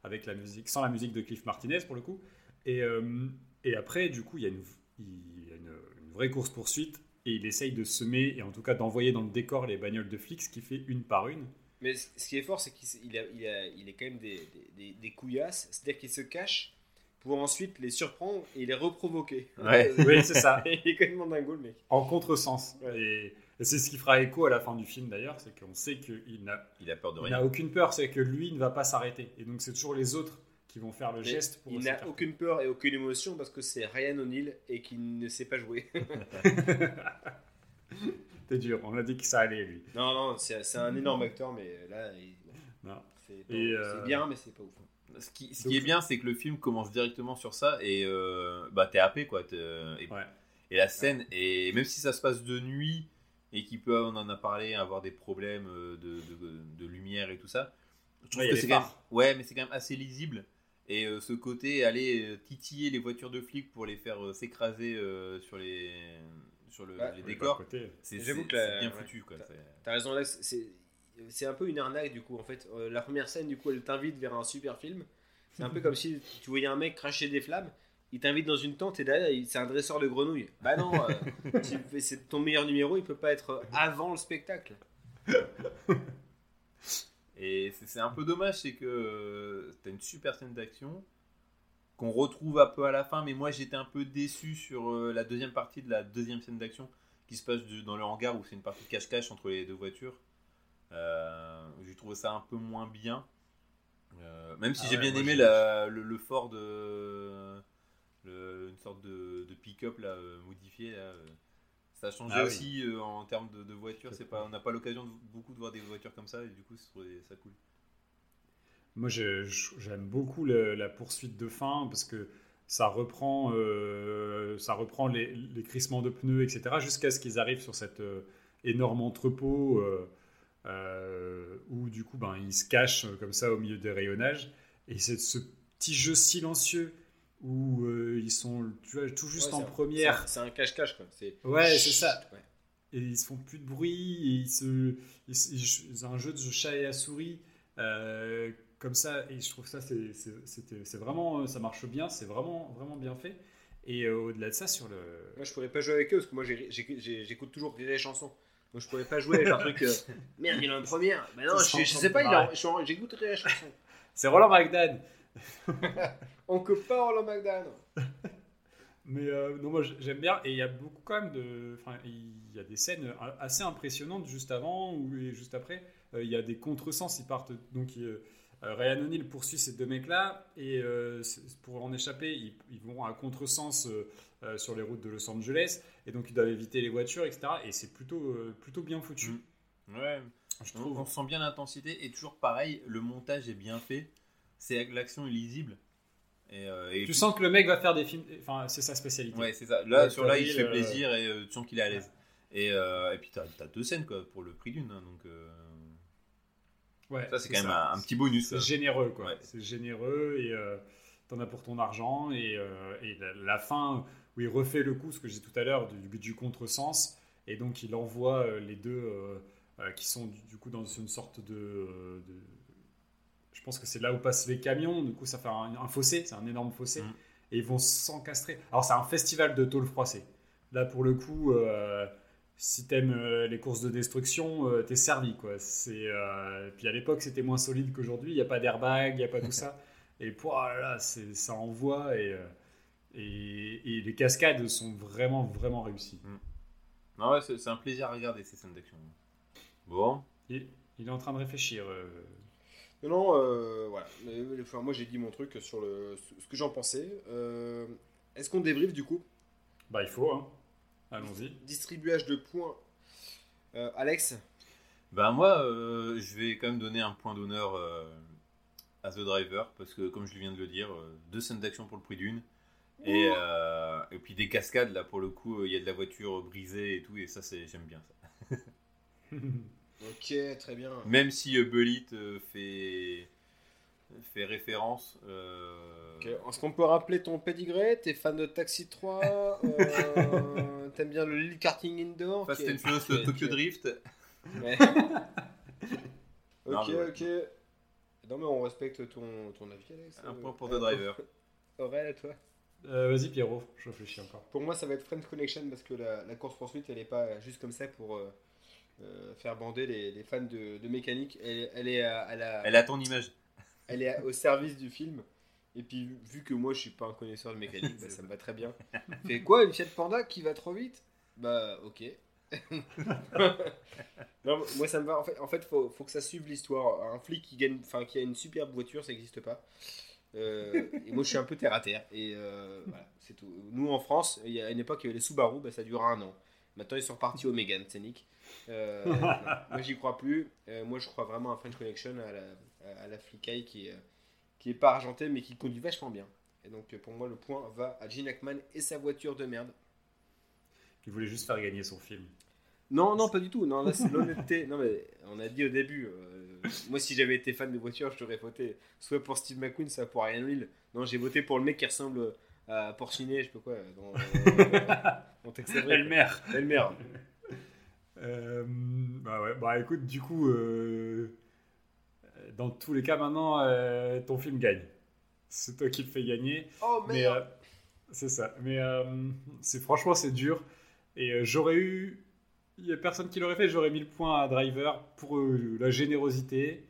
B: avec la musique, sans la musique de Cliff Martinez pour le coup. Et, euh, et après, du coup, il y a une, il y a une, une vraie course poursuite et il essaye de semer et en tout cas d'envoyer dans le décor les bagnoles de flics, ce qu'il fait une par une.
A: Mais ce qui est fort, c'est qu'il s- il a, il a- il est quand même des, des, des- des couillasses. C'est-à-dire qu'il se cache pour ensuite les surprendre et les reprovoquer.
C: Ouais.
B: Oui, c'est ça.
A: il est complètement dingo le mec.
B: en contresens.
A: Ouais.
B: Et, et c'est ce qui fera écho à la fin du film d'ailleurs, c'est qu'on sait qu'il n'a
C: Il a peur de
B: il
C: rien.
B: n'a aucune peur, c'est que lui ne va pas s'arrêter. Et donc c'est toujours les autres qui vont faire le
A: Mais
B: geste pour
A: Il n'a aucune peur et aucune émotion parce que c'est Ryan O'Neill et qu'il ne sait pas jouer.
B: T'es dur, on a dit que ça allait lui.
A: non, non, c'est un énorme acteur, mais là, il-
B: Non.
A: c'est
B: euh,
A: bien, mais c'est pas ouf.
C: Ce qui, ce qui est bien, c'est que le film commence directement sur ça et euh, bah t'es happé quoi. t'es- Et,
B: Ouais.
C: et la scène, et même si ça se passe de nuit et qu'il peut, on en a parlé, avoir des problèmes euh, de, de- de lumière et tout ça, je trouve
B: Ouais,
C: que c'est quand même,
B: phares.
C: ouais, mais c'est quand même assez lisible. Et euh, ce côté, aller euh, titiller les voitures de flics pour les faire euh, s'écraser euh, sur les sur le-
A: Ouais.
C: les
B: Oui,
C: décors, c'est
A: J'avoue
C: c'est-
A: que la-
C: c'est bien
A: ouais.
C: foutu quoi.
A: T'as- raison, Alex, c'est c'est un peu une arnaque du coup en fait. Euh, la première scène, du coup, elle t'invite vers un super film. C'est un peu comme si tu voyais un mec cracher des flammes. Il t'invite dans une tente et derrière, c'est un dresseur de grenouilles. Bah non, euh, c'est ton meilleur numéro, il peut pas être avant le spectacle.
C: Et c'est c'est un peu dommage, c'est que euh, t'as une super scène d'action qu'on retrouve un peu à la fin, mais moi j'étais un peu déçu sur euh, la deuxième partie de la deuxième scène d'action qui se passe dans le hangar où c'est une partie cache-cache entre les deux voitures. Euh, j'ai trouvé ça un peu moins bien. Euh, même si
B: Ah
C: j'ai
B: ouais,
C: bien aimé la- le, le Ford, euh, le- une sorte de, de pick-up là, modifié. là, ça a changé
B: Ah
C: aussi en termes de, de voitures. C'est pas, on n'a pas l'occasion de beaucoup de voir des voitures comme ça et du coup, ça cool.
B: Moi, j'aime beaucoup le- la poursuite de fin parce que ça reprend, euh, ça reprend les, les crissements de pneus, etc., jusqu'à ce qu'ils arrivent sur cet euh, énorme entrepôt euh, euh, où, du coup, ben, ils se cachent euh, comme ça au milieu des rayonnages. Et c'est ce petit jeu silencieux où euh, ils sont tu vois, tout juste
A: Ouais,
B: en
A: un-
B: première.
A: C'est un cache-cache quoi.
B: Ouais, c'est ça.
A: Ouais.
B: et ils se font plus de bruit, et ils se, ils, ils- c'est un jeu de chat et à souris euh, comme ça, et je trouve ça c'est, c'est, c'était- c'est vraiment, ça marche bien, c'est vraiment vraiment bien fait. Et euh, au-delà de ça, sur le,
A: Moi, je pourrais pas jouer avec eux parce que moi, j'écoute toujours des chansons. Moi, je pourrais pas jouer avec un truc. euh, Merde, il a une première. Bah non, je, je
B: en
A: sais pas, en- j'écouterai la chanson.
B: c'est Roland McDan.
A: On coupe pas Roland McDan.
B: Mais euh, non, moi j'aime bien, et il y a beaucoup quand même de, enfin, il y a des scènes assez impressionnantes juste avant ou juste après. Euh, Il y a des contresens, ils partent donc. euh, euh, Ryan O'Neill poursuit ces deux mecs-là et euh, pour en échapper, ils, ils vont à contresens euh, euh, sur les routes de Los Angeles et donc ils doivent éviter les voitures, etc. Et c'est plutôt, euh, plutôt bien foutu,
C: Mm. Ouais,
B: je trouve.
C: on sent bien l'intensité et toujours pareil, le montage est bien fait. C'est l'action est lisible. Et, euh, et
B: Tu sens que le mec va faire des films, enfin c'est sa spécialité.
C: Ouais, c'est ça. Là,
B: Ouais,
C: sur là, il fait
B: euh,
C: plaisir et euh, tu sens qu'il est à l'aise. Et, euh, et puis, t'as as deux scènes quoi, pour le prix d'une. hein, donc, euh,
B: Ouais,
C: ça, c'est quand même un, un petit bonus.
B: C'est
C: ça.
B: généreux, quoi.
C: Ouais.
B: C'est généreux et euh, t'en as pour ton argent. Et, euh, et la, la fin où il refait le coup, ce que disais tout à l'heure, du, du contresens. Et donc il envoie euh, les deux euh, euh, qui sont du, du coup dans une sorte de, euh, de- Je pense que c'est là où passent les camions. Du coup, ça fait un, un fossé, c'est un énorme fossé.
C: Mm.
B: Et ils vont s'encastrer. Alors, c'est un festival de tôle froissée. Là, pour le coup. Si t'aimes euh, les courses de destruction, euh, t'es servi quoi. C'est euh, puis à l'époque c'était moins solide qu'aujourd'hui. Il y a pas d'airbag, il y a pas tout ça. Et pour ah là, là, c'est ça envoie et, et et les cascades sont vraiment vraiment réussies.
C: Non, ouais, c'est un plaisir à regarder ces scènes d'action. Bon,
B: Il, il est en train de réfléchir. euh.
A: Non, euh, voilà. Mais, enfin, moi, j'ai dit mon truc sur le, ce que j'en pensais. Euh, Est-ce qu'on débriefe du coup?
B: Bah il faut. Hein. Allons-y.
A: Distribuage de points. Euh, Alex
C: ben moi, euh, je vais quand même donner un point d'honneur euh, à The Driver parce que, comme je viens de le dire, euh, deux scènes d'action pour le prix d'une. Et, euh, et puis des cascades, là pour le coup, euh, il y a de la voiture brisée et tout, et ça, c'est j'aime bien ça.
A: Ok, très bien.
C: Même si euh, Bullitt euh, fait, fait référence. euh,
A: Est-ce qu'on peut rappeler ton pedigree T'es fan de Taxi 3 euh, T'aimes bien le Lille Karting Indoor
C: Fast and Furious
A: ok,
C: Tokyo
A: ok.
C: Drift.
A: Ouais. Ok,
C: ouais.
A: ok. Non, mais on respecte ton, ton avis, Alex.
C: Un
A: Euh,
C: point pour
A: euh,
C: The Driver.
A: Aurel, à toi
B: Euh, Vas-y Pierrot, je réfléchis encore.
A: Pour moi, ça va être Friends Connection parce que la, la course-poursuite, elle est pas juste comme ça pour faire bander les, les fans de, de mécanique. Elle, elle est, à- à la-
C: Elle a ton image.
A: Elle est au service du film. Et puis, vu que moi, je suis pas un connaisseur de mécanique, bah, ça me va très bien. Fait quoi, une Fiat Panda qui va trop vite? Bah, ok. non, moi, ça me va. En fait, en fait faut, faut que ça suive l'histoire. Un flic qui gagne, enfin, qui a une superbe voiture, ça n'existe pas. Euh, et moi, je suis un peu terre à terre. Et euh, voilà, c'est tout. Nous, en France, il y a une époque, il y avait les Subaru, bah, ça dure un an. Maintenant, ils sont repartis au Mégane, c'est Nick. Euh, moi, j'y crois plus. Moi, je crois vraiment à French Connection, à la, à la flicaille qui est, qui est pas argentée, mais qui conduit vachement bien. Et donc, euh, pour moi, le point va à Gene Hackman et sa voiture de merde.
B: Il voulait juste faire gagner son film.
A: Non, non, pas du tout. Non, là, c'est l'honnêteté. Non, mais on a dit au début. euh, moi, si j'avais été fan de voiture, je t'aurais voté soit pour Steve McQueen, soit pour Ryan Hill. Non, j'ai voté pour le mec qui ressemble à Porcinet, je sais pas quoi, dans, quoi.
B: Elmer.
A: Elmer.
B: Euh, bah ouais, bah écoute, du coup, euh, dans tous les cas, maintenant, euh, ton film gagne. C'est toi qui le fais gagner.
A: Oh
B: Mais
A: merde
B: euh, c'est ça. Mais euh, c'est franchement, c'est dur. Et euh, j'aurais eu. Il n'y a personne qui l'aurait fait. J'aurais mis le point à Driver pour euh, la générosité.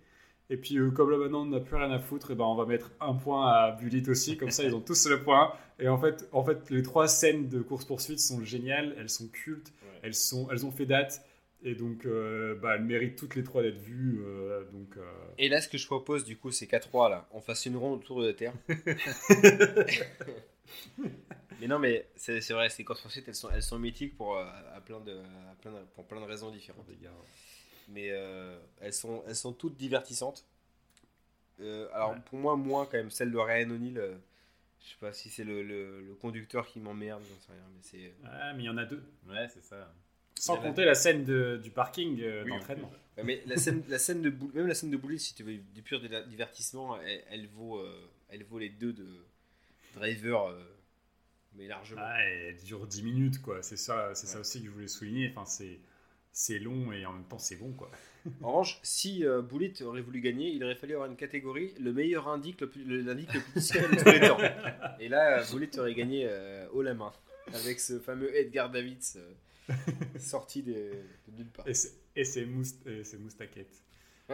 B: Et puis, euh, comme là maintenant, on n'a plus rien à foutre, et ben, on va mettre un point à Bullitt aussi. Comme ça, ils ont tous le point. Et en fait, en fait, les trois scènes de course-poursuite sont géniales. Elles sont cultes.
A: Ouais.
B: Elles, sont, elles ont fait date. Et donc, euh, bah, elles méritent toutes les trois d'être vues. euh, donc, euh,
A: Et là, ce que je propose, du coup, c'est qu'à 3, là, on fasse une ronde autour de la Terre. mais non, mais c'est vrai, ces courses-poursuites, elles sont, elles sont mythiques pour, euh, à plein de, à plein de- pour plein de raisons différentes.
B: gars.
A: mais elles, sont, elles sont toutes divertissantes. Alors
B: Ouais.
A: pour moi, moins quand même, celle de Ryan O'Neill, je sais pas si c'est le, le- le conducteur qui m'emmerde, j'en sais rien, mais c'est...
B: Ah, mais il y en a deux.
C: Ouais, c'est ça.
B: Sans compter la scène de- du parking euh,
C: Oui,
B: d'entraînement.
A: Mais la scène, la scène de Bull- même la scène de Bully, si tu veux du pur di- divertissement, elle, elle vaut, euh, elle vaut les deux de Driver, euh, mais largement.
B: Ah, elle dure 10 minutes, quoi. C'est ça, c'est ça aussi que je voulais souligner. Enfin, c'est, c'est long et en même temps c'est bon, quoi.
A: En revanche, si euh, Bullitt aurait voulu gagner, il aurait fallu avoir une catégorie le meilleur indique, le plus, le- plus de tous les temps. Et là, Bullitt aurait gagné euh, haut la main avec ce fameux Edgar Davids euh, sorti de, de nulle part.
B: Et c'est, c'est moustaquette.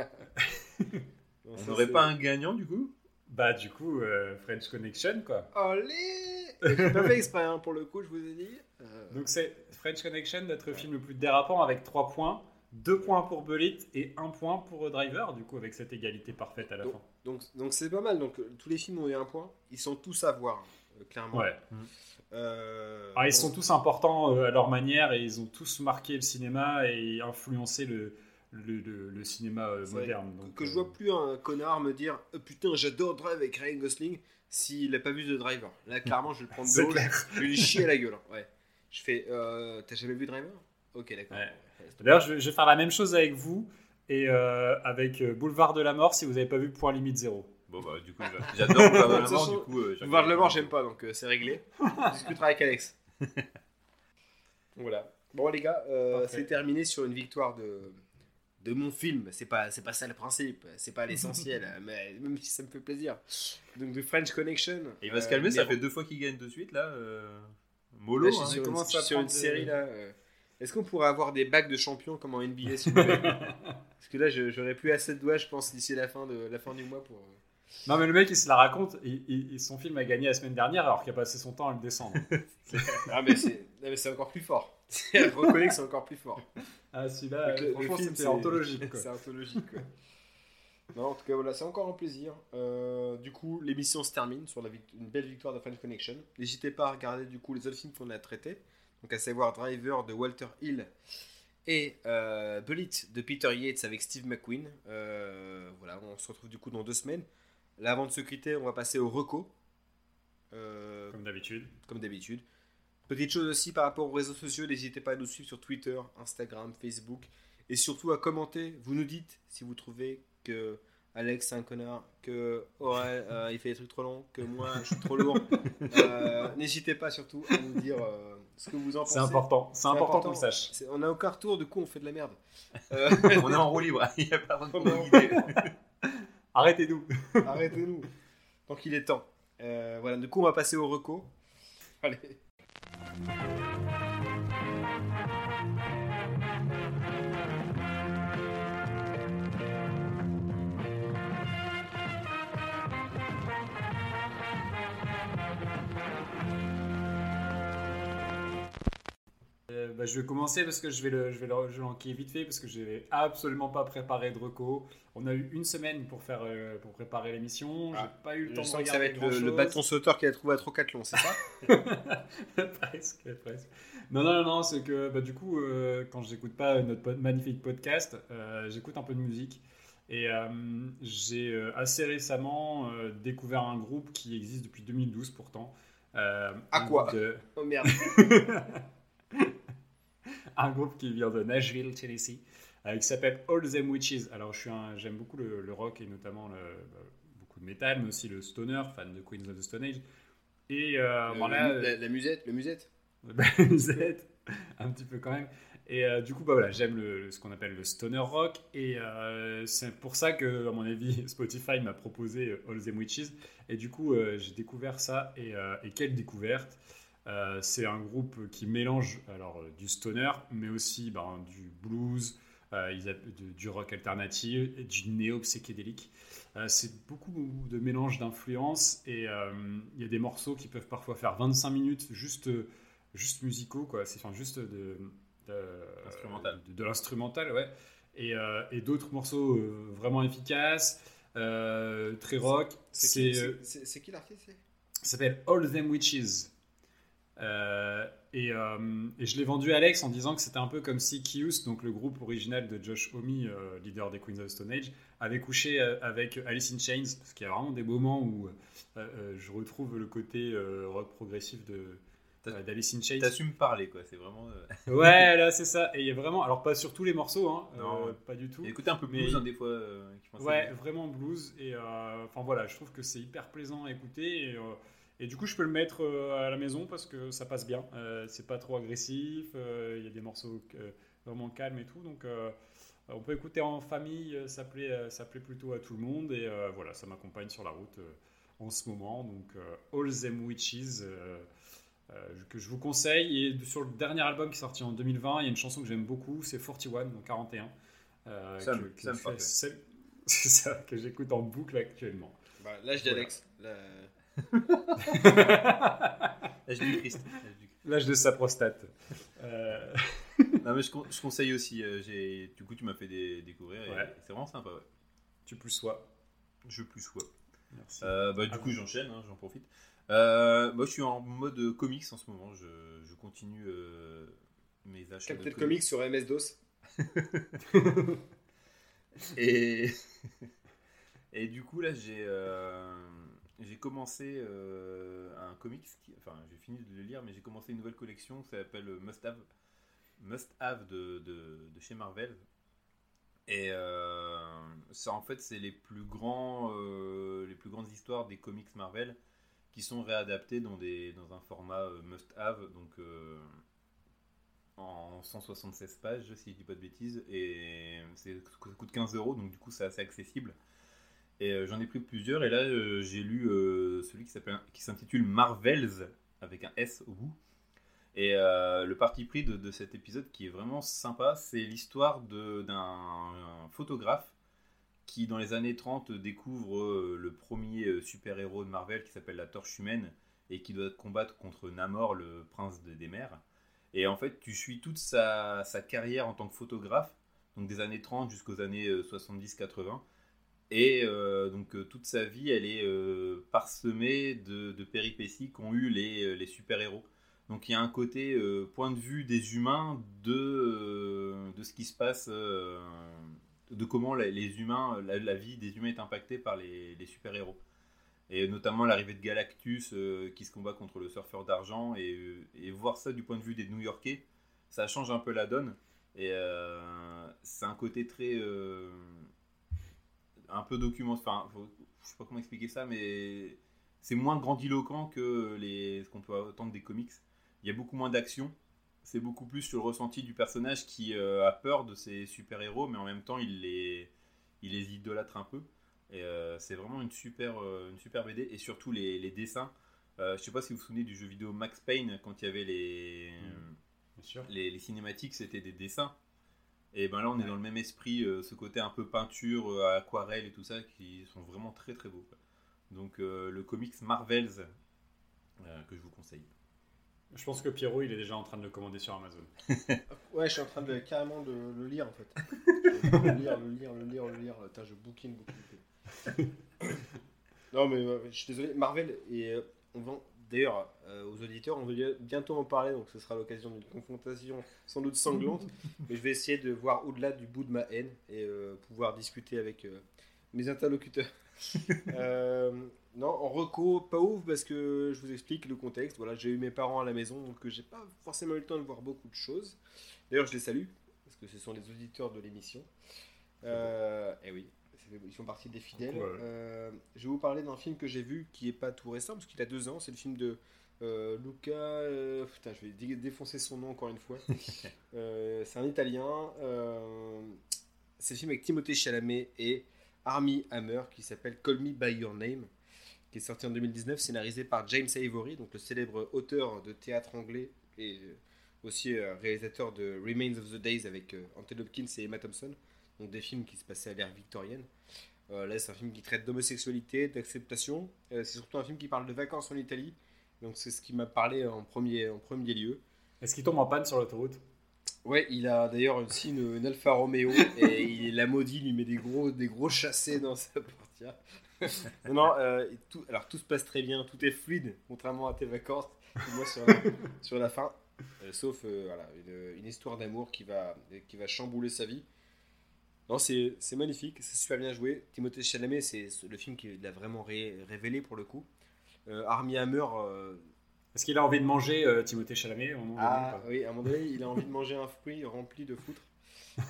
A: Bon,
C: On n'aurait pas un gagnant du coup?
B: Bah, du coup, euh, French Connection, quoi.
A: Allez J'ai pas fait exprès hein, pour le coup, je vous ai dit. Euh,
B: Donc, c'est French Connection, notre film le plus dérapant avec 3 points. 2 points pour Bullitt et 1 point pour euh, Driver, du coup, avec cette égalité parfaite à la
A: donc,
B: fin.
A: Donc donc c'est pas mal. Donc euh, tous les films ont eu un point. Ils sont tous à voir, euh, clairement.
B: Ouais.
A: Euh,
B: Ah, ils sont tous importants euh, à leur manière et ils ont tous marqué le cinéma et influencé le, le, le- le cinéma euh, moderne.
A: que-
B: Donc,
A: que je vois plus un connard me dire Oh, putain j'adore Drive avec Ryan Gosling s'il a pas vu de Driver. Là clairement je vais le prendre de haut, je vais lui chier à la gueule. hein. Ouais. Je fais t'as jamais vu Driver? Ok d'accord.
B: Ouais.
A: Ouais, c'est
B: D'ailleurs, je, vais- je vais faire la même chose avec vous et avec Boulevard de la Mort si vous n'avez pas vu Point Limite Zéro.
C: Bon, bah, du coup, je- j'adore Boulevard de la mort, du coup. euh,
A: Boulevard de la mort
C: regardé.
A: j'aime pas donc euh, c'est réglé. On discutera avec Alex. voilà. Bon les gars, euh, c'est terminé sur une victoire de de mon film. C'est pas c'est pas ça le principe, c'est pas l'essentiel, mais même si ça me fait plaisir. Donc de French Connection.
C: Et il va se
A: euh,
C: calmer, ça
A: mais-
C: fait deux fois qu'il gagne de suite, là. euh,
A: Là,
C: Mollo,
A: je suis
C: hein.
A: sur, une,
B: commence
A: je suis
B: à
A: sur une
B: prendre des-
A: série là. euh, Est-ce qu'on pourrait avoir des bacs de champions comme en NBA s'il vous plaît? Parce que là, je- j'aurais plus assez de doigts, je pense, d'ici la fin de la fin du mois pour.
B: Non, mais le mec, il se la raconte. son film a gagné la semaine dernière alors qu'il a passé son temps à le descendre.
A: Ah mais c'est, non, mais c'est encore plus fort. Je reconnais que c'est encore plus fort.
B: ah, celui-là, franchement,
A: c'est-
B: anthologique.
A: C'est anthologique. Quoi. non, en tout cas, voilà, c'est encore un plaisir. Euh, du coup, l'émission se termine sur la une belle victoire de French Connection. N'hésitez pas à regarder du coup les autres films qu'on a traités, donc à savoir Driver de Walter Hill et euh, Bullet de Peter Yates avec Steve McQueen. Euh, voilà, on se retrouve du coup dans deux semaines. Là, avant de se quitter, on va passer au reco. Euh,
B: Comme d'habitude.
A: comme d'habitude. Petite chose aussi par rapport aux réseaux sociaux, n'hésitez pas à nous suivre sur Twitter, Instagram, Facebook et surtout à commenter. Vous nous dites si vous trouvez que Alex c'est un connard, que Aurel euh, il fait des trucs trop longs, que moi je suis trop lourd. Euh, n'hésitez pas surtout à nous dire euh, ce que vous en pensez.
B: C'est important. C'est important qu'on le sache.
A: C'est- On n'a aucun retour, du coup on fait de la merde. Euh,
C: On est en roue libre, il n'y a personne pour
A: On est
C: nous
A: en-
C: guider.
B: Arrêtez-nous.
A: Arrêtez-nous. Tant qu'il est temps. Euh, voilà, du coup on va passer au reco. Allez.
B: Bah, je vais commencer parce que je vais le, je vais le, je l'enquiller vite fait parce que j'ai absolument pas préparé de reco. On a eu une semaine pour faire, euh, pour préparer l'émission. J'ai
A: Ah,
B: pas eu le temps
A: Je
B: de
A: sens que ça va
B: regarder
A: être le, le bâton sauteur qu'il a trouvé à Trocathlon, c'est ça
B: presque, presque. Non, non, non, non, c'est que bah, du coup, euh, quand j'écoute pas notre pod- magnifique podcast, euh, j'écoute un peu de musique. Et euh, j'ai euh, assez récemment euh, découvert un groupe qui existe depuis 2012 pourtant. Euh,
A: À quoi
B: de-
A: Oh merde.
B: un groupe qui vient de Nashville, Tennessee, euh, qui s'appelle All Them Witches. Alors, j'aime beaucoup le, le rock et notamment le- bah, beaucoup de métal, mais aussi le stoner, fan de Queens of the Stone Age. Et euh,
A: Le-
B: voilà,
A: le- la, la musette, le musette.
B: vous êtes un petit peu quand même. Et euh, du coup, bah voilà, j'aime ce qu'on appelle le stoner rock. Et euh, c'est pour ça que, à mon avis, Spotify m'a proposé euh, All Them Witches. Et du coup, euh, j'ai découvert ça. Et, euh, et quelle découverte Euh, C'est un groupe qui mélange alors, euh, du stoner, mais aussi ben, du blues, euh, ils app- de- du rock alternatif, et du néo-psychédélique. Euh, c'est beaucoup de mélange d'influences. Et euh, il y a des morceaux qui peuvent parfois faire 25 minutes juste juste musicaux, quoi. C'est enfin, juste de, de,
C: Instrumental.
B: de, de l'instrumental, ouais. Et, euh, et d'autres morceaux euh, vraiment efficaces, euh, très rock.
A: C'est qui, qui l'artiste
B: s'appelle All Them Witches. Euh, et, euh, et je l'ai vendu à Alex en disant que c'était un peu comme si Kius, donc le groupe original de Josh Homme, euh, leader des Queens of the Stone Age, avait couché avec Alice in Chains, parce qu'il y a vraiment des moments où je retrouve le côté rock progressif de, d'Alice in Chains.
C: T'assumes parler, quoi. C'est vraiment.
B: Ouais, là c'est ça. Et il y a vraiment, alors pas sur tous les morceaux, hein,
C: Non.
B: pas du tout.
C: Écoutez un peu
B: Mais-
C: plus, hein, des fois.
B: Ouais, vraiment blues. Et enfin voilà, je trouve que c'est hyper plaisant à écouter. Et, et du coup, je peux le mettre euh, à la maison parce que ça passe bien. Euh, c'est pas trop agressif. euh, Il y a des morceaux euh, vraiment calmes et tout. Donc euh, on peut écouter en famille. Ça plaît, ça plaît plutôt à tout le monde. Et euh, voilà, ça m'accompagne sur la route euh, en ce moment. Donc euh, All Them Witches. euh, euh, que je vous conseille. Et sur le dernier album qui est sorti en 2020, il y a une chanson que j'aime beaucoup, c'est 41, donc 41. euh,
C: Sam-
B: que- que
C: Sam
B: fait-
C: Parfait.
B: c'est ça que j'écoute en boucle actuellement.
A: bah, L'âge d'Alex. La-
C: L'âge du Christ. L'âge du Christ.
B: L'âge de sa prostate. Euh,
C: Non, mais je, con- je conseille aussi. euh, j'ai- du coup, tu m'as fait des- découvrir.
B: Ouais.
C: C'est vraiment sympa, ouais.
B: tu plus sois.
C: Je plus sois.
B: Merci.
C: Euh, bah, du
B: Ah
C: coup, j'enchaîne, hein, j'en profite. Euh, moi, je suis en mode comics en ce moment. Je, je continue euh, mes achats. de
A: Captain Comics sur MS-DOS.
C: Et, et du coup, là, j'ai euh, j'ai commencé euh, un comics. Enfin, j'ai fini de le lire, mais j'ai commencé une nouvelle collection qui s'appelle Must Have. Must Have de, de, chez Marvel. Et euh, ça, en fait, c'est les plus grands, euh, les plus grandes histoires des comics Marvel qui sont réadaptées dans des dans un format Must Have, donc en 176 pages, si je dis pas de bêtises, et ça coûte 15 euros, donc du coup, c'est assez accessible. Et euh, j'en ai pris plusieurs, et là, euh, j'ai lu euh, celui qui s'intitule Marvels avec un S au bout. Et le parti pris de, cet épisode qui est vraiment sympa, c'est l'histoire d'un un photographe qui, dans les années 30, découvre le premier super-héros de Marvel qui s'appelle la Torche Humaine et qui doit combattre contre Namor, le prince de- des mers. Et en fait, tu suis toute sa, carrière en tant que photographe, donc des années 30 jusqu'aux années euh, 70-80. Et euh, donc euh, toute sa vie, elle est euh, parsemée de, péripéties qu'ont eu les, les super-héros. Donc il y a un côté point de vue des humains de, de ce qui se passe, de comment la- les humains, la, vie des humains est impactée par les, les super-héros. Et notamment l'arrivée de Galactus qui se combat contre le surfeur d'argent. Et, voir ça du point de vue des New-Yorkais, ça change un peu la donne. Et c'est un côté très. Un peu document. Enfin, faut- je sais pas comment expliquer ça, mais c'est moins grandiloquent que les, ce qu'on peut attendre des comics. Il y a beaucoup moins d'action. C'est beaucoup plus sur le ressenti du personnage qui euh, a peur de ses super-héros, mais en même temps, il les, il les idolâtre un peu. Et euh, c'est vraiment une super, euh, une super BD. Et surtout les, les dessins. Je sais pas si vous vous souvenez du jeu vidéo Max Payne, quand il y avait les, les, les cinématiques, c'était des dessins. Et ben là, on est dans le même esprit, euh, ce côté un peu peinture, euh, aquarelle et tout ça, qui sont vraiment très très beaux. quoi. Donc euh, le comics Marvels, euh, que je vous conseille.
B: Je pense que Pierrot, il est déjà en train de le commander sur Amazon.
A: Ouais, je suis en train de carrément de le lire en fait. le lire, le lire, le lire, le lire. Attends, je bouquine, bouquine. non, mais euh, je suis désolé. Marvel, et euh, on va. D'ailleurs, euh, aux auditeurs, on va bientôt en parler, donc ce sera l'occasion d'une confrontation sans doute sanglante. mais je vais essayer de voir au-delà du bout de ma haine et euh, pouvoir discuter avec euh, mes interlocuteurs. Non, en reco, pas ouf parce que je vous explique le contexte. Voilà, j'ai eu mes parents à la maison, donc j'ai pas forcément eu le temps de voir beaucoup de choses. D'ailleurs, je les salue parce que ce sont les auditeurs de l'émission. Et oui, ils font partie des fidèles.
B: Ouais.
A: Euh, je vais vous parler d'un film que j'ai vu qui est pas tout récent parce qu'il a deux ans. C'est le film de euh, Luca. euh, putain, je vais dé- défoncer son nom encore une fois. C'est un Italien. c'est le film avec Timothée Chalamet et Armie Hammer qui s'appelle Call Me by Your Name, qui est sorti en 2019, scénarisé par James Avery, donc le célèbre auteur de théâtre anglais et aussi réalisateur de Remains of the Days avec Anthony Hopkins et Emma Thompson, donc des films qui se passaient à l'ère victorienne. Euh, là, c'est un film qui traite d'homosexualité, d'acceptation. Euh, c'est surtout un film qui parle de vacances en Italie, donc c'est ce qui m'a parlé en premier, en premier lieu.
B: Est-ce qu'il tombe en panne sur l'autoroute?
A: Ouais, il a d'ailleurs aussi une, une Alfa Romeo et il la maudit, lui met des gros, des gros chassés dans sa portière. non, non, euh, tout, alors tout se passe très bien, tout est fluide, contrairement à tes vacances, moins sur la, sur la fin. Sauf voilà, une, une histoire d'amour qui va, qui va chambouler sa vie. Non, c'est c'est magnifique, c'est super bien joué. Timothée Chalamet, c'est le film qui l'a vraiment ré- révélé pour le coup. Euh, Armie Hammer, euh,
B: Est-ce qu'il a envie de manger euh, Timothée Chalamet au moment donné,
A: ah oui, à un moment donné, il a envie de manger un fruit rempli de foutre.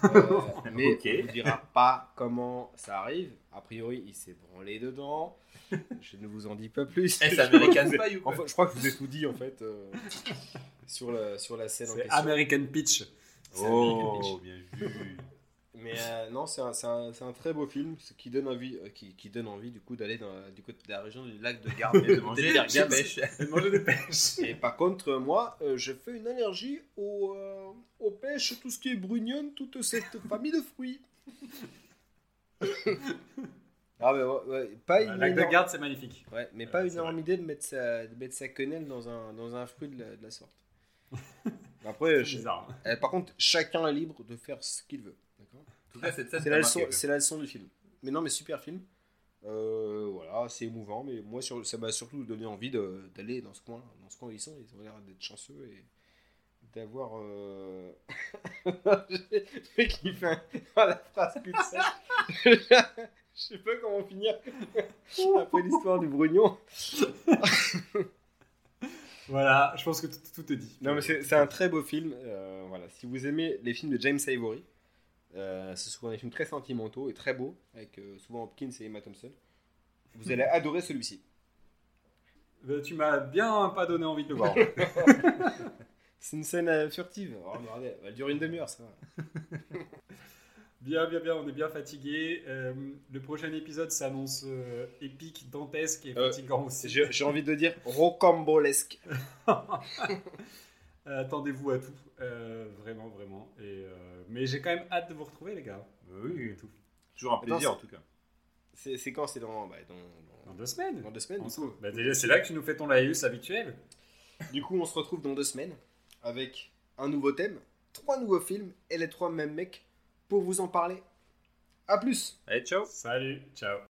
A: Euh, mais
C: Ok.
A: on ne vous dira pas comment ça arrive. A priori, il s'est branlé dedans. Je ne vous en dis pas plus.
C: Eh, c'est American Pie ou quoi?
A: Enfin, je crois que je vous ai tout dit en fait euh, sur, la, sur la scène en question.
B: American Pitch.
A: American
C: Oh,
A: Pitch.
C: bien vu.
A: Mais euh, non, c'est un, un- un très beau film ce qui donne envie, euh, qui, qui donne envie du coup d'aller dans- du côté de la région du lac de Garde
C: Et de manger des
B: manger pêches.
A: Et par contre, euh, moi, euh, je fais une allergie aux, euh, aux pêches, tout ce qui est brugnonne, toute cette famille de fruits. ah, mais ouais, pas une
B: Euh, Lac de Garde, c'est magnifique.
A: Ouais, mais pas
B: Euh,
A: une énorme idée de mettre sa, de mettre sa quenelle dans un, dans un fruit de la, de la sorte. Après, je-
B: bizarre.
A: euh, par contre, chacun est libre de faire ce qu'il veut. C'est la, leçon- la du film. Mais non, mais super film. Euh, voilà, c'est émouvant, mais moi sur- ça m'a surtout donné envie d'aller dans ce coin, dans ce coin où ils sont. Ils ont l'air d'être chanceux et d'avoir. Euh... le mec qui fait un- ah, la phrase de sac. Je sais pas comment finir après l'histoire du brugnon.
B: Voilà, je pense que tout, tout est dit.
A: Non, mais c'est c'est un très beau film. euh, voilà, si vous aimez les films de James Ivory, euh, c'est souvent des films très sentimentaux et très beaux, avec euh, souvent Hopkins et Emma Thompson. Vous allez adorer celui-ci.
B: Euh, Tu m'as bien pas donné envie de le voir.
A: C'est une scène euh, furtive. Oh, regardez, elle dure une demi-heure, ça.
B: Bien, bien, bien, on est bien fatigué. Euh, le prochain épisode s'annonce épique, dantesque et fatigant aussi.
A: J'ai envie de dire rocambolesque.
B: Euh, Attendez-vous à tout, euh, vraiment, vraiment. Et, euh, mais j'ai quand même hâte de vous retrouver, les gars.
C: Oui,
B: Tout.
C: toujours un plaisir
A: Attends,
C: en tout cas.
A: C'est quand? C'est dans, bah, dans,
B: Dans deux semaines.
A: dans, dans deux semaines,
B: On
A: du coup.
B: Bah, déjà, c'est là que tu nous fais ton laïus habituel.
A: Du coup, on se retrouve dans deux semaines avec un nouveau thème, trois nouveaux films et les trois mêmes mecs pour vous en parler. A plus
C: Allez, ciao
B: Salut, ciao.